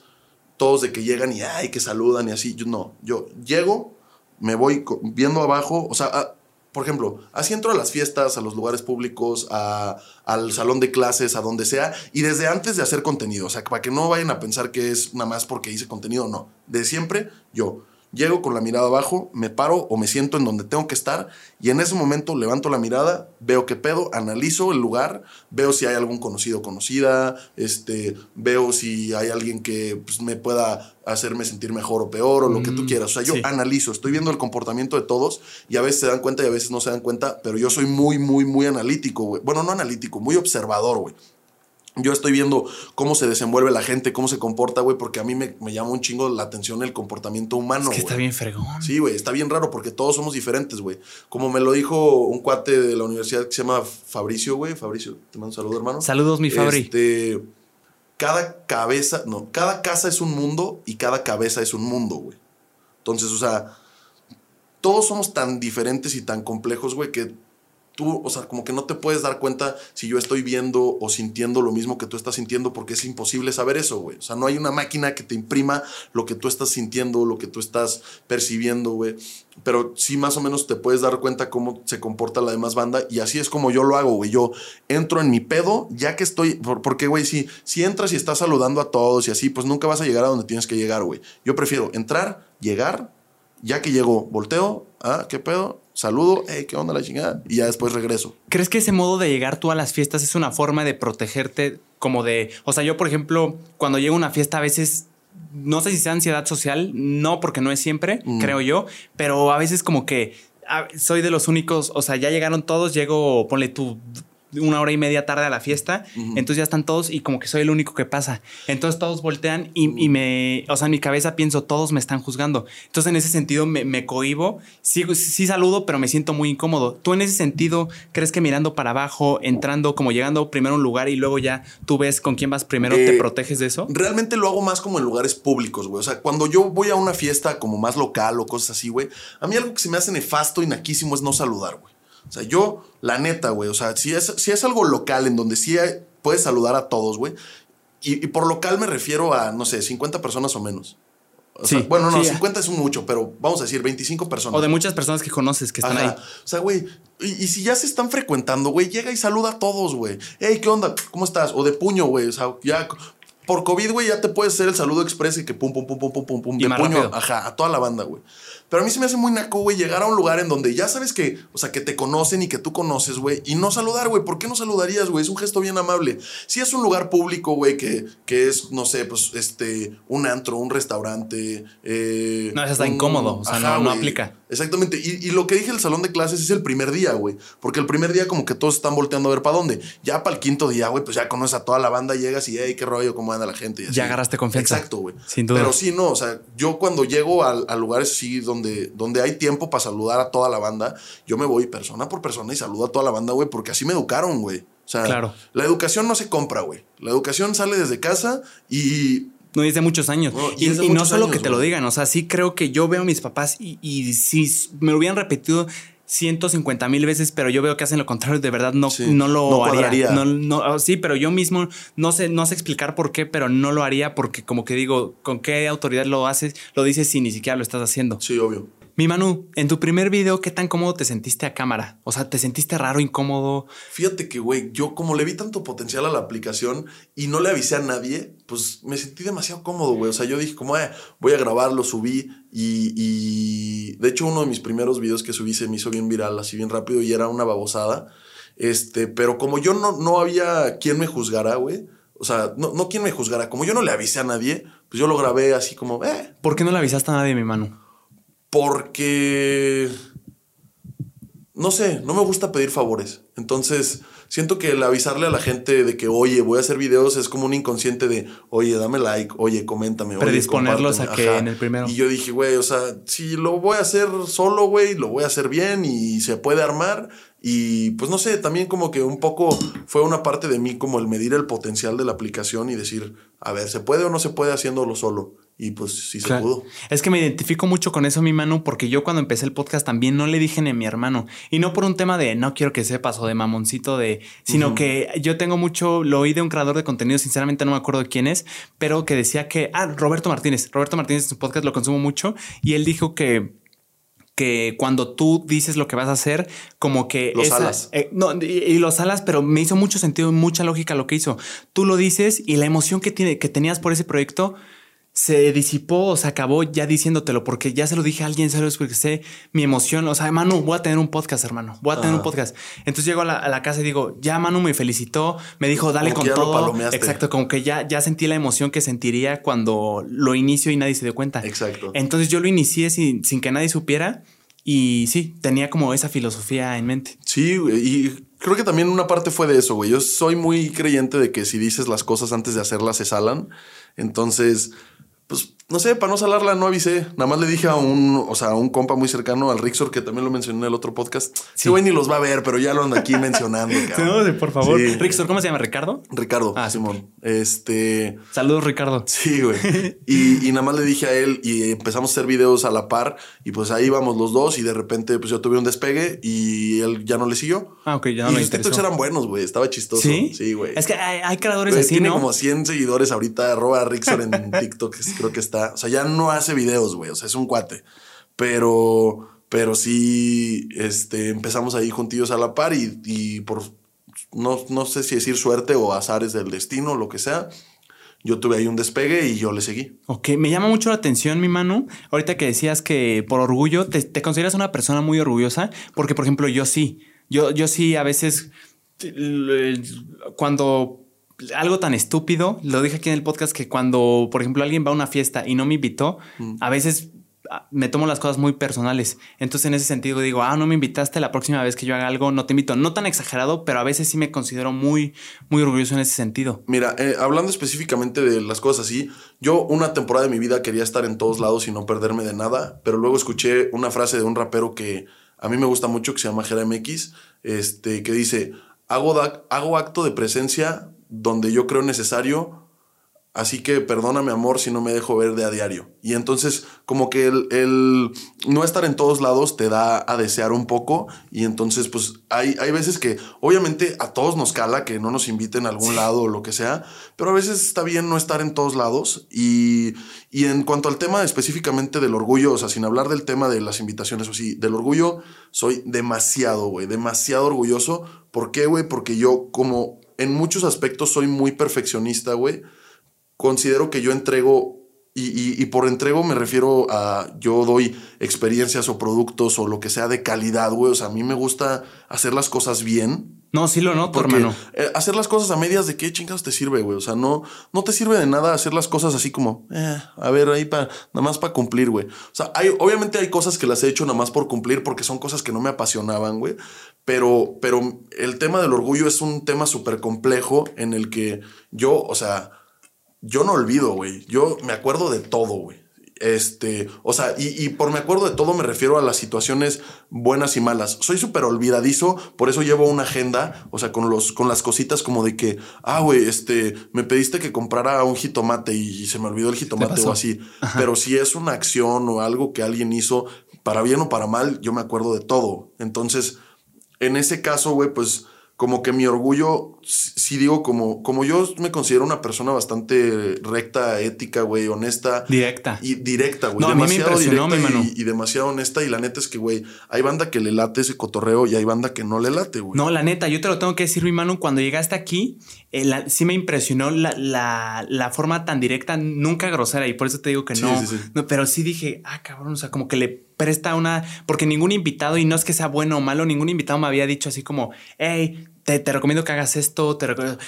todos de que llegan y, ay, que saludan y así, yo no, yo llego, me voy viendo abajo, o sea, a- por ejemplo, así entro a las fiestas, a los lugares públicos, a- al salón de clases, a donde sea, y desde antes de hacer contenido, o sea, para que no vayan a pensar que es nada más porque hice contenido, no, de siempre yo. Llego con la mirada abajo, me paro o me siento en donde tengo que estar y en ese momento levanto la mirada, veo qué pedo, analizo el lugar, veo si hay algún conocido o conocida, este, veo si hay alguien que pues, me pueda hacerme sentir mejor o peor o lo que tú Mm, quieras. O sea, yo sí. analizo, estoy viendo el comportamiento de todos y a veces se dan cuenta y a veces no se dan cuenta, pero yo soy muy, muy, muy analítico, güey. Bueno, no analítico, muy observador, güey. Yo estoy viendo cómo se desenvuelve la gente, cómo se comporta, güey, porque a mí me, me llama un chingo la atención el comportamiento humano. Es que está bien fregón. Sí, güey, está bien raro porque todos somos diferentes, güey. Como me lo dijo un cuate de la universidad que se llama Fabricio, güey. Fabricio, te mando un saludo, hermano. Saludos, mi Fabri. Este, cada cabeza, no, cada casa es un mundo y cada cabeza es un mundo, güey. Entonces, o sea, todos somos tan diferentes y tan complejos, güey, que tú, o sea, como que no te puedes dar cuenta si yo estoy viendo o sintiendo lo mismo que tú estás sintiendo porque es imposible saber eso, güey. O sea, no hay una máquina que te imprima lo que tú estás sintiendo, lo que tú estás percibiendo, güey. Pero sí más o menos te puedes dar cuenta cómo se comporta la demás banda y así es como yo lo hago, güey. Yo entro en mi pedo ya que estoy, por- porque, güey, si, si entras y estás saludando a todos y así, pues nunca vas a llegar a donde tienes que llegar, güey. Yo prefiero entrar, llegar, ya que llego, volteo, ah, ¿qué pedo? Saludo, hey, ¿qué onda la chingada? Y ya después regreso. ¿Crees que ese modo de llegar tú a las fiestas es una forma de protegerte como de, o sea, yo por ejemplo, cuando llego a una fiesta a veces no sé si sea ansiedad social, no porque no es siempre, Mm. creo yo, pero a veces como que a- soy de los únicos, o sea, ya llegaron todos, llego, ponle tú una hora y media tarde a la fiesta, entonces ya están todos y como que soy el único que pasa. Entonces todos voltean y, y me, o sea, en mi cabeza pienso, todos me están juzgando. Entonces en ese sentido me, me cohibo, sí, sí saludo, pero me siento muy incómodo. ¿Tú en ese sentido crees que mirando para abajo, entrando, como llegando primero a un lugar y luego ya tú ves con quién vas primero, Eh, te proteges de eso? Realmente lo hago más como en lugares públicos, güey. O sea, cuando yo voy a una fiesta como más local o cosas así, güey, a mí algo que se me hace nefasto y naquísimo es no saludar, güey. O sea, yo, la neta, güey, o sea, si es, si es algo local en donde sí hay- puedes saludar a todos, güey, y, y por local me refiero a, no sé, 50 personas o menos. O sea, Sí, bueno, no, sí. 50 es un mucho, pero vamos a decir 25 personas. O de muchas personas que conoces que están Ajá. ahí. O sea, güey, y, y si ya se están frecuentando, güey, llega y saluda a todos, güey. Hey, ¿qué onda? ¿Cómo estás? O de puño, güey. O sea, ya por COVID, güey, ya te puedes hacer el saludo express y que pum, pum, pum, pum, pum, pum, pum. Y de puño, rápido. ajá, a toda la banda, güey. Pero a mí se me hace muy naco, güey, llegar a un lugar en donde ya sabes que, o sea, que te conocen y que tú conoces, güey, y no saludar, güey. ¿Por qué no saludarías, güey? Es un gesto bien amable. Si es un lugar público, güey, que, que es, no sé, pues, este, un antro, un restaurante. eh, No, eso está un- incómodo, o sea, no- no aplica. Exactamente. Y, y lo que dije el salón de clases es el primer día, güey. Porque el primer día como que todos están volteando a ver para dónde. Ya para el quinto día, güey, pues ya conoces a toda la banda, llegas y, hey, qué rollo, cómo anda la gente. y así. Ya agarraste confianza. Exacto, güey. Sin duda. Pero sí, no, o sea, yo cuando llego a, a lugares así donde, donde hay tiempo para saludar a toda la banda, yo me voy persona por persona y saludo a toda la banda, güey, porque así me educaron, güey. O sea, Claro. la educación no se compra, güey. La educación sale desde casa y No, y es de muchos años. No, y no solo años, que te lo digan, o sea, sí creo que yo veo a mis papás y, y si me lo hubieran repetido 150 mil veces, pero yo veo que hacen lo contrario, de verdad no, Sí, no lo no haría. No, no, ah, sí, pero yo mismo no sé, no sé explicar por qué, pero no lo haría porque como que digo, ¿con qué autoridad lo haces? Lo dices si ni siquiera lo estás haciendo. sí, obvio. Mi Manu, en tu primer video, ¿qué tan cómodo te sentiste a cámara? O sea, ¿te sentiste raro, incómodo? Fíjate que, güey, yo como le vi tanto potencial a la aplicación y no le avisé a nadie, pues me sentí demasiado cómodo, güey. O sea, yo dije como, eh, voy a grabarlo, subí y, y... De hecho, uno de mis primeros videos que subí se me hizo bien viral, así bien rápido y era una babosada. Este, pero como yo no, no había quien me juzgara, güey. O sea, no, no quien me juzgara. Como yo no le avisé a nadie, pues yo lo grabé así como, eh, ¿Por qué no le avisaste a nadie, mi Manu? Porque no sé, no me gusta pedir favores. Entonces, siento que el avisarle a la gente de que, oye, voy a hacer videos es como un inconsciente de, oye, dame like, oye, coméntame. oye, Predisponerlos a compárteme". que en el primero. Y yo dije, güey, o sea, si lo voy a hacer solo, güey, lo voy a hacer bien y se puede armar. Y pues no sé, también como que un poco fue una parte de mí como el medir el potencial de la aplicación y decir, a ver, ¿se puede o no se puede haciéndolo solo? Y pues sí se pudo. Es que me identifico mucho con eso, mi mano, porque yo cuando empecé el podcast también no le dije ni a mi hermano. Y no por un tema de no quiero que sepas o de mamoncito de, sino que yo tengo mucho, lo oí de un creador de contenido, sinceramente no me acuerdo quién es, pero que decía que, ah, Roberto Martínez, Roberto Martínez en su podcast lo consumo mucho y él dijo que que cuando tú dices lo que vas a hacer, como que... Los alas. eh, no, y, y los alas, pero me hizo mucho sentido y mucha lógica lo que hizo. Tú lo dices y la emoción que, tiene, que tenías por ese proyecto se disipó, se acabó ya diciéndotelo, porque ya se lo dije a alguien, se lo expresé mi emoción. O sea, Manu, voy a tener un podcast, hermano. Voy a tener un podcast. Entonces llego a la, casa y digo, ya Manu me felicitó, me dijo, dale con todo. Exacto, como que ya, ya sentí la emoción que sentiría cuando lo inicio y nadie se dio cuenta. Exacto. Entonces yo lo inicié sin, sin que nadie supiera. Y sí, tenía como esa filosofía en mente. Sí, y creo que también una parte fue de eso, güey. Yo soy muy creyente de que si dices las cosas antes de hacerlas se salan. Entonces, pues no sé, para no salarla no avisé. Nada más le dije a un, o sea, a un compa muy cercano, al Rixor, que también lo mencioné en el otro podcast. Sí, güey, ni los va a ver, pero ya lo ando aquí mencionando. No, por favor. Rixor, ¿cómo se llama? ¿Ricardo? Ricardo. Ah, Simón. Este. Saludos, Ricardo. Sí, güey. Y, y, nada más le dije a él y empezamos a hacer videos a la par y pues ahí íbamos los dos y de repente pues yo tuve un despegue y él ya no le siguió. Ah, ok, ya no y los TikToks eran buenos, güey. Estaba chistoso. Sí, sí, güey. Es que hay, creadores así, Tiene como 100 seguidores ahorita, arroba Rixor en TikTok, creo que está. O sea, ya no hace videos, güey. O sea, es un cuate. Pero, pero sí, este, empezamos ahí juntillos a la par y, por, no, no sé si decir suerte o azares del destino, lo que sea, yo tuve ahí un despegue y yo le seguí. Ok, me llama mucho la atención, mi mano. Ahorita que decías que por orgullo te, te, consideras una persona muy orgullosa, porque por ejemplo yo sí, yo, yo sí a veces cuando algo tan estúpido, lo dije aquí en el podcast, que cuando, por ejemplo, alguien va a una fiesta y no me invitó, mm. a veces ah, me tomo las cosas muy personales. Entonces, en ese sentido, digo, ah, no me invitaste, la próxima vez que yo haga algo, no te invito. No tan exagerado, pero a veces sí me considero muy, muy orgulloso en ese sentido. Mira, eh, hablando específicamente de las cosas así, yo una temporada de mi vida quería estar en todos lados y no perderme de nada, pero luego escuché una frase de un rapero que a mí me gusta mucho, que se llama Jera MX, este, que dice, hago, hago acto de presencia donde yo creo necesario, así que perdóname amor si no me dejo ver de a diario. Y entonces como que el, no estar en todos lados te da a desear un poco y entonces pues hay, hay veces que obviamente a todos nos cala que no nos inviten a algún lado o lo que sea, pero a veces está bien no estar en todos lados y, y en cuanto al tema específicamente del orgullo, o sea, sin hablar del tema de las invitaciones o sí, del orgullo, soy demasiado, güey, demasiado orgulloso. ¿Por qué, güey? Porque yo como en muchos aspectos soy muy perfeccionista, güey. Considero que yo entrego, y, por entrego me refiero a yo doy experiencias o productos o lo que sea de calidad, güey. O sea, a mí me gusta hacer las cosas bien. No, sí lo noto, hermano. Eh, hacer las cosas a medias de qué chingados te sirve, güey. O sea, no, no te sirve de nada hacer las cosas así como, eh, a ver, ahí para, nada más para cumplir, güey. O sea, hay, obviamente hay cosas que las he hecho nada más por cumplir porque son cosas que no me apasionaban, güey. Pero, pero el tema del orgullo es un tema súper complejo en el que yo, o sea, yo no olvido, güey. Yo me acuerdo de todo, güey. Este, o sea, y, por me acuerdo de todo me refiero a las situaciones buenas y malas. Soy súper olvidadizo, por eso llevo una agenda, o sea, con, los, con las cositas como de que, ah, güey, este, me pediste que comprara un jitomate y, se me olvidó el jitomate o así. Pero si es una acción o algo que alguien hizo, para bien o para mal, yo me acuerdo de todo. Entonces, en ese caso, güey, pues como que mi orgullo, si digo, como, como yo me considero una persona bastante recta, ética, güey, honesta. Directa. Y directa, güey. No, demasiado a mí me directa y, y, demasiado honesta. Y la neta es que, güey, hay banda que le late ese cotorreo y hay banda que no le late, güey. No, la neta, yo te lo tengo que decir, mi mano, cuando llegaste aquí, eh, sí me impresionó la, la, forma tan directa, nunca grosera, y por eso te digo que no. no. Pero sí dije, ah, cabrón, o sea, como que le presta una. Porque ningún invitado, y no es que sea bueno o malo, ningún invitado me había dicho así como, hey, te, recomiendo que hagas esto. Te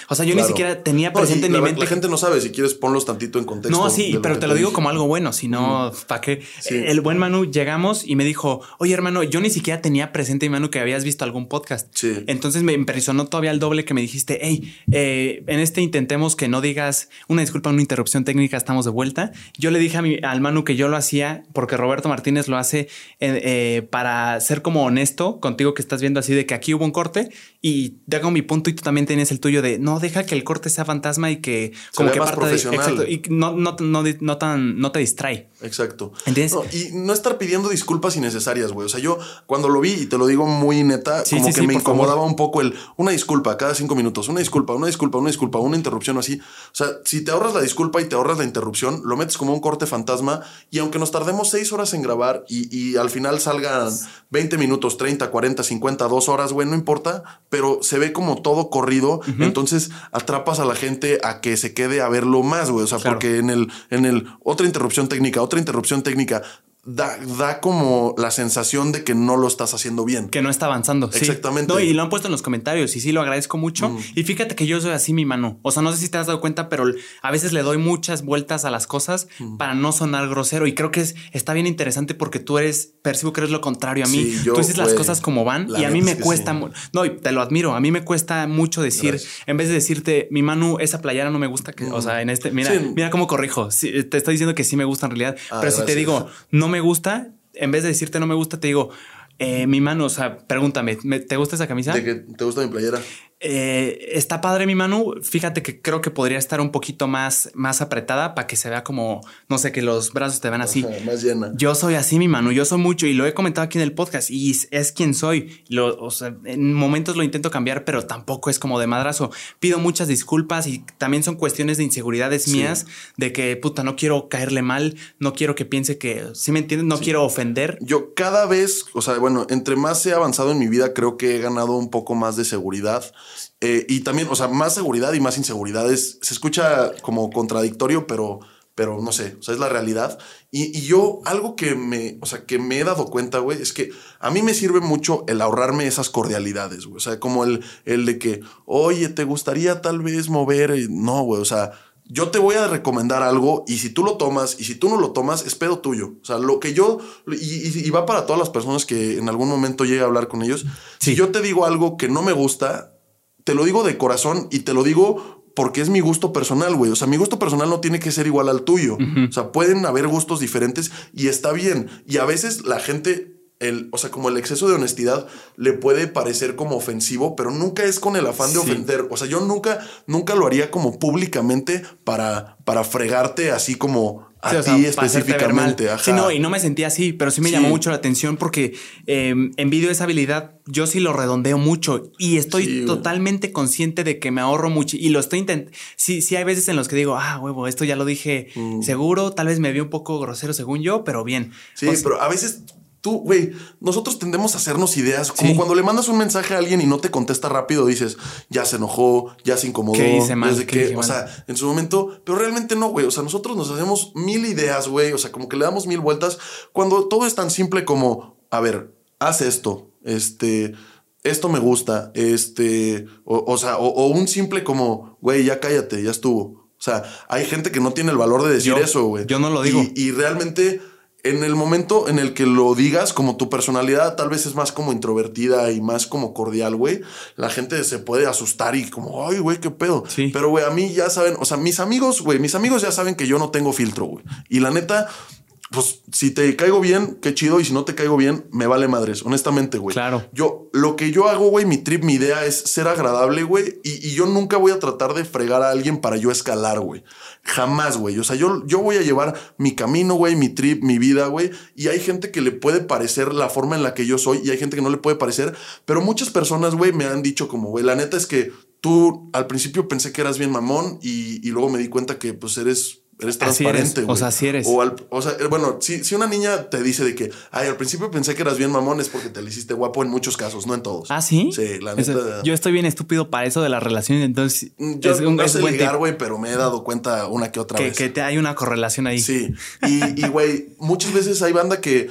o sea, yo ni siquiera tenía presente en mi mente. La gente no sabe, si quieres ponlos tantito en contexto. No, sí, pero te lo digo como algo bueno, si no, ¿para qué? El buen Manu llegamos y me dijo, oye hermano, yo ni siquiera tenía presente, Manu, que habías visto algún podcast. Sí. Entonces me impresionó todavía el doble que me dijiste, hey, eh, en este intentemos que no digas una disculpa, una interrupción técnica, estamos de vuelta. Yo le dije a mi, al Manu que yo lo hacía porque Roberto Martínez lo hace eh, eh, para ser como honesto contigo que estás viendo así de que aquí hubo un corte y hago mi punto y tú también tienes el tuyo de no deja que el corte sea fantasma y que como que parte de exacto y no, no, no, no, tan no te distrae. Exacto. ¿Entiendes? y no estar pidiendo disculpas innecesarias, güey. O sea, yo cuando lo vi y te lo digo muy neta, como que me incomodaba un poco el una disculpa cada cinco minutos, una disculpa, una disculpa, una disculpa, una interrupción así. O sea, si te ahorras la disculpa y te ahorras la interrupción, lo metes como un corte fantasma y aunque nos tardemos seis horas en grabar y, y al final salgan 20 minutos, 30, 40, 50, dos horas, güey, no importa, pero se ve como todo corrido, entonces atrapas a la gente a que se quede a verlo más, güey. O sea, porque en el, en el, otra interrupción técnica, otra interrupción técnica, Da, da, como la sensación de que no lo estás haciendo bien. Que no está avanzando. Exactamente. No, y lo han puesto en los comentarios y sí lo agradezco mucho. Mm. Y fíjate que yo soy así mi mano. O sea, no sé si te has dado cuenta, pero a veces le doy muchas vueltas a las cosas mm. para no sonar grosero. Y creo que es, está bien interesante porque tú eres, percibo que eres lo contrario a mí. tú dices las cosas como van y a mí me cuesta. No, y te lo admiro. A mí me cuesta mucho decir, en vez de decirte, mi mano, esa playera no me gusta. Que, O mm. sea, en este, mira, mira cómo corrijo. te estoy diciendo que sí me gusta en realidad. Ah, pero si te digo, no me gusta, en vez de decirte no me gusta, te digo, eh, mi mano, o sea, pregúntame, ¿te gusta esa camisa? ¿De que te gusta mi playera? Eh, está padre mi mano. Fíjate que creo que podría estar un poquito más, más apretada para que se vea como, no sé, que los brazos te van así. más llena. Yo soy así, mi mano. Yo soy mucho y lo he comentado aquí en el podcast y es quien soy. Lo, o sea, en momentos lo intento cambiar, pero tampoco es como de madrazo. Pido muchas disculpas y también son cuestiones de inseguridades mías, de que puta, no quiero caerle mal, no quiero que piense que, si me entiendes, no quiero ofender. Yo cada vez, o sea, bueno, entre más he avanzado en mi vida, creo que he ganado un poco más de seguridad eh, y también, o sea, más seguridad y más inseguridades. Se escucha como contradictorio, pero, pero no sé, o sea, es la realidad. Y, yo, algo que me, o sea, que me he dado cuenta, güey, es que a mí me sirve mucho el ahorrarme esas cordialidades, güey. O sea, como el, el de que, oye, ¿te gustaría tal vez mover? No, güey, o sea, yo te voy a recomendar algo y si tú lo tomas y si tú no lo tomas, es pedo tuyo. O sea, lo que yo, y, va para todas las personas que en algún momento llegue a hablar con ellos, si yo te digo algo que no me gusta, te lo digo de corazón y te lo digo porque es mi gusto personal, güey. O sea, mi gusto personal no tiene que ser igual al tuyo. O sea, pueden haber gustos diferentes y está bien. Y a veces la gente, el, o sea, como el exceso de honestidad le puede parecer como ofensivo, pero nunca es con el afán de ofender. O sea, yo nunca, nunca lo haría como públicamente para, para fregarte así como a ti específicamente. Sí, no, y no me sentía así, pero sí me llamó mucho la atención porque eh, envidio esa habilidad. Yo sí lo redondeo mucho y estoy totalmente consciente de que me ahorro mucho y lo estoy intentando. Sí, sí, hay veces en los que digo, ah, huevo, esto ya lo dije mm. seguro. Tal vez me vi un poco grosero según yo, pero bien. Sí, pero a veces tú, güey, nosotros tendemos a hacernos ideas. Como cuando le mandas un mensaje a alguien y no te contesta rápido, dices, ya se enojó, ya se incomodó. ¿Qué hice mal? Desde o sea, en su momento, pero realmente no, güey. O sea, nosotros nos hacemos mil ideas, güey. O sea, como que le damos mil vueltas cuando todo es tan simple como, a ver, haz esto, este, esto me gusta, este, o, sea, o, un simple como, güey, ya cállate, ya estuvo. O sea, hay gente que no tiene el valor de decir eso, güey. Yo no lo digo. y realmente en el momento en el que lo digas, como tu personalidad tal vez es más como introvertida y más como cordial, güey, la gente se puede asustar y como, ay, güey, qué pedo. Sí. Pero, güey, a mí ya saben, o sea, mis amigos, güey, mis amigos ya saben que yo no tengo filtro, güey. Y la neta, pues si te caigo bien, qué chido. Y si no te caigo bien, me vale madres, honestamente, güey. Claro. Yo, lo que yo hago, güey, mi trip, mi idea es ser agradable, güey. Y, yo nunca voy a tratar de fregar a alguien para yo escalar, güey. Jamás, güey. O sea, yo, yo voy a llevar mi camino, güey, mi trip, mi vida, güey. Y hay gente que le puede parecer la forma en la que yo soy y hay gente que no le puede parecer. Pero muchas personas, güey, me han dicho como, güey, la neta es que tú al principio pensé que eras bien mamón y, y luego me di cuenta que pues eres Eres transparente, güey. O sea, si eres. O, sea, bueno, si, si, una niña te dice de que, ay, al principio pensé que eras bien mamón, es porque te le hiciste guapo en muchos casos, no en todos. ¿Ah, sí? Sí, la neta. yo estoy bien estúpido para eso de las relaciones, entonces. Mm, yo es un, no sé ligar, güey, pero me he dado cuenta una que otra que, vez. Que te, hay una correlación ahí. Sí. Y, güey, muchas veces hay banda que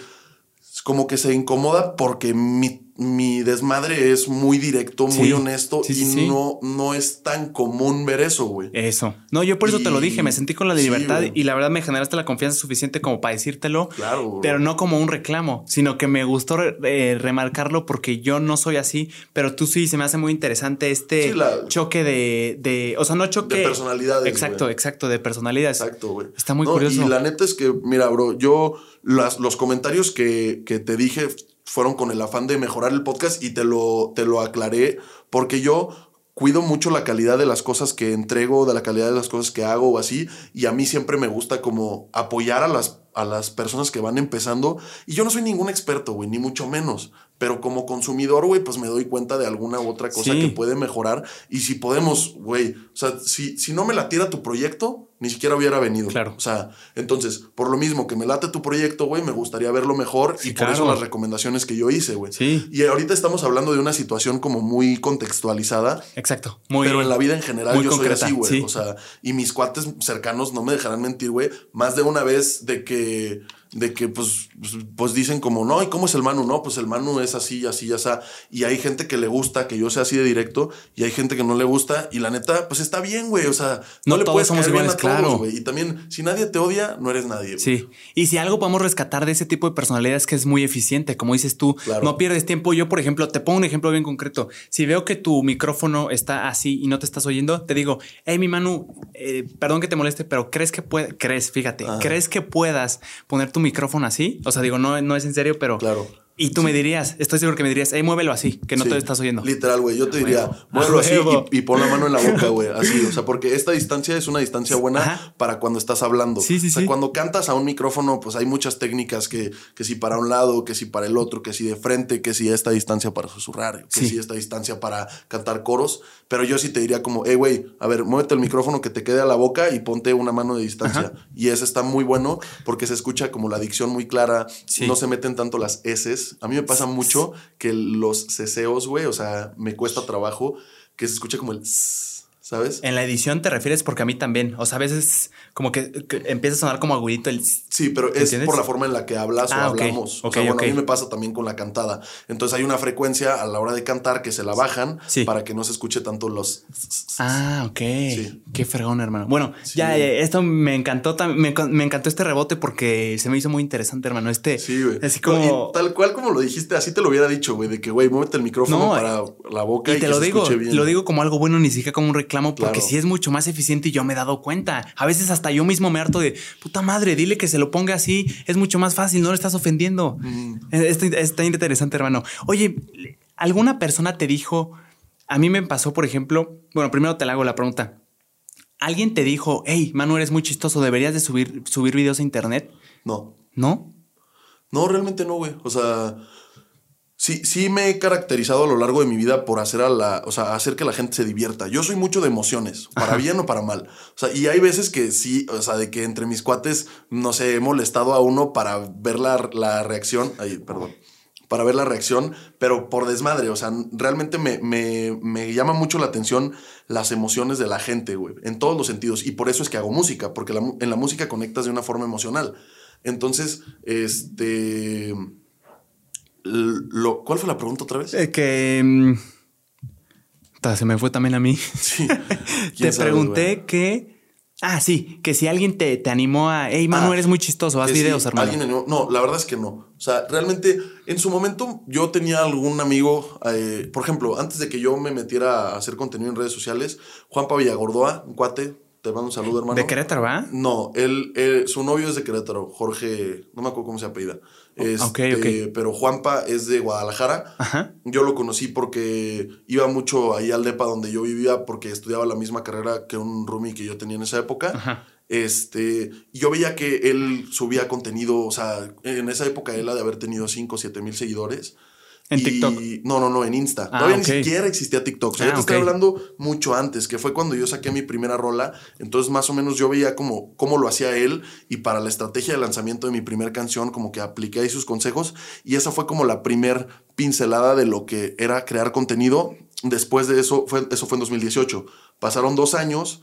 como que se incomoda porque mi mi desmadre es muy directo, muy honesto y no, no es tan común ver eso, güey. Eso. No, yo por eso te lo dije, me sentí con la libertad y la verdad me generaste la confianza suficiente como para decírtelo. Claro. Pero no como un reclamo, sino que me gustó eh, remarcarlo porque yo no soy así, pero tú sí, se me hace muy interesante este choque de, de, o sea, no choque. De personalidades. Exacto, exacto, de personalidades. Exacto, güey. Está muy curioso. Y la neta es que, mira, bro, yo los comentarios que, que te dije fueron con el afán de mejorar el podcast y te lo, te lo aclaré porque yo cuido mucho la calidad de las cosas que entrego, de la calidad de las cosas que hago o así, y a mí siempre me gusta como apoyar a las a las personas que van empezando. Y yo no soy ningún experto, güey, ni mucho menos. Pero como consumidor, güey, pues me doy cuenta de alguna u otra cosa Sí. que puede mejorar. Y si podemos, güey, o sea, si, si no me latiera tu proyecto, ni siquiera hubiera venido. Claro. O sea, entonces, por lo mismo que me late tu proyecto, güey, me gustaría verlo mejor. Sí, y por eso las recomendaciones que yo hice, güey. Sí. Y ahorita estamos hablando de una situación como muy contextualizada. Exacto. Muy, pero en la vida en general yo concreta, soy así, güey. sí. O sea, y mis cuates cercanos no me dejarán mentir, güey. Más de una vez de que, de que pues, pues, dicen como, no, ¿y cómo es el Manu? No, pues el Manu es así, así, así. Y hay gente que le gusta que yo sea así de directo y hay gente que no le gusta. Y la neta, pues está bien, güey. O sea, no, No le todos puedes somos iguales, a todos, claro. güey. Y también, si nadie te odia, no eres nadie. güey. Sí. Y si algo podemos rescatar de ese tipo de personalidad es que es muy eficiente, como dices tú, Claro. no pierdes tiempo. Yo, por ejemplo, te pongo un ejemplo bien concreto. Si veo que tu micrófono está así y no te estás oyendo, te digo, hey, mi Manu, eh, perdón que te moleste, pero crees que puede, crees, fíjate, Ajá. crees que puedas poner tu micrófono así? O sea, digo, no, no es en serio, pero Claro. Y tú me dirías, estoy seguro que me dirías, hey, muévelo así, que no Sí, te estás oyendo. Literal, güey. Yo te diría, muévelo así y, y pon la mano en la boca, güey. Así, o sea, porque esta distancia es una distancia buena Ajá. para cuando estás hablando. Sí, sí, o sea, sí. cuando cantas a un micrófono, pues hay muchas técnicas que, que si para un lado, que si para el otro, que si de frente, que si esta distancia para susurrar, que Sí. si esta distancia para cantar coros. Pero yo sí te diría como, hey, güey, a ver, muévete el micrófono que te quede a la boca y ponte una mano de distancia. Y ese está muy bueno porque se escucha como la dicción muy clara, Sí. no se meten tanto las S. A mí me pasa mucho que los ceseos, güey, o sea, me cuesta trabajo que se escuche como el s, ¿sabes? En la edición te refieres porque a mí también. O sea, a veces como que, que empieza a sonar como agudito el... Sí, pero es ¿Entiendes? por la forma en la que hablas Ah, o hablamos. o Ok, sea, bueno, ok. a mí me pasa también con la cantada. Entonces hay una frecuencia a la hora de cantar que se la bajan Sí. para que no se escuche tanto los... Ah, ok. Sí. Qué fregón, hermano. Bueno, Sí. ya eh, esto me encantó. Me, me encantó este rebote porque se me hizo muy interesante, hermano. Este, Sí, güey. Así como. y tal cual como lo dijiste, así te lo hubiera dicho, güey, de que, güey, muévete el micrófono No, para la boca y, Y te que lo se digo, escuche bien. lo digo como algo bueno, ni siquiera como un reclamo, porque Claro. sí es mucho más eficiente y yo me he dado cuenta. A veces hasta yo mismo me harto de puta madre, dile que se lo ponga así, es mucho más fácil, no lo estás ofendiendo. Mm. Está, está interesante, hermano. Oye, ¿alguna persona te dijo, a mí me pasó, por ejemplo, bueno, primero te le hago la pregunta. ¿Alguien te dijo, hey, Manu, eres muy chistoso, deberías de subir, subir videos a internet? No. ¿No? No, realmente no, güey. O sea, sí, sí me he caracterizado a lo largo de mi vida por hacer a la, o sea, hacer que la gente se divierta. Yo soy mucho de emociones, para bien o para mal. O sea, y hay veces que sí, o sea, de que entre mis cuates, no sé, he molestado a uno para ver la, la reacción. Ay, perdón. Para ver la reacción, pero por desmadre. O sea, realmente me, me, me llama mucho la atención las emociones de la gente, güey, en todos los sentidos. Y por eso es que hago música, porque la en la música conectas de una forma emocional. Entonces, este. Lo, ¿Cuál fue la pregunta otra vez? Eh, que... mm, ta, se me fue también a mí. Sí. te ¿Quién sabe, pregunté que. Ah, sí, que si alguien te, te animó a. Hey, Manu, Ah, eres muy chistoso, haz Que sí, videos, hermano. alguien animó- No, la verdad es que no. O sea, realmente en su momento yo tenía algún amigo, eh, por ejemplo, antes de que yo me metiera a hacer contenido en redes sociales, Juanpa Villagordoa, un cuate, te mando un saludo, hermano. De Querétaro, ¿va? No, él, eh, su novio es de Querétaro, Jorge, no me acuerdo cómo se apellida. Este. Pero Juanpa es de Guadalajara. Ajá. Yo lo conocí porque iba mucho ahí al DEPA donde yo vivía porque estudiaba la misma carrera que un roomie que yo tenía en esa época. Ajá. Este, yo veía que él subía contenido, o sea, en esa época él ha de haber tenido 5 o 7 mil seguidores. En Y- TikTok. No, no, no, en Insta. Ah, Todavía ni siquiera existía TikTok. O sea, Ah, yo te estoy ok. hablando mucho antes, que fue cuando yo saqué mi primera rola. Entonces, más o menos yo veía como cómo lo hacía él y para la estrategia de lanzamiento de mi primera canción, como que apliqué ahí sus consejos. Y esa fue como la primer pincelada de lo que era crear contenido. Después de eso, fue, eso fue en 2018. Pasaron dos años.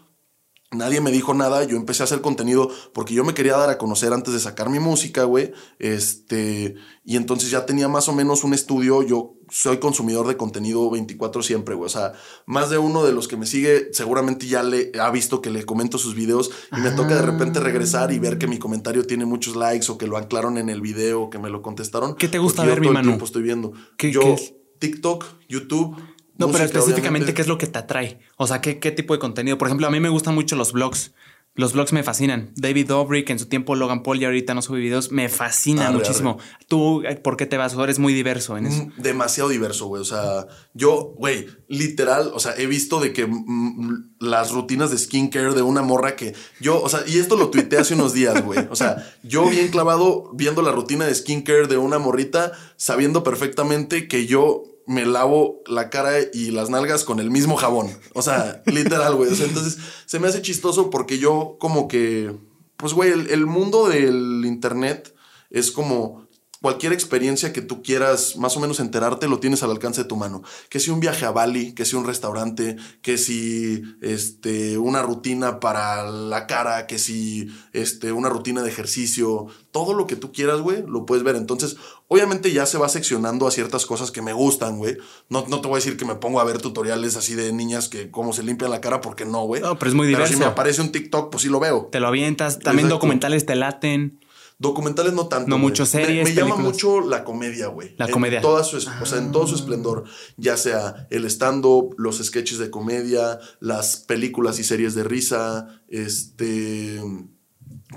Nadie me dijo nada, yo empecé a hacer contenido porque yo me quería dar a conocer antes de sacar mi música, güey. Este, y entonces ya tenía más o menos un estudio, yo soy consumidor de contenido 24 siempre, güey. O sea, más de uno de los que me sigue seguramente ya le ha visto que le comento sus videos y me toca de repente regresar y ver que mi comentario tiene muchos likes o que lo anclaron en el video o que me lo contestaron. ¿Qué te gusta yo ver, mi todo el estoy viendo. ¿Qué- yo qué es? TikTok, YouTube. No, pero específicamente, obviamente. ¿qué es lo que te atrae? O sea, ¿qué, qué tipo de contenido? Por ejemplo, a mí me gustan mucho los vlogs. Los vlogs me fascinan. David Dobrik, en su tiempo Logan Paul y ahorita no sube videos, me fascina Arre, muchísimo. ¿Tú eh, por qué te vas? ¿O eres muy diverso en eso? Mm, Demasiado diverso, güey. O sea, yo, güey, literal, o sea, he visto de que mm, las rutinas de skincare de una morra que yo, o sea, y esto lo tuiteé hace unos días, güey. O sea, yo bien clavado viendo la rutina de skincare de una morrita, sabiendo perfectamente que yo me lavo la cara y las nalgas con el mismo jabón. O sea, literal, güey. O sea, entonces se me hace chistoso porque yo como que, pues, güey, el, el mundo del internet es como cualquier experiencia que tú quieras más o menos enterarte lo tienes al alcance de tu mano. Que si un viaje a Bali, que si un restaurante, que si este, una rutina para la cara, que si este, una rutina de ejercicio, todo lo que tú quieras, güey, lo puedes ver. Entonces, obviamente ya se va seccionando a ciertas cosas que me gustan, güey. No, no te voy a decir que me pongo a ver tutoriales así de niñas que cómo se limpian la cara, porque no, güey. No, pero es muy Pero si diverso. me aparece un TikTok, pues sí lo veo. Te lo avientas. También Exacto. documentales te laten. Documentales no tanto. No mucho series, Me, llama mucho la comedia, güey. La En comedia. toda su, O sea, en todo su esplendor. Ya sea el stand-up, los sketches de comedia, las películas y series de risa. Este.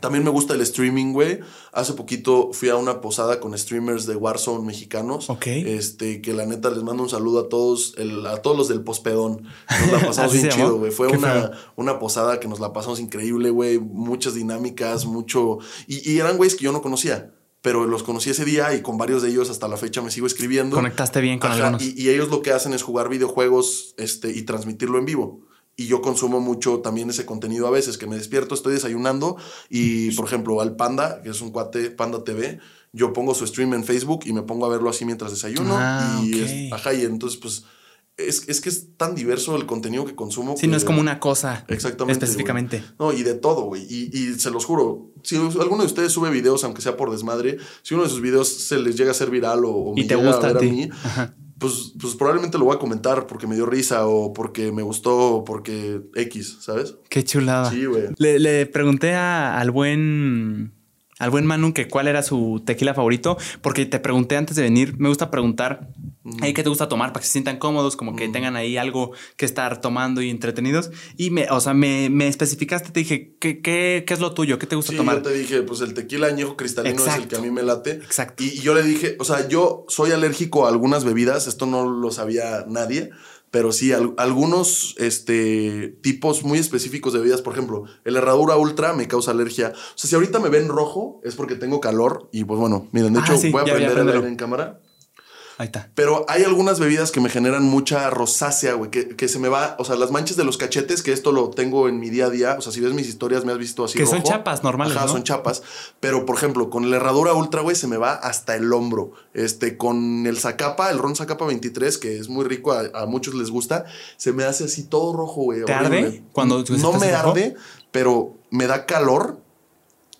También me gusta el streaming, güey. Hace poquito fui a una posada con streamers de Warzone mexicanos. Ok. Este, que la neta les mando un saludo a todos, el- a todos los del pospedón. Nos la pasamos ¿Así bien chido, güey. Fue una, una posada que nos la pasamos increíble, güey. Muchas dinámicas, mucho. Y, y eran güeyes que yo no conocía. Pero los conocí ese día y con varios de ellos hasta la fecha me sigo escribiendo. Conectaste bien con Ajá, algunos. Y, y ellos lo que hacen es jugar videojuegos este, y transmitirlo en vivo. Y yo consumo mucho también ese contenido a veces, que me despierto, estoy desayunando y, por ejemplo, al Panda, que es un cuate, Panda TV, yo pongo su stream en Facebook y me pongo a verlo así mientras desayuno. Ah, y ok. es- ajá, y entonces, pues, es, es que es tan diverso el contenido que consumo. Sí, no que- es como una cosa. Exactamente. Específicamente. güey. No, y de todo, güey. Y, y se los juro, si alguno de ustedes sube videos, aunque sea por desmadre, si uno de sus videos se les llega a ser viral o, o Y me te llega gusta a ver ti. mí, Ajá. Pues, pues probablemente lo voy a comentar porque me dio risa o porque me gustó o porque X, ¿sabes? Qué chulada. Sí, güey. Le, le pregunté a- al buen al buen Manu que cuál era su tequila favorito, porque te pregunté antes de venir, me gusta preguntar "Hey, qué te gusta tomar para que se sientan cómodos, como que tengan ahí algo que estar tomando y entretenidos. Y me, o sea, me, me especificaste, te dije, ¿qué, qué, qué es lo tuyo? ¿Qué te gusta Sí, tomar? yo te dije, pues el tequila añejo cristalino es el que a mí me late. Exacto. Y yo le dije, o sea, yo soy alérgico a algunas bebidas, esto no lo sabía nadie, pero sí, al- algunos este, tipos muy específicos de bebidas, por ejemplo, el herradura ultra me causa alergia. O sea, si ahorita me ven rojo es porque tengo calor y pues bueno, miren, de Ah, hecho sí, voy a prender el aire en cámara. Ahí está. Pero hay algunas bebidas que me generan mucha rosácea, güey, que, que se me va, o sea, las manchas de los cachetes, que esto lo tengo en mi día a día, o sea, si ves mis historias me has visto así Que son rojo. chapas normales, Ajá, ¿no? son chapas, pero por ejemplo, con la herradura ultra, güey, se me va hasta el hombro. Este, con el Zacapa, el ron Zacapa 23, que es muy rico, a, a muchos les gusta, se me hace así todo rojo, güey. ¿Te arde cuando No me arde, pero me da calor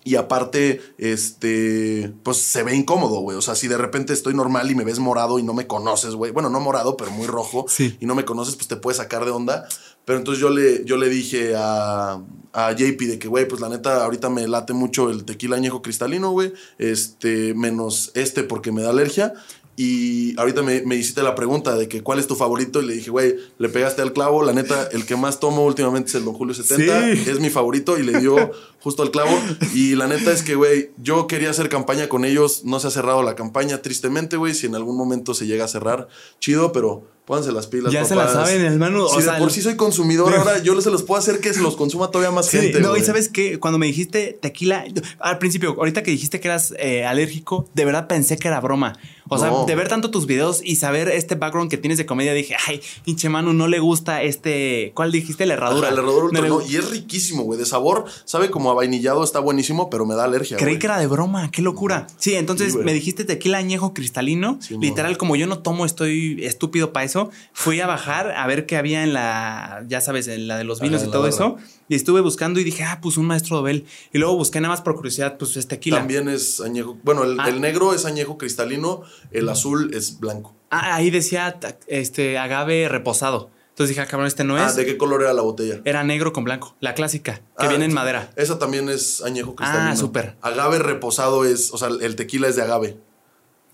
y aparte, este, pues se ve incómodo, güey. O sea, si de repente estoy normal y me ves morado y no me conoces, güey. Bueno, no morado, pero muy rojo. Sí. Y no me conoces, pues te puedes sacar de onda. Pero entonces yo le, yo le dije a, a JP de que, güey, pues la neta, ahorita me late mucho el tequila añejo cristalino, güey. Este, menos este porque me da alergia. Y ahorita me, me hiciste la pregunta de que cuál es tu favorito y le dije, güey, le pegaste al clavo. La neta, el que más tomo últimamente es el Don Julio 70. Sí. Es mi favorito y le dio justo al clavo. Y la neta es que, güey, yo quería hacer campaña con ellos. No se ha cerrado la campaña, tristemente, güey. Si en algún momento se llega a cerrar, chido, pero pónganse las pilas. Ya se la papás. saben, hermano. Si O de sea, por el- sí soy consumidor, ahora yo se los puedo hacer que se los consuma todavía más Sí, gente. no, y sabes que cuando me dijiste tequila, al principio, ahorita que dijiste que eras eh, alérgico, de verdad pensé que era broma. O sea, de ver tanto tus videos y saber este background que tienes de comedia, dije, ay, pinche Manu, no le gusta este. ¿Cuál dijiste? La herradura. Ajá, el herradura ultra, No y es riquísimo, güey. De sabor, sabe como a vainillado, está buenísimo, pero me da alergia. Creí que era de broma, qué locura. Sí, entonces Sí, me dijiste tequila añejo cristalino. Sí. Literal, como yo no tomo, estoy estúpido para eso. Fui a bajar a ver qué había en la, ya sabes, en la de los vinos y todo eso. Y estuve buscando y dije, ah, pues un maestro Dobel. Y luego busqué nada más por curiosidad, pues es tequila. También es añejo. Bueno, el, Ah. el negro es añejo cristalino, el azul es blanco. Ah, ahí decía este agave reposado. Entonces dije, ah, cabrón, este no Ah, es. ¿de qué color era la botella? Era negro con blanco, la clásica, que Ah, viene en madera. Esa también es añejo cristalino. Ah, súper. Agave reposado es, o sea, el tequila es de agave.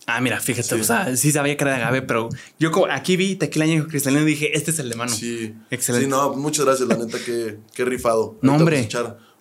Ah, mira, fíjate, Sí. o sea, sí sabía que era de agave, pero yo como aquí vi tequila añejo cristalino y dije, este es el de mano. Sí. Excelente. Sí, no, muchas gracias, la neta, qué, qué rifado. No, hombre.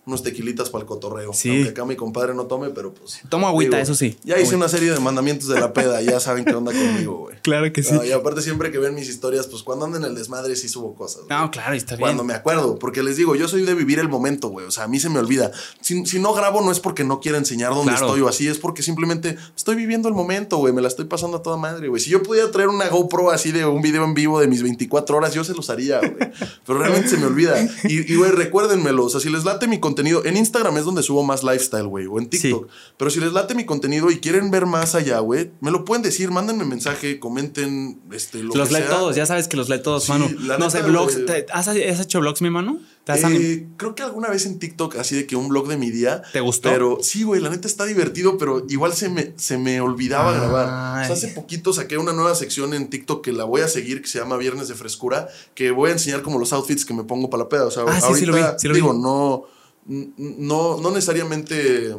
Unos tequilitas para el cotorreo. Sí. Aunque acá mi compadre no tome, pero pues. Tomo agüita, digo, eso sí. Ya hice una serie de mandamientos de la peda, ya saben qué onda conmigo, güey. Claro que sí. Ah, y aparte, siempre que ven mis historias, pues cuando ando en el desmadre sí subo cosas. güey. No, claro, está bien. Cuando me acuerdo, porque les digo, yo soy de vivir el momento, güey. O sea, a mí se me olvida. Si, si no grabo, no es porque no quiera enseñar dónde Claro. estoy o así, es porque simplemente estoy viviendo el momento, güey. Me la estoy pasando a toda madre, güey. Si yo pudiera traer una GoPro así de un video en vivo de mis 24 horas, yo se los haría, güey. Pero realmente se me olvida. Y, y, güey, recuérdenmelo. O sea, si les late mi contenido, en Instagram es donde subo más lifestyle, güey, o en TikTok. Pero si les late mi contenido y quieren ver más allá, güey, me lo pueden decir, mándenme mensaje, comenten, este, lo los que lee sea. todos, ya sabes que los lee todos, Sí, mano. No sé, blogs. güey. ¿te- ¿Has, has hecho blogs, mi mano? ¿Te has- Eh, creo que alguna vez en TikTok, así de que un blog de mi día. ¿Te gustó? Pero sí, güey, la neta está divertido, pero igual se me, se me olvidaba Ay. grabar. O sea, hace poquito saqué una nueva sección en TikTok que la voy a seguir, que se llama Viernes de Frescura, que voy a enseñar como los outfits que me pongo para la peda. O sea, Ah, sí, sí ahorita, lo vi, sí lo vi. digo, no, no, no necesariamente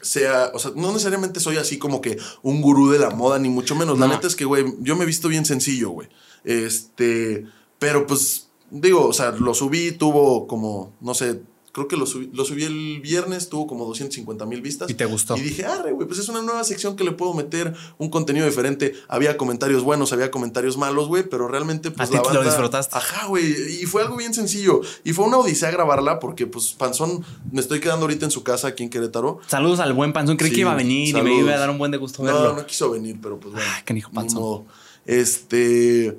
sea, o sea, no necesariamente soy así como que un gurú de la moda, ni mucho menos. La neta es que, güey, yo me he visto bien sencillo, güey. Este, pero pues, digo, o sea, lo subí, tuvo como, no sé, creo que lo subí, lo subí el viernes, tuvo como 250 mil vistas. ¿Y te gustó? Y dije, arre, güey, pues es una nueva sección que le puedo meter un contenido diferente. Había comentarios buenos, había comentarios malos, güey, pero realmente, pues A ti la te lo banda- disfrutaste. Ajá, güey, y fue algo bien sencillo. Y fue una odisea grabarla porque, pues, Panzón, me estoy quedando ahorita en su casa aquí en Querétaro. Saludos al buen panzón. Creí Sí, que iba a venir y me iba a dar un buen de gusto verlo. No, no quiso venir, pero pues bueno. Ay, canijo ni panzón. Este.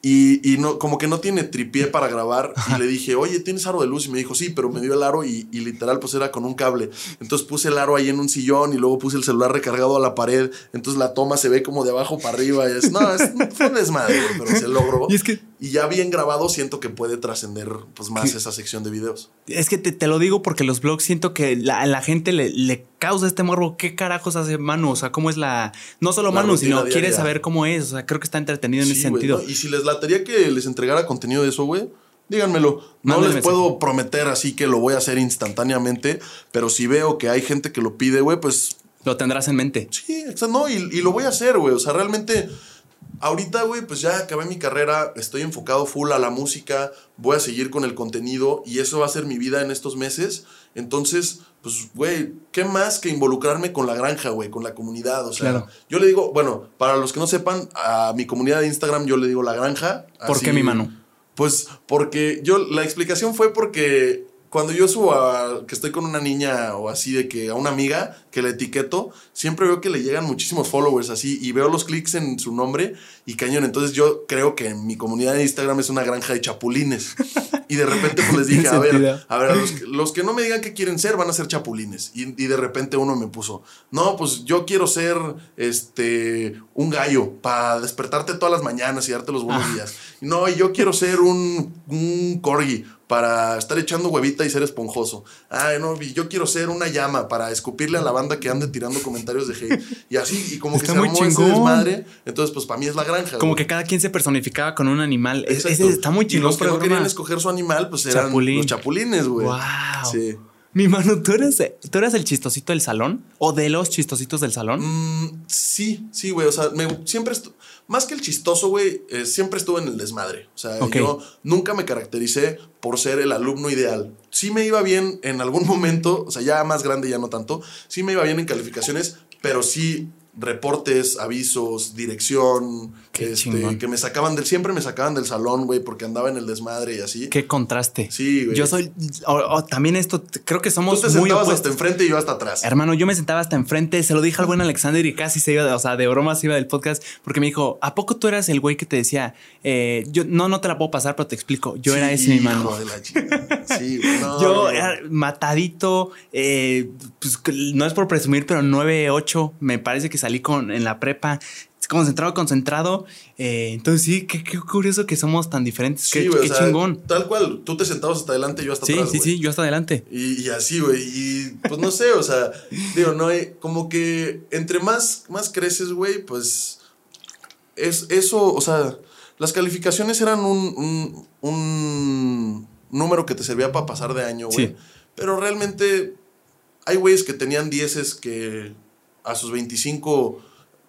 Y, y no, como que no tiene tripié para grabar. Y le dije, oye, ¿tienes aro de luz? Y me dijo, sí, pero me dio el aro y, y literal, pues era con un cable. Entonces puse el aro ahí en un sillón y luego puse el celular recargado a la pared. Entonces la toma se ve como de abajo para arriba. Y es, no, es, fue un desmadre, pero se logró. Y es que- Y ya bien grabado, siento que puede trascender pues más esa sección de videos. Es que te, te lo digo porque los blogs siento que la, a la gente le, le causa este morbo. ¿Qué carajos hace Manu? O sea, ¿cómo es la. No solo La Manu, sino diaria. quiere saber cómo es. O sea, creo que está entretenido en ese sentido. ¿no? Y si les latería que les entregara contenido de eso, güey, díganmelo. No les puedo prometer así que lo voy a hacer instantáneamente, pero si veo que hay gente que lo pide, güey, pues Lo tendrás en mente. sí, exacto, no, y, y lo voy a hacer, güey. O sea, realmente, ahorita, güey, pues ya acabé mi carrera, estoy enfocado full a la música, voy a seguir con el contenido y eso va a ser mi vida en estos meses. Entonces, pues, güey, ¿qué más que involucrarme con la granja, güey, con la comunidad? O sea, Claro. yo le digo, bueno, para los que no sepan, a mi comunidad de Instagram yo le digo la granja. ¿Por así- qué, mi mano? Pues porque yo, la explicación fue porque cuando yo subo a que estoy con una niña o así de que a una amiga que la etiqueto, siempre veo que le llegan muchísimos followers así y veo los clics en su nombre y cañón. Entonces yo creo que mi comunidad de Instagram es una granja de chapulines. Y de repente pues les dije, a ver, a ver, a los, que- los que no me digan qué quieren ser van a ser chapulines. Y, y de repente uno me puso, no, pues yo quiero ser este un gallo para despertarte todas las mañanas y darte los buenos días. No, y yo quiero ser un, un corgi para estar echando huevita y ser esponjoso. Ay, no, y yo quiero ser una llama para escupirle a la banda que ande tirando comentarios de hate. Y así, y como que Está se muy armó ese chingón. desmadre. Entonces, pues para mí es la granja. Como güey. que cada quien se personificaba con un animal. Es- ese está muy Y chingón. los que no querían escoger su animal, pues eran Chapulín. los chapulines, güey. Wow. Sí. Mi mano, ¿tú eres, ¿tú eres el chistosito del salón? ¿O de los chistositos del salón? Mm, sí, sí, güey. O sea, me- siempre más que el chistoso, güey, eh, siempre estuve en el desmadre. O sea, yo nunca me caractericé por ser el alumno ideal. Sí me iba bien en algún momento, o sea, ya más grande, ya no tanto. Sí me iba bien en calificaciones, pero sí reportes, avisos, dirección, este, que me sacaban del, siempre me sacaban del salón, güey, porque andaba en el desmadre y así. Qué contraste. Sí, güey. Yo soy. también esto, creo que Tú somos te muy sentabas opuestos. hasta enfrente y yo hasta atrás. Hermano, yo me sentaba hasta enfrente, se lo dije al buen Alexander y casi se iba, o sea, de broma se iba del podcast, porque me dijo, ¿a poco tú eras el güey que te decía, eh, yo no, no te la puedo pasar, pero te explico, yo era ese mi mano. de la chingada. Sí, güey, no, Yo era matadito, eh, pues, no es por presumir, pero 9-8, me parece que salí con, en la prepa, concentrado, concentrado. eh, entonces sí, qué, qué curioso que somos tan diferentes, qué, Sí, güey, qué o sea, chingón. Tal cual, tú te sentabas hasta adelante yo hasta Sí, atrás. sí, güey. sí, yo hasta adelante. Y, y así, güey. Y pues no sé, o sea, digo, no hay. Como que entre más, más creces, güey, pues. Es eso, o sea, las calificaciones eran un, un, un número que te servía para pasar de año, güey. Sí. Pero realmente hay güeyes que tenían dieces que a sus 25,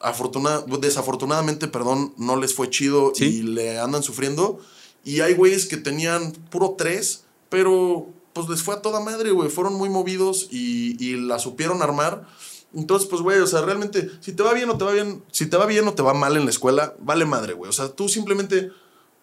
afortuna- desafortunadamente, perdón, no les fue chido Sí. y le andan sufriendo. Y hay güeyes que tenían puro 3, pero pues les fue a toda madre, güey. Fueron muy movidos y, y la supieron armar. Entonces, pues, güey, o sea, realmente, si te va bien o te va bien, si te va bien o te va mal en la escuela, vale madre, güey. O sea, tú simplemente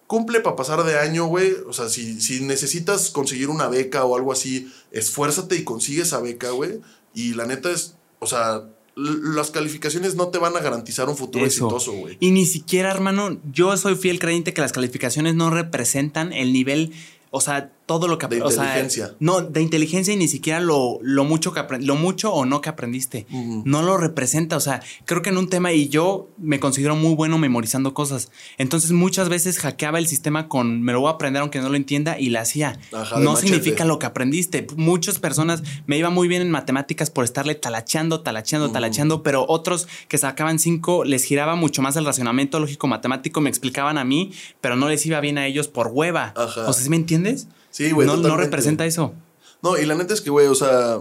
cumple para pasar de año, güey. O sea, si, si necesitas conseguir una beca o algo así, esfuérzate y consigue esa beca, güey. Y la neta es, o sea, las calificaciones no te van a garantizar un futuro exitoso, güey. Y ni siquiera, hermano, yo soy fiel creyente que las calificaciones no representan el nivel, o sea, todo lo que de inteligencia. no, de inteligencia y ni siquiera lo, lo mucho que lo mucho o no que aprendiste. No lo representa. O sea, creo que en un tema, y yo me considero muy bueno memorizando cosas. Entonces, muchas veces hackeaba el sistema con me lo voy a aprender aunque no lo entienda y la hacía. no significa lo que aprendiste. Muchas personas me iba muy bien en matemáticas por estarle talacheando, talacheando, talacheando, pero otros que sacaban cinco les giraba mucho más el racionamiento lógico matemático, me explicaban a mí, pero no les iba bien a ellos por hueva. O sea, ¿sí me entiendes? Sí, güey. No, no, representa eso. No, y la neta es que, güey, o sea,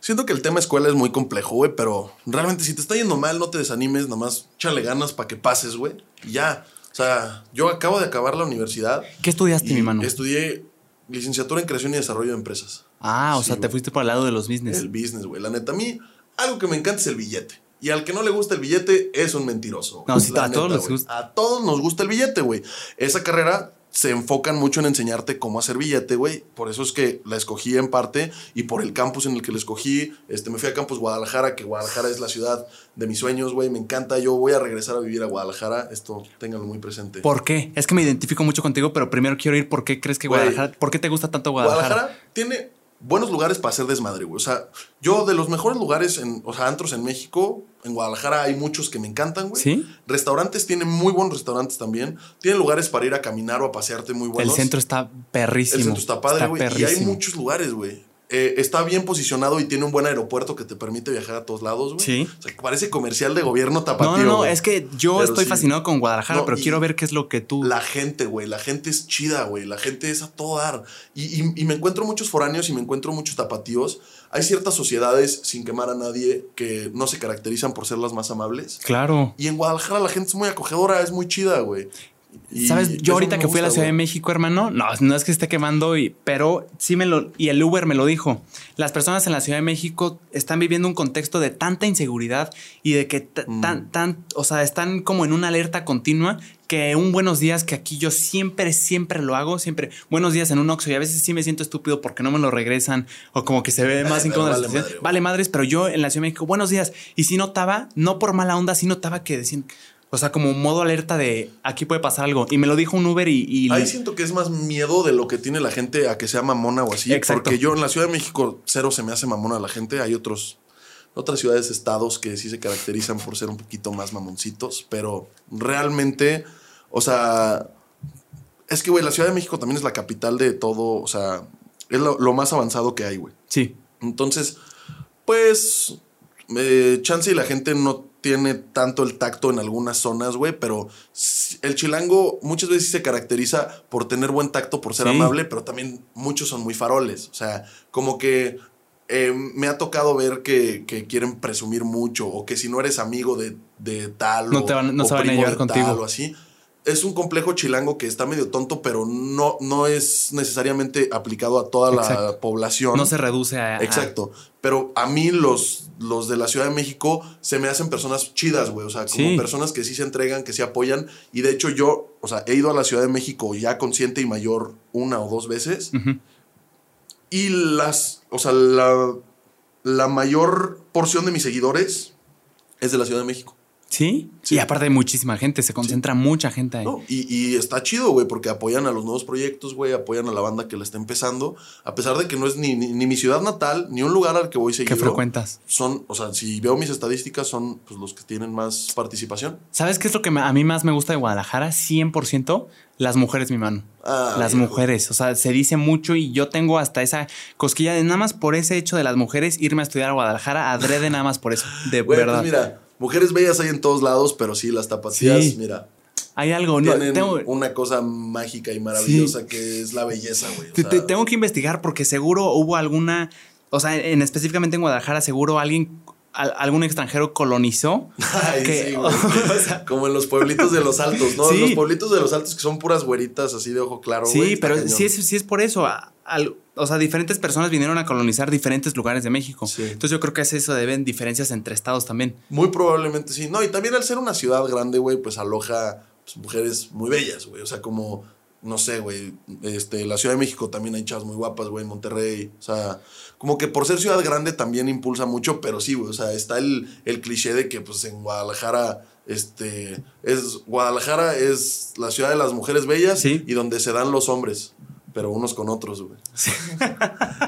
siento que el tema escuela es muy complejo, güey, pero realmente si te está yendo mal, no te desanimes, nada más échale ganas para que pases, güey. Y ya. O sea, yo acabo de acabar la universidad. ¿Qué estudiaste, mi mano? Estudié licenciatura en creación y desarrollo de empresas. Ah, o sea, te fuiste por el lado de los business. El business, güey. La neta, a mí, algo que me encanta es el billete. Y al que no le gusta el billete es un mentiroso. No, sí, a todos les gusta. A todos nos gusta el billete, güey. Esa carrera se enfocan mucho en enseñarte cómo hacer billete, güey. Por eso es que la escogí en parte y por el campus en el que la escogí. Este, me fui a Campus Guadalajara, que Guadalajara es la ciudad de mis sueños, güey. Me encanta. Yo voy a regresar a vivir a Guadalajara. Esto ténganlo muy presente. ¿Por qué? Es que me identifico mucho contigo, pero primero quiero ir. ¿Por qué crees que Guadalajara? ¿Por qué te gusta tanto Guadalajara? Guadalajara tiene buenos lugares para hacer desmadre, güey. O sea, yo de los mejores lugares, en, o sea, antros en México, en Guadalajara hay muchos que me encantan, güey. Sí. Restaurantes tienen muy buenos restaurantes también. Tienen lugares para ir a caminar o a pasearte muy buenos. El centro está perrísimo. El centro está padre, güey. Y hay muchos lugares, güey. Eh, está bien posicionado y tiene un buen aeropuerto que te permite viajar a todos lados, güey. Sí. O sea, parece comercial de gobierno tapatío. No, no, es que yo estoy fascinado con Guadalajara, pero quiero ver qué es lo que tú. La gente, güey. La gente es chida, güey. La gente es a todo dar. Y, y, me encuentro muchos foráneos y me encuentro muchos tapatíos. Hay ciertas sociedades, sin quemar a nadie, que no se caracterizan por ser las más amables. Claro. Y en Guadalajara la gente es muy acogedora, es muy chida, güey. ¿Sabes? Yo ahorita que fui a la Ciudad de México, hermano, no, no es que esté quemando, y, pero sí me lo. Y el Uber me lo dijo. Las personas en la Ciudad de México están viviendo un contexto de tanta inseguridad y de que mm. tan, tan, o sea, están como en una alerta continua que un buenos días que aquí yo siempre, siempre lo hago, siempre buenos días en un Oxxo y a veces sí me siento estúpido porque no me lo regresan o como que se ve más incómodo vale, madre, vale madres, pero yo en la Ciudad de México, buenos días. Y sí notaba, no por mala onda, sí notaba que decían, o sea, como modo alerta de aquí puede pasar algo. Y me lo dijo un Uber y. Ahí siento que es más miedo de lo que tiene la gente a que sea mamona o así. Exacto. Porque yo en la Ciudad de México cero se me hace mamona la gente. Hay otros. Otras ciudades, estados que sí se caracterizan por ser un poquito más mamoncitos. Pero realmente. O sea. Es que, güey, la Ciudad de México también es la capital de todo. O sea, es lo, más avanzado que hay, güey. Sí. Entonces, pues. Eh, chance y la gente no tiene tanto el tacto en algunas zonas, güey, pero el chilango muchas veces se caracteriza por tener buen tacto, por ser amable, pero también muchos son muy faroles. O sea, como que eh, me ha tocado ver que, quieren presumir mucho o que si no eres amigo de, tal no te van, no se van a llevar contigo o así. Es un complejo chilango que está medio tonto, pero no, no es necesariamente aplicado a toda la población. No se reduce a. Exacto. Pero a mí los, los de la Ciudad de México se me hacen personas chidas, güey. O sea, como personas que sí se entregan, que sí apoyan. Y de hecho yo, o sea, he ido a la Ciudad de México ya consciente y mayor una o dos veces. Y las, o sea, la, la mayor porción de mis seguidores es de la Ciudad de México. ¿Sí? Y aparte hay muchísima gente, se concentra mucha gente ahí. y, está chido, güey, porque apoyan a los nuevos proyectos, güey, apoyan a la banda que la está empezando, a pesar de que no es ni, ni, mi ciudad natal, ni un lugar al que voy seguido. ¿Qué frecuentas? Son, o sea, si veo mis estadísticas, son pues, los que tienen más participación. ¿Sabes qué es lo que a mí más me gusta de Guadalajara? 100%. Las mujeres, mi mano. Ah, las mujeres. O sea, se dice mucho y yo tengo hasta esa cosquilla de nada más por ese hecho de las mujeres irme a estudiar a Guadalajara, adrede nada más por eso. De pues verdad. mira, Mujeres bellas hay en todos lados, pero sí, las tapatías, mira. Hay algo, no, tengo... una cosa mágica y maravillosa que es la belleza, güey. tengo que investigar porque seguro hubo alguna, o sea, en, específicamente en Guadalajara, seguro alguien algún extranjero colonizó. Ay, sí, Como en los pueblitos de los altos, ¿no? Los pueblitos de los altos que son puras güeritas así de ojo claro. Sí, pero sí es, sí es por eso. O sea, diferentes personas vinieron a colonizar diferentes lugares de México. Sí. Entonces yo creo que es eso, deben diferencias entre estados también. Muy probablemente sí. No, y también al ser una ciudad grande, güey, pues aloja pues, mujeres muy bellas, güey. O sea, como, no sé, güey, este, la Ciudad de México también hay chavas muy guapas, güey, Monterrey. O sea, como que por ser ciudad grande también impulsa mucho, pero sí, güey, o sea, está el, el cliché de que pues en Guadalajara este es Guadalajara es la ciudad de las mujeres bellas Sí. y donde se dan los hombres, pero unos con otros, güey.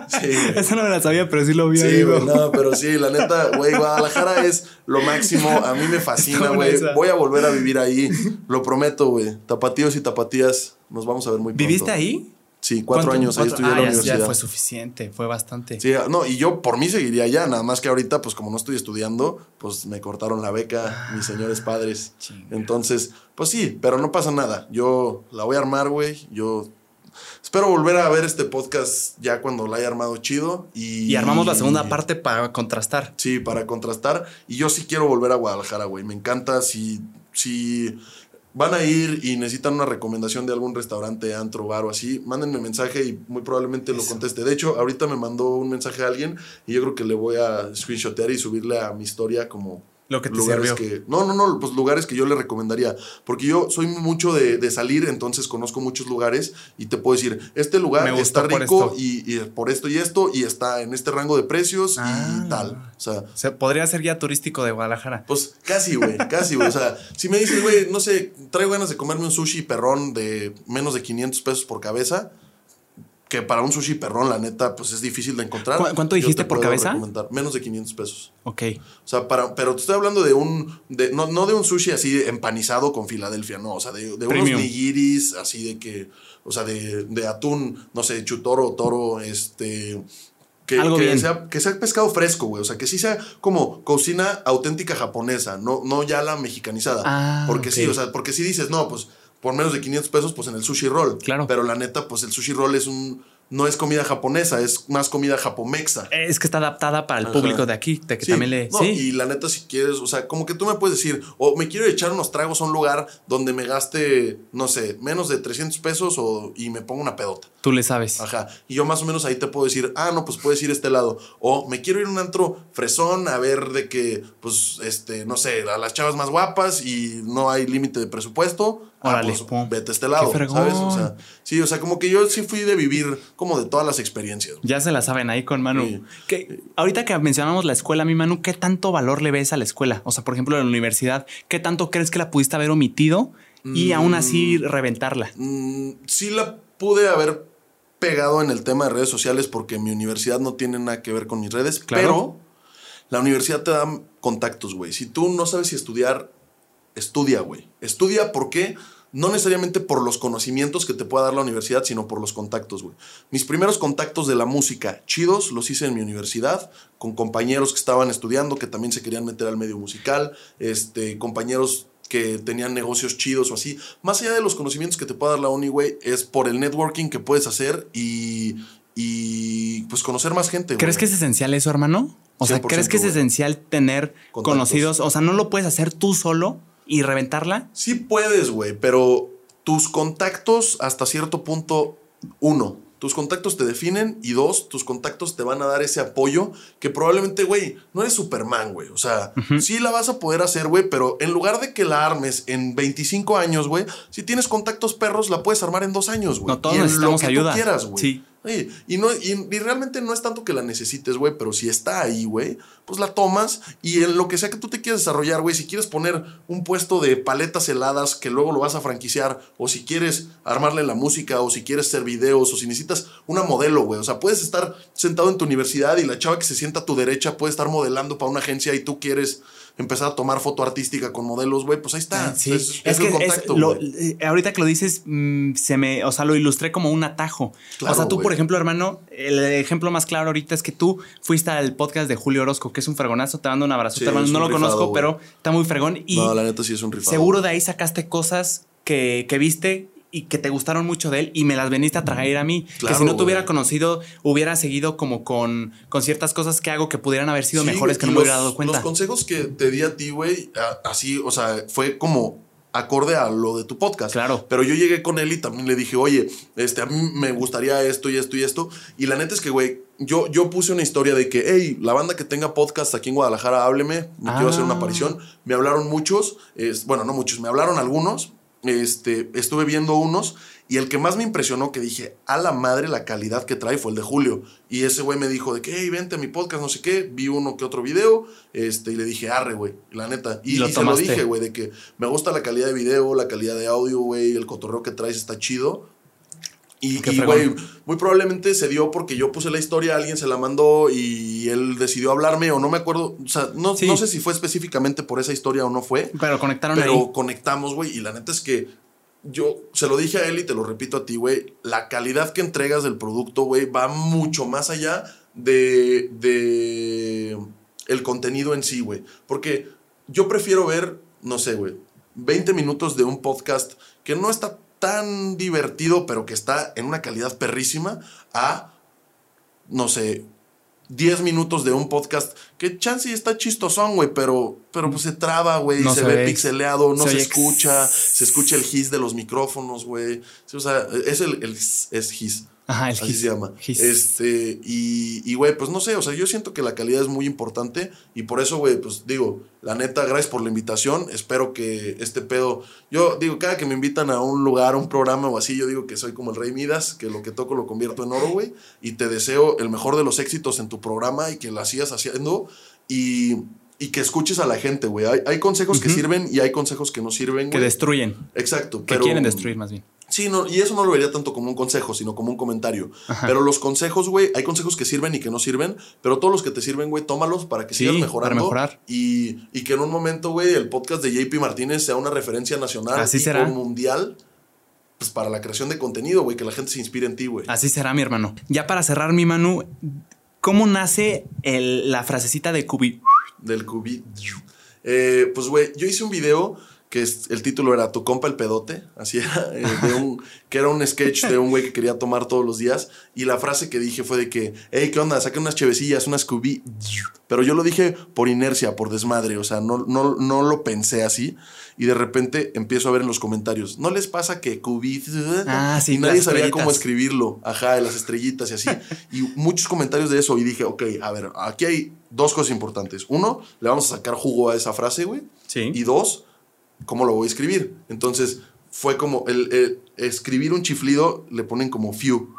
Sí. güey. Eso no me la sabía, pero sí lo vi. Sí, güey, no, pero sí, la neta, güey, Guadalajara es lo máximo. A mí me fascina, güey. esa. Voy a volver a vivir ahí. Lo prometo, güey. Tapatíos y tapatías, nos vamos a ver muy pronto. ¿Viviste ahí? Sí, cuatro ¿Cuánto? años ahí estudié en ah, la ya- universidad. Ya fue suficiente, fue bastante. Sí, no, y yo por mí seguiría allá, nada más que ahorita, pues como no estoy estudiando, pues me cortaron la beca mis señores padres. Chinga. Entonces, pues sí, pero no pasa nada. Yo la voy a armar, güey. Yo espero volver a ver este podcast ya cuando la haya armado chido. Y, Y armamos la segunda parte para contrastar. Sí, para contrastar. Y yo sí quiero volver a Guadalajara, güey. Me encanta si, si van a ir y necesitan una recomendación de algún restaurante, antro, bar o así, mándenme mensaje y muy probablemente lo conteste. De hecho, ahorita me mandó un mensaje a alguien y yo creo que le voy a screenshotear y subirle a mi historia como Lo que te lugares sirvió. que no no no pues lugares que yo le recomendaría porque yo soy mucho de, de salir entonces conozco muchos lugares y te puedo decir este lugar está rico y, y por esto y esto y está en este rango de precios Ah. y tal o sea O sea, podría ser guía turístico de Guadalajara. pues casi, güey, casi, güey. O sea, si me dices, güey, no sé, traigo ganas de comerme un sushi perrón de menos de 500 pesos por cabeza, que para un sushi perrón, la neta, pues es difícil de encontrar. ¿Cu- cuánto dijiste te por cabeza? recomendar Menos de 500 pesos. Ok. O sea, para, pero te estoy hablando de un, de, no, no de un sushi así empanizado con Filadelfia, no, o sea, de, de unos nigiris así de que, o sea, de, de atún, no sé, chutoro, toro, este... Que, Algo que bien. sea, que sea pescado fresco, güey. O sea, que sí sea como cocina auténtica japonesa, no, no ya la mexicanizada. Ah, porque sí, o sea, porque si dices, no, pues por menos de 500 pesos, pues en el sushi roll. Claro. Pero la neta, pues el sushi roll es un, no es comida japonesa, es más comida japomexa. Es que está adaptada para el Ajá. público de aquí, de que Sí, también le. no, sí. Y la neta, si quieres, o sea, como que tú me puedes decir, o me quiero echar unos tragos a un lugar donde me gaste, no sé, menos de 300 pesos o, y me pongo una pedota. Tú le sabes. Ajá. Y yo más o menos ahí te puedo decir, ah, no, pues puedes ir a este lado. O me quiero ir a un antro fresón a ver de que, pues, este, no sé, a las chavas más guapas y no hay límite de presupuesto. Ah, Órale, pues, pum. vete a este lado. ¿sabes? O sea, sí, o sea, como que yo sí fui de vivir como de todas las experiencias. Ya se la saben ahí con Manu. Sí. Que, ahorita que mencionamos la escuela, mi Manu, ¿qué tanto valor le ves a la escuela? O sea, por ejemplo, en la universidad, ¿qué tanto crees que la pudiste haber omitido y aún así reventarla? Mm, sí la pude haber pegado en el tema de redes sociales porque mi universidad no tiene nada que ver con mis redes, Claro. pero la universidad te da contactos, güey. Si tú no sabes si estudiar, estudia, güey. Estudia porque no necesariamente por los conocimientos que te pueda dar la universidad, sino por los contactos, güey. Mis primeros contactos de la música chidos los hice en mi universidad, con compañeros que estaban estudiando, que también se querían meter al medio musical, este, compañeros que tenían negocios chidos o así. Más allá de los conocimientos que te pueda dar la uni, güey, es por el networking que puedes hacer y, y pues conocer más gente. ¿Crees güey. que es esencial eso, hermano? O sea, 100%, ¿crees que es güey. esencial tener Contactos. conocidos? O sea, ¿no lo puedes hacer tú solo y reventarla? Sí puedes, güey, pero tus contactos hasta cierto punto, uno, tus contactos te definen y dos, tus contactos te van a dar ese apoyo que probablemente, güey, no eres Superman, güey. O sea, sí la vas a poder hacer, güey, pero en lugar de que la armes en 25 años, güey, si tienes contactos perros, la puedes armar en dos años, güey. No, todos Y en necesitamos lo que ayuda. Tú quieras, güey. Sí. Y, no, y realmente no es tanto que la necesites, güey, pero si está ahí, güey, pues la tomas y en lo que sea que tú te quieras desarrollar, güey, si quieres poner un puesto de paletas heladas que luego lo vas a franquiciar, o si quieres armarle la música, o si quieres hacer videos, o si necesitas una modelo, güey, o sea, puedes estar sentado en tu universidad y la chava que se sienta a tu derecha puede estar modelando para una agencia y tú quieres empezar a tomar foto artística con modelos, güey, pues ahí está. Sí, es, es, es que el es contacto, lo- güey. eh, ahorita que lo dices, mm, se me, o sea, lo ilustré como un atajo. Claro, o sea, tú, por ejemplo, hermano, el ejemplo más claro ahorita es que tú fuiste al podcast de Julio Orozco, que es un fregonazo, te mando un abrazo, Sí, hermano. es No lo conozco, pero está muy fregón. Y No, la neta sí es un rifado. seguro de ahí sacaste cosas que, que viste y que te gustaron mucho de él y me las veniste a traer a mí. que si no te güey. hubiera conocido, hubiera seguido como con, con ciertas cosas que hago que pudieran haber sido Sí, mejores que no me hubiera dado cuenta. Los consejos que te di a ti, güey, así, o sea, fue como acorde a lo de tu podcast. Claro. Pero yo llegué con él y también le dije, oye, este, a mí me gustaría esto y esto y esto. Y la neta es que, güey, yo, yo puse una historia de que, hey, la banda que tenga podcast aquí en Guadalajara, hábleme, me quiero hacer una Ah. aparición. Me hablaron muchos, es, bueno, no muchos, me hablaron algunos. Este, estuve viendo unos y el que más me impresionó que dije, a la madre la calidad que trae fue el de Julio. Y ese güey me dijo de que, hey, vente a mi podcast, no sé qué. Vi uno que otro video este, y le dije, arre, güey, la neta. Y, Y lo y se lo dije, güey, de que me gusta la calidad de video, la calidad de audio, güey, el cotorreo que traes está chido. Y, güey, muy probablemente se dio porque yo puse la historia, alguien se la mandó y él decidió hablarme o no me acuerdo. O sea, no, Sí. no sé si fue específicamente por esa historia o no fue. Pero conectaron Pero ahí. conectamos, güey. Y la neta es que yo se lo dije a él y te lo repito a ti, güey. La calidad que entregas del producto, güey, va mucho más allá de, de el contenido en sí, güey. Porque yo prefiero ver, no sé, güey, 20 minutos de un podcast que no está tan divertido, pero que está en una calidad perrísima, a, no sé, 10 minutos de un podcast que chance está chistosón, güey, pero, pero pues se traba, güey, No se, se ve ve. pixeleado, no Se escucha, se escucha el hiss de los micrófonos, güey. Sí, o sea, es el, el es hiss. Ajá, el Así his. se llama. His. Este, y, y, güey, pues no sé, o sea, yo siento que la calidad es muy importante y por eso, güey, pues digo, la neta, gracias por la invitación. Espero que este pedo, yo digo, cada que me invitan a un lugar, a un programa o así, yo digo que soy como el rey Midas, que lo que toco lo convierto en oro, güey, y te deseo el mejor de los éxitos en tu programa y que la sigas haciendo y, y que escuches a la gente, güey. Hay, hay consejos que sirven y hay consejos que no sirven, Que destruyen. Exacto, Que pero quieren destruir más bien. Sí, no, y eso no lo vería tanto como un consejo, sino como un comentario. Ajá. Pero los consejos, güey, hay consejos que sirven y que no sirven, pero todos los que te sirven, güey, tómalos para que Sí, sigas para mejorando. mejorar. Y, y que en un momento, güey, el podcast de JP Martínez sea una referencia nacional Así será. mundial pues, para la creación de contenido, güey, que la gente se inspire en ti, güey. Así será, mi hermano. Ya para cerrar, mi Manu, ¿cómo nace el- la frasecita de Cubi? Del cubi. Eh, pues, güey, yo hice un video que es- el título era Tu compa el pedote, así era, eh, de un, que era un sketch de un güey que quería tomar todos los días. Y la frase que dije fue de que, hey, ¿qué onda? Saquen unas chevecillas, unas cubi. Pero yo lo dije por inercia, por desmadre, o sea, no, no, no lo pensé así. Y de repente empiezo a ver en los comentarios, ¿no les pasa que cubi? Ah, sí, y nadie sabía estrellitas. cómo escribirlo, ajá, de las estrellitas y así. y muchos comentarios de eso. Y dije, ok, a ver, aquí hay dos cosas importantes. Uno, le vamos a sacar jugo a esa frase, güey. Sí. Y dos, ¿cómo lo voy a escribir? Entonces, fue como el, el escribir un chiflido, le ponen como few.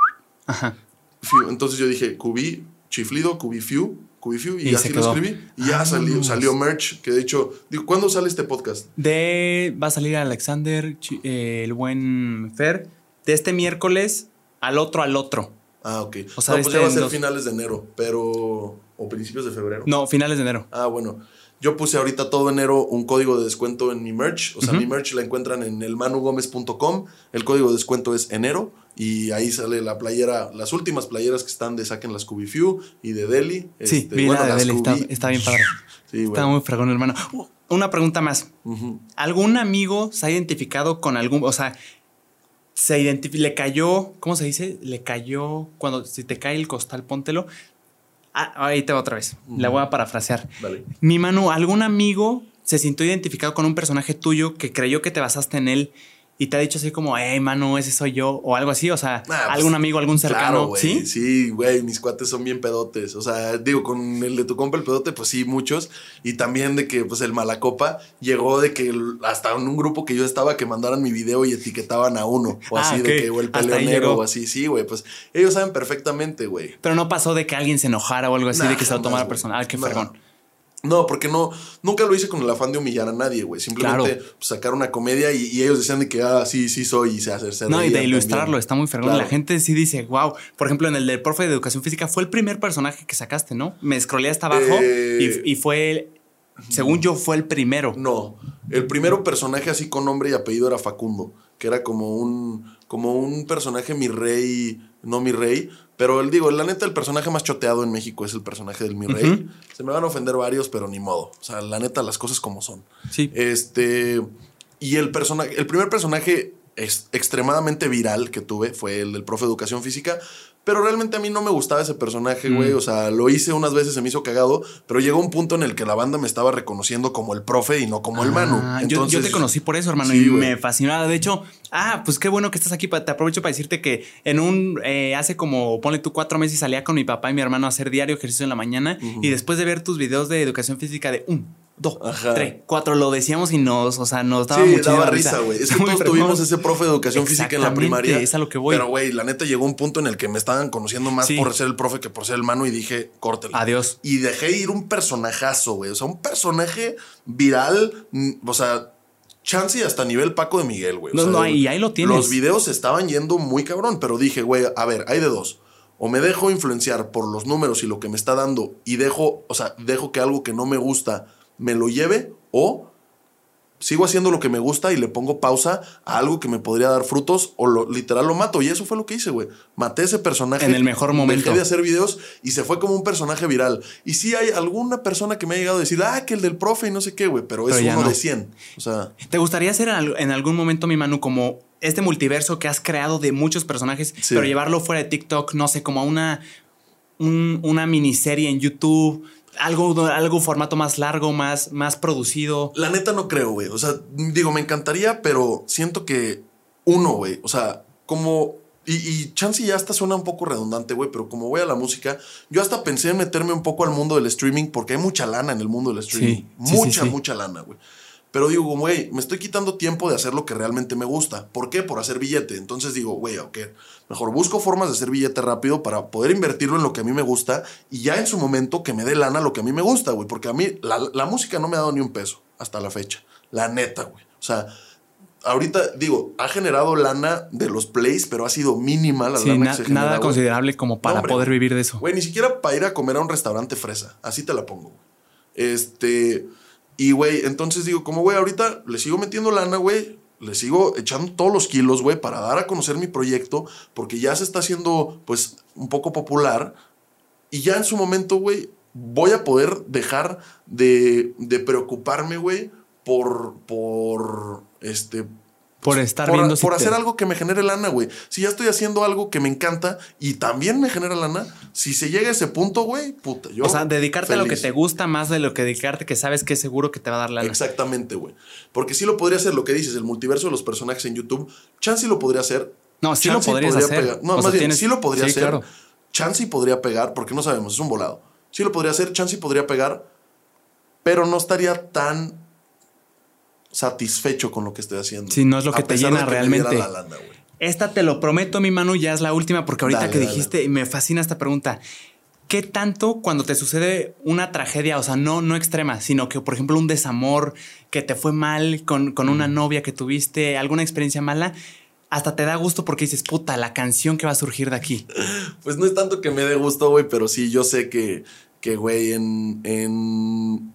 Ajá. few. Entonces yo dije, cubí, chiflido, cubí few, cubí few, y, Y así lo escribí. Y ya Ah, salió, salió merch, que de hecho, digo, ¿cuándo sale este podcast? De. Va a salir Alexander, eh, el buen Fer, de este miércoles al otro al otro. Ah, ok. O sea, no, pues este ya va a ser dos- finales de enero, pero... O principios de febrero. No, finales de enero. Ah, bueno. Yo puse ahorita todo enero un código de descuento en mi merch. O sea, mi merch la encuentran en elmanugomez.com. El código de descuento es enero. Y ahí sale la playera, las últimas playeras que están de Saquen las Few y de Deli. Sí, Este, vi la de Deli, está, bien padre. Sí. Está muy fregón, hermano. Uh, Una pregunta más. ¿Algún amigo se ha identificado con algún, o sea, se le cayó, ¿cómo se dice? Le cayó cuando si te cae el costal, póntelo. Ah, ahí te va otra vez. La voy a parafrasear. Dale. Mi mano, ¿algún amigo se sintió identificado con un personaje tuyo que creyó que te basaste en él y te ha dicho así como, hey, mano, ese soy yo o algo así? O sea, Nah, pues, algún amigo, algún cercano. ¿sí? Sí, güey, mis cuates son bien pedotes. O sea, digo, con el de tu compa el pedote, pues sí, muchos. Y también de que, pues, el Malacopa llegó de que hasta en un grupo que yo estaba que mandaran mi video y etiquetaban a uno. O Ah, así de que, o el peleonero o así. Sí, güey, pues ellos saben perfectamente, güey. Pero no pasó de que alguien se enojara o algo así, Nah, de que se lo tomara personal. Ah, qué Nah. No, porque no, nunca lo hice con el afán de humillar a nadie, güey. Simplemente Claro. pues, sacar una comedia y, y ellos decían de que, ah, sí, sí soy y se hace. se No, y de ilustrarlo, también. está muy fregón. Claro. La gente sí dice, wow. Por ejemplo, en el del profe de educación física fue el primer personaje que sacaste, ¿no? Me scrollé hasta abajo Eh, y, y fue, según yo, fue el primero. No, el primero personaje así con nombre y apellido era Facundo, que era como un, como un personaje mi rey, no mi rey, pero el, digo, la neta el personaje más choteado en México es el personaje del mi rey. Se me van a ofender varios, pero ni modo. O sea, la neta las cosas como son. Sí. Este, y el personaje, el primer personaje es extremadamente viral que tuve fue el del profe de educación física, Pero realmente a mí no me gustaba ese personaje, güey. Mm. O sea, lo hice unas veces, se me hizo cagado, pero llegó un punto en el que la banda me estaba reconociendo como el profe y no como el Manu. Ah, yo- yo, Entonces, te conocí por eso, hermano, Sí, y me fascinaba. De hecho, ah, pues qué bueno que estás aquí. Te aprovecho para decirte que en un, eh, hace como, ponle tú cuatro meses, salía con mi papá y mi hermano a hacer diario ejercicio en la mañana. Y después de ver tus videos de educación física de un, dos, Ajá. tres, cuatro, lo decíamos y nos, o sea, nos daba Sí, daba risa, güey. Es que todos tuvimos ese profe de educación física en la primaria. es a lo que voy. Pero, güey, la neta llegó un punto en el que me estaban conociendo más Sí. por ser el profe que por ser el mano y dije, córtale. Adiós. Y dejé ir un personajazo, güey. O sea, un personaje viral. mm, O sea, chance y hasta nivel Paco de Miguel, güey. No, sea, no, y ahí lo tienes. Los videos estaban yendo muy cabrón, pero dije, güey, a ver, hay de dos. O me dejo influenciar por los números y lo que me está dando y dejo, o sea, dejo que algo que no me gusta me lo lleve o sigo haciendo lo que me gusta y le pongo pausa a algo que me podría dar frutos o lo, literal lo mato. Y eso fue lo que hice, güey. Maté ese personaje. En el mejor momento. Dejé de hacer videos y se fue como un personaje viral. Y sí hay alguna persona que me ha llegado a decir, ah, que el del profe y no sé qué, güey. Pero es Pero uno no. de 100. O sea, ¿Te gustaría hacer en al- en algún momento, mi Manu, como este multiverso que has creado de muchos personajes, Sí. pero llevarlo fuera de TikTok, no sé, como a una, un- una miniserie en YouTube, algo, algo formato más largo, más, más producido? la neta no creo, güey. O sea, digo, me encantaría, pero siento que uno, güey. O sea, como. Y, y chance ya hasta suena un poco redundante, güey, pero como voy a la música, yo hasta pensé en meterme un poco al mundo del streaming porque hay mucha lana en el mundo del streaming. Sí, mucha, sí, sí. mucha lana, güey. Pero digo, güey, me estoy quitando tiempo de hacer lo que realmente me gusta. ¿Por qué? Por hacer billete. Entonces digo, güey, ok, mejor busco formas de hacer billete rápido para poder invertirlo en lo que a mí me gusta y ya en su momento que me dé lana lo que a mí me gusta, güey. Porque a mí la, la música no me ha dado ni un peso hasta la fecha. La neta, güey. O sea, ahorita digo, ha generado lana de los plays, pero ha sido mínima la Sí, lana na- que se genera, nada considerable como para No, hombre, poder vivir de eso. Güey, ni siquiera para ir a comer a un restaurante fresa. Así te la pongo, güey. Este. Y, güey, entonces digo, como, güey, ahorita le sigo metiendo lana, güey. Le sigo echando todos los kilos, güey, para dar a conocer mi proyecto, porque ya se está haciendo, pues, un poco popular. Y ya en su momento, güey, voy a poder dejar de, de preocuparme, güey, por, por, este, Por estar por, viendo si por te- hacer algo que me genere lana, güey. Si ya estoy haciendo algo que me encanta y también me genera lana, si se llega a ese punto, güey, puta, yo. O sea, dedicarte a lo que te gusta más de lo que dedicarte que sabes que es seguro que te va a dar lana. Exactamente, güey. Porque sí lo podría hacer, lo que dices, el multiverso de los personajes en YouTube. Chansey lo podría hacer. No, sí lo podrías podría hacer. pegar. No, O más sea, bien, tienes- sí lo podría sí, hacer. claro. Chansey podría pegar, porque no sabemos, es un volado. Sí lo podría hacer, Chansey podría pegar, pero no estaría tan satisfecho con lo que estoy haciendo. Sí, no es lo que te llena que realmente. la lana, güey. Esta te lo prometo, mi Manu, ya es la última, porque ahorita Dale, que dale. dijiste, y me fascina esta pregunta. ¿Qué tanto cuando te sucede una tragedia, o sea, no, no extrema, sino que, por ejemplo, un desamor, que te fue mal con, con una novia que tuviste, alguna experiencia mala, hasta te da gusto porque dices, puta, la canción que va a surgir de aquí? Pues no es tanto que me dé gusto, güey, pero sí, yo sé que, que güey, en, en...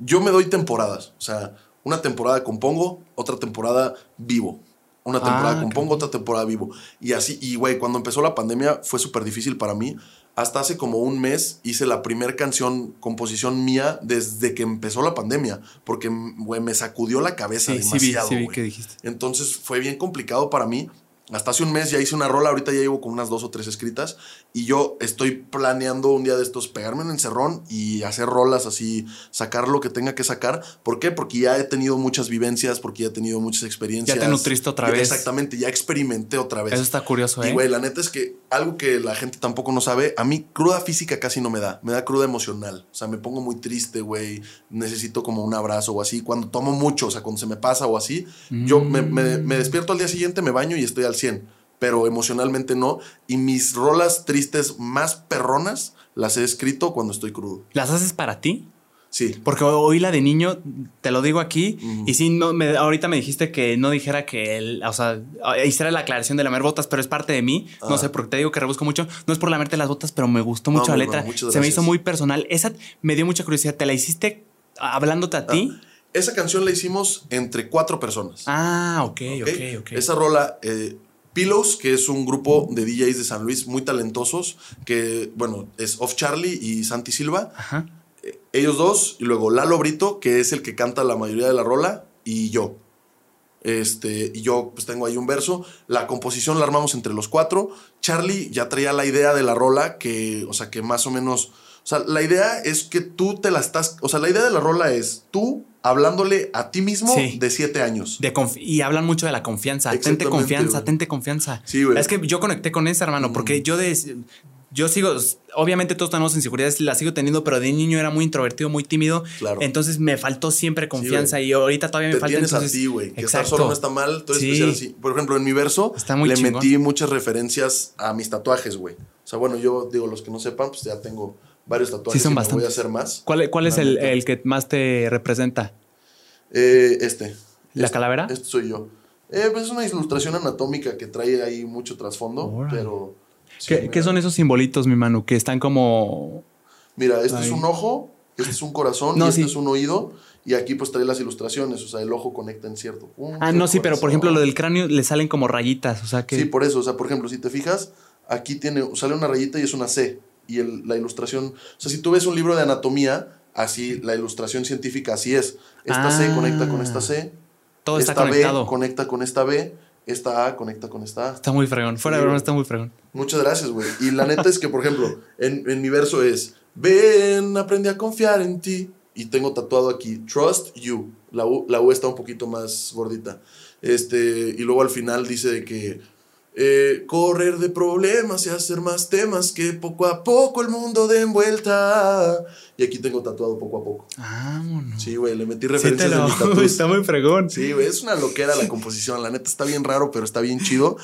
Yo me doy temporadas. O sea, una temporada compongo, otra temporada vivo. Una Ah, temporada ok. compongo, otra temporada vivo. Y así, y güey, cuando empezó la pandemia fue súper difícil para mí. Hasta hace como un mes hice la primera canción, composición mía, desde que empezó la pandemia. Porque, güey, me sacudió la cabeza Sí, sí vi, demasiado, sí vi que dijiste. Entonces fue bien complicado para mí. Hasta hace un mes ya hice una rola, ahorita ya llevo con unas dos o tres escritas y yo estoy planeando un día de estos pegarme en encerrón y hacer rolas así, sacar lo que tenga que sacar. ¿Por qué? Porque ya he tenido muchas vivencias, porque ya he tenido muchas experiencias. Ya te nutriste otra vez. Exactamente, ya experimenté otra vez. Eso está curioso, Y ¿eh? güey, la neta es que algo que la gente tampoco no sabe, a mí cruda física casi no me da, me da cruda emocional. O sea, me pongo muy triste, güey, necesito como un abrazo o así. Cuando tomo mucho, o sea, cuando se me pasa o así, yo me, me- me despierto al día siguiente, me baño y estoy al 100, pero emocionalmente no. Y mis rolas tristes más perronas las he escrito cuando estoy crudo. ¿Las haces para ti? Sí. Porque oí la de niño, te lo digo aquí, y sí, no, me, ahorita me dijiste que no dijera que él, o sea, hiciera la aclaración de lamer botas, pero es parte de mí. No Ah. sé, porque te digo que rebusco mucho. No es por lamerte las botas, pero me gustó No, mucho la letra. bueno, Se me hizo muy personal. Esa me dio mucha curiosidad. ¿Te la hiciste hablándote a ti? Esa canción la hicimos entre cuatro personas. Ah, ok, ¿ok? ok, ok. Esa rola, eh, Pillows, que es un grupo de DJs de San Luis muy talentosos, que, bueno, es Off Charlie y Santi Silva. Ajá. Eh, ellos dos, y luego Lalo Brito, que es el que canta la mayoría de la rola, y yo. Este, y yo pues tengo ahí un verso. La composición la armamos entre los cuatro. Charlie ya traía la idea de la rola que, o sea, que más o menos... O sea, la idea es que tú te la estás... O sea, la idea de la rola es tú hablándole a ti mismo Sí. de siete años. De y hablan mucho de la confianza. Tente confianza, güey. tente confianza. Sí, güey. Es que yo conecté con esa, hermano, porque yo de. Yo sigo, obviamente todos tenemos inseguridades, las sigo teniendo, pero de niño era muy introvertido, muy tímido. Claro. Entonces me faltó siempre confianza güey. y ahorita todavía me te falta. tienes entonces, a ti, güey. Que estar solo no está mal. Sí. especial así. Por ejemplo, en mi verso Está muy le chingón. metí muchas referencias a mis tatuajes, güey. O sea, bueno, yo digo, los que no sepan, pues ya tengo varios tatuajes Sí, son me voy a bastantes. hacer más. ¿Cuál, cuál es el, el que más te representa? Eh, este. ¿La Este- calavera? Este soy yo. Eh, pues es una ilustración anatómica que trae ahí mucho trasfondo, pero... sí, ¿Qué, qué son esos simbolitos, mi mano? Que están como. Mira, este es un ojo, este es un corazón No, y este sí. es un oído. Y aquí pues trae las ilustraciones, o sea, el ojo conecta en cierto punto. Ah, no, sí, pero por ejemplo, lo del cráneo le salen como rayitas. O sea que. Sí, por eso, o sea, por ejemplo, si te fijas, aquí tiene, sale una rayita y es una C. Y el- la ilustración, o sea, si tú ves un libro de anatomía, así, la ilustración científica así es. Esta C Ah. conecta con esta C, todo está esta conectado. B conecta con esta B, esta A conecta con esta A. Está muy fregón. Fuera de broma, está muy fregón. Muchas gracias, güey. Y la neta es que, por ejemplo, en, en mi verso es, ven, aprendí a confiar en ti. Y tengo tatuado aquí, trust you. La U, la U está un poquito más gordita. Este, y luego al final dice que eh, correr de problemas y hacer más temas que poco a poco el mundo de envuelta. Y aquí tengo tatuado poco a poco. Vámonos. Sí, güey, le metí Sí te referencias lo- de está muy fregón. Sí, güey, es una loquera la composición. La neta está bien raro, pero está bien chido.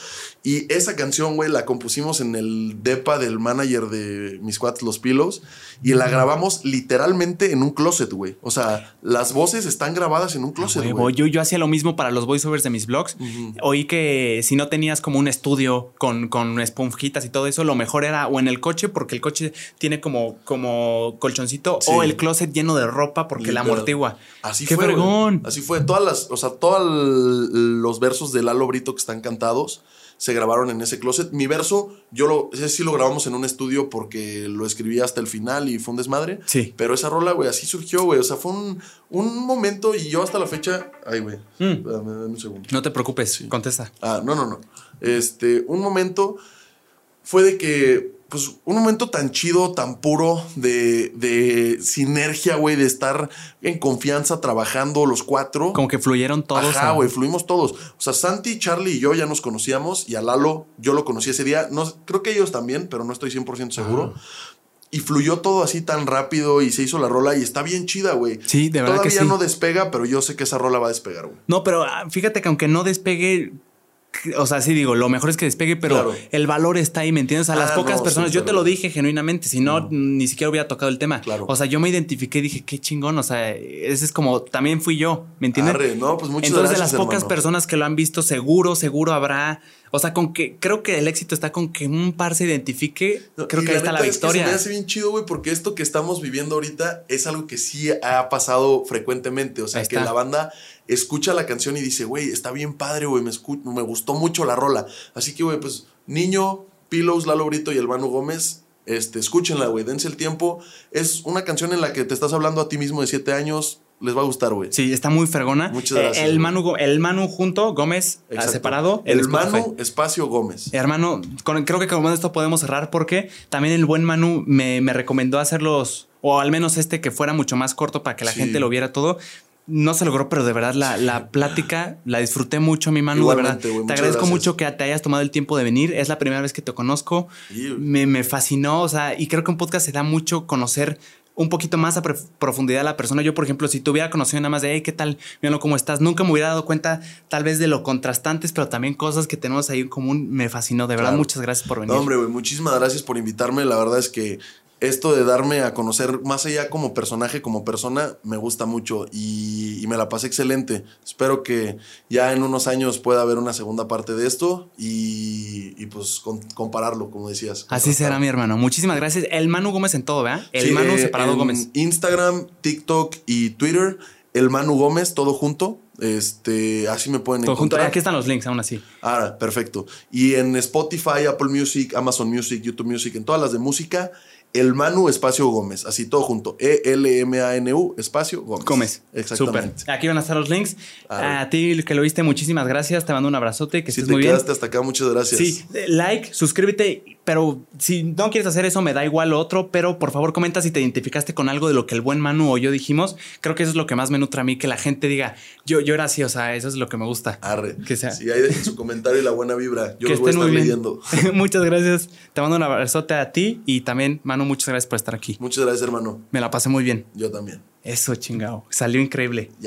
Y esa canción, güey, la compusimos en el depa del manager de mis cuates, Los Pilos. Y la grabamos literalmente en un closet, güey. O sea, las voces están grabadas en un closet, güey. Yo, yo hacía lo mismo para los voiceovers de mis blogs. Ujú. Oí que si no tenías como un estudio con, con esponjitas y todo eso, lo mejor era o en el coche, porque el coche tiene como, como colchoncito, Sí. o el closet lleno de ropa porque la Literal. amortigua. Así ¡Qué fue. güey. fregón! Así fue. Todas las, o sea, todos los versos de Lalo Brito que están cantados se grabaron en ese closet. Mi verso, yo lo, ese sí lo grabamos en un estudio porque lo escribí hasta el final y fue un desmadre. Sí. Pero esa rola, güey, así surgió, güey. O sea, fue un, un momento y yo hasta la fecha. Ay, güey. Mm. Dame un segundo. No te preocupes, contesta. Ah, no, no, no. Este, un momento fue de que, pues, un momento tan chido, tan puro de, de sinergia, güey, de estar en confianza trabajando los cuatro. Como que fluyeron todos. Ajá, güey, fluimos todos. O sea, Santi, Charlie y yo ya nos conocíamos y a Lalo yo lo conocí ese día. No, creo que ellos también, pero no estoy 100% seguro. Y fluyó todo así tan rápido y se hizo la rola y está bien chida, güey. Sí, de verdad Todavía que sí. no despega, pero yo sé que esa rola va a despegar, güey. No, pero ah, fíjate que aunque no despegue, o sea, sí digo, lo mejor es que despegue, pero Claro. el valor está ahí, ¿me entiendes? A las Ah, pocas no, personas, sí, yo te lo dije genuinamente, si no, ni siquiera hubiera tocado el tema. Claro. O sea, yo me identifiqué y dije, qué chingón, o sea, ese es como, también fui yo, ¿me entiendes? Arre, no, pues muchas Entonces, de las pocas personas que lo han visto, seguro, seguro habrá. O sea, con que creo que el éxito está con que un par se identifique. No, creo que ahí está la neta es que victoria. se me hace bien chido, güey, porque esto que estamos viviendo ahorita es algo que sí ha pasado frecuentemente. O sea, Ahí que está. la banda escucha la canción y dice, güey, está bien padre, güey, me, me gustó mucho la rola. Así que, güey, pues, Niño, Pillows, Lalo Brito y el Manu Gómez, este, escúchenla, güey, dense el tiempo. Es una canción en la que te estás hablando a ti mismo de siete años. Les va a gustar, güey. Sí, está muy fregona. Muchas Eh, gracias, el, güey. Manu, el Manu junto, Gómez, Exacto. separado. El. Manu Espacio Gómez. Hermano, con- creo que con esto podemos cerrar porque también el buen Manu me, me recomendó hacerlos, o al menos este que fuera mucho más corto para que la Sí. gente lo viera todo. No se logró, pero de verdad la, la plática la disfruté mucho, mi Manu. de verdad. Te agradezco gracias. mucho que te hayas tomado el tiempo de venir. Es la primera vez que te conozco. Me, me fascinó, o sea, y creo que un podcast se da mucho conocer un poquito más a profundidad a la persona. Yo, por ejemplo, si te hubiera conocido nada más de, hey, ¿qué tal? Míralo cómo estás. Nunca me hubiera dado cuenta tal vez de lo contrastantes, pero también cosas que tenemos ahí en común. Me fascinó. De verdad, Claro. muchas gracias por venir. No, hombre, güey, muchísimas gracias por invitarme. La verdad es que esto de darme a conocer más allá como personaje, como persona, me gusta mucho y, y me la pasé excelente. Espero que ya en unos años pueda haber una segunda parte de esto y, y, pues con- compararlo, como decías. Así será, mi hermano. Muchísimas gracias. El Manu Gómez en todo, ¿verdad? El Sí, Manu eh, separado en Gómez. Instagram, TikTok y Twitter, el Manu Gómez, todo junto. Este, así me pueden Todo junto. encontrar. Aquí están los links, aún así. Ah, perfecto. Y en Spotify, Apple Music, Amazon Music, YouTube Music, en todas las de música, El Manu Espacio Gómez, así todo junto. E-L-M-A-N-U Espacio Gómez. Gómez. Exactamente. Súper. Aquí van a estar los links. A ti que lo viste, muchísimas gracias. Te mando un abrazote, que Si estés te muy bien. quedaste hasta acá, muchas gracias. Sí, like, suscríbete, pero si no quieres hacer eso, me da igual lo otro, pero por favor comenta si te identificaste con algo de lo que el buen Manu o yo dijimos. Creo que eso es lo que más me nutre a mí, que la gente diga, yo, yo era así, o sea, eso es lo que me gusta. Arre. Que sea. Sí, ahí dejen su comentario y la buena vibra. Yo que los voy a estar bien. leyendo. muchas gracias. Te mando un abrazote a ti y también, Manu, muchas gracias por estar aquí. Muchas gracias, hermano. Me la pasé muy bien. Yo también. Eso, chingado. Salió increíble. Ya.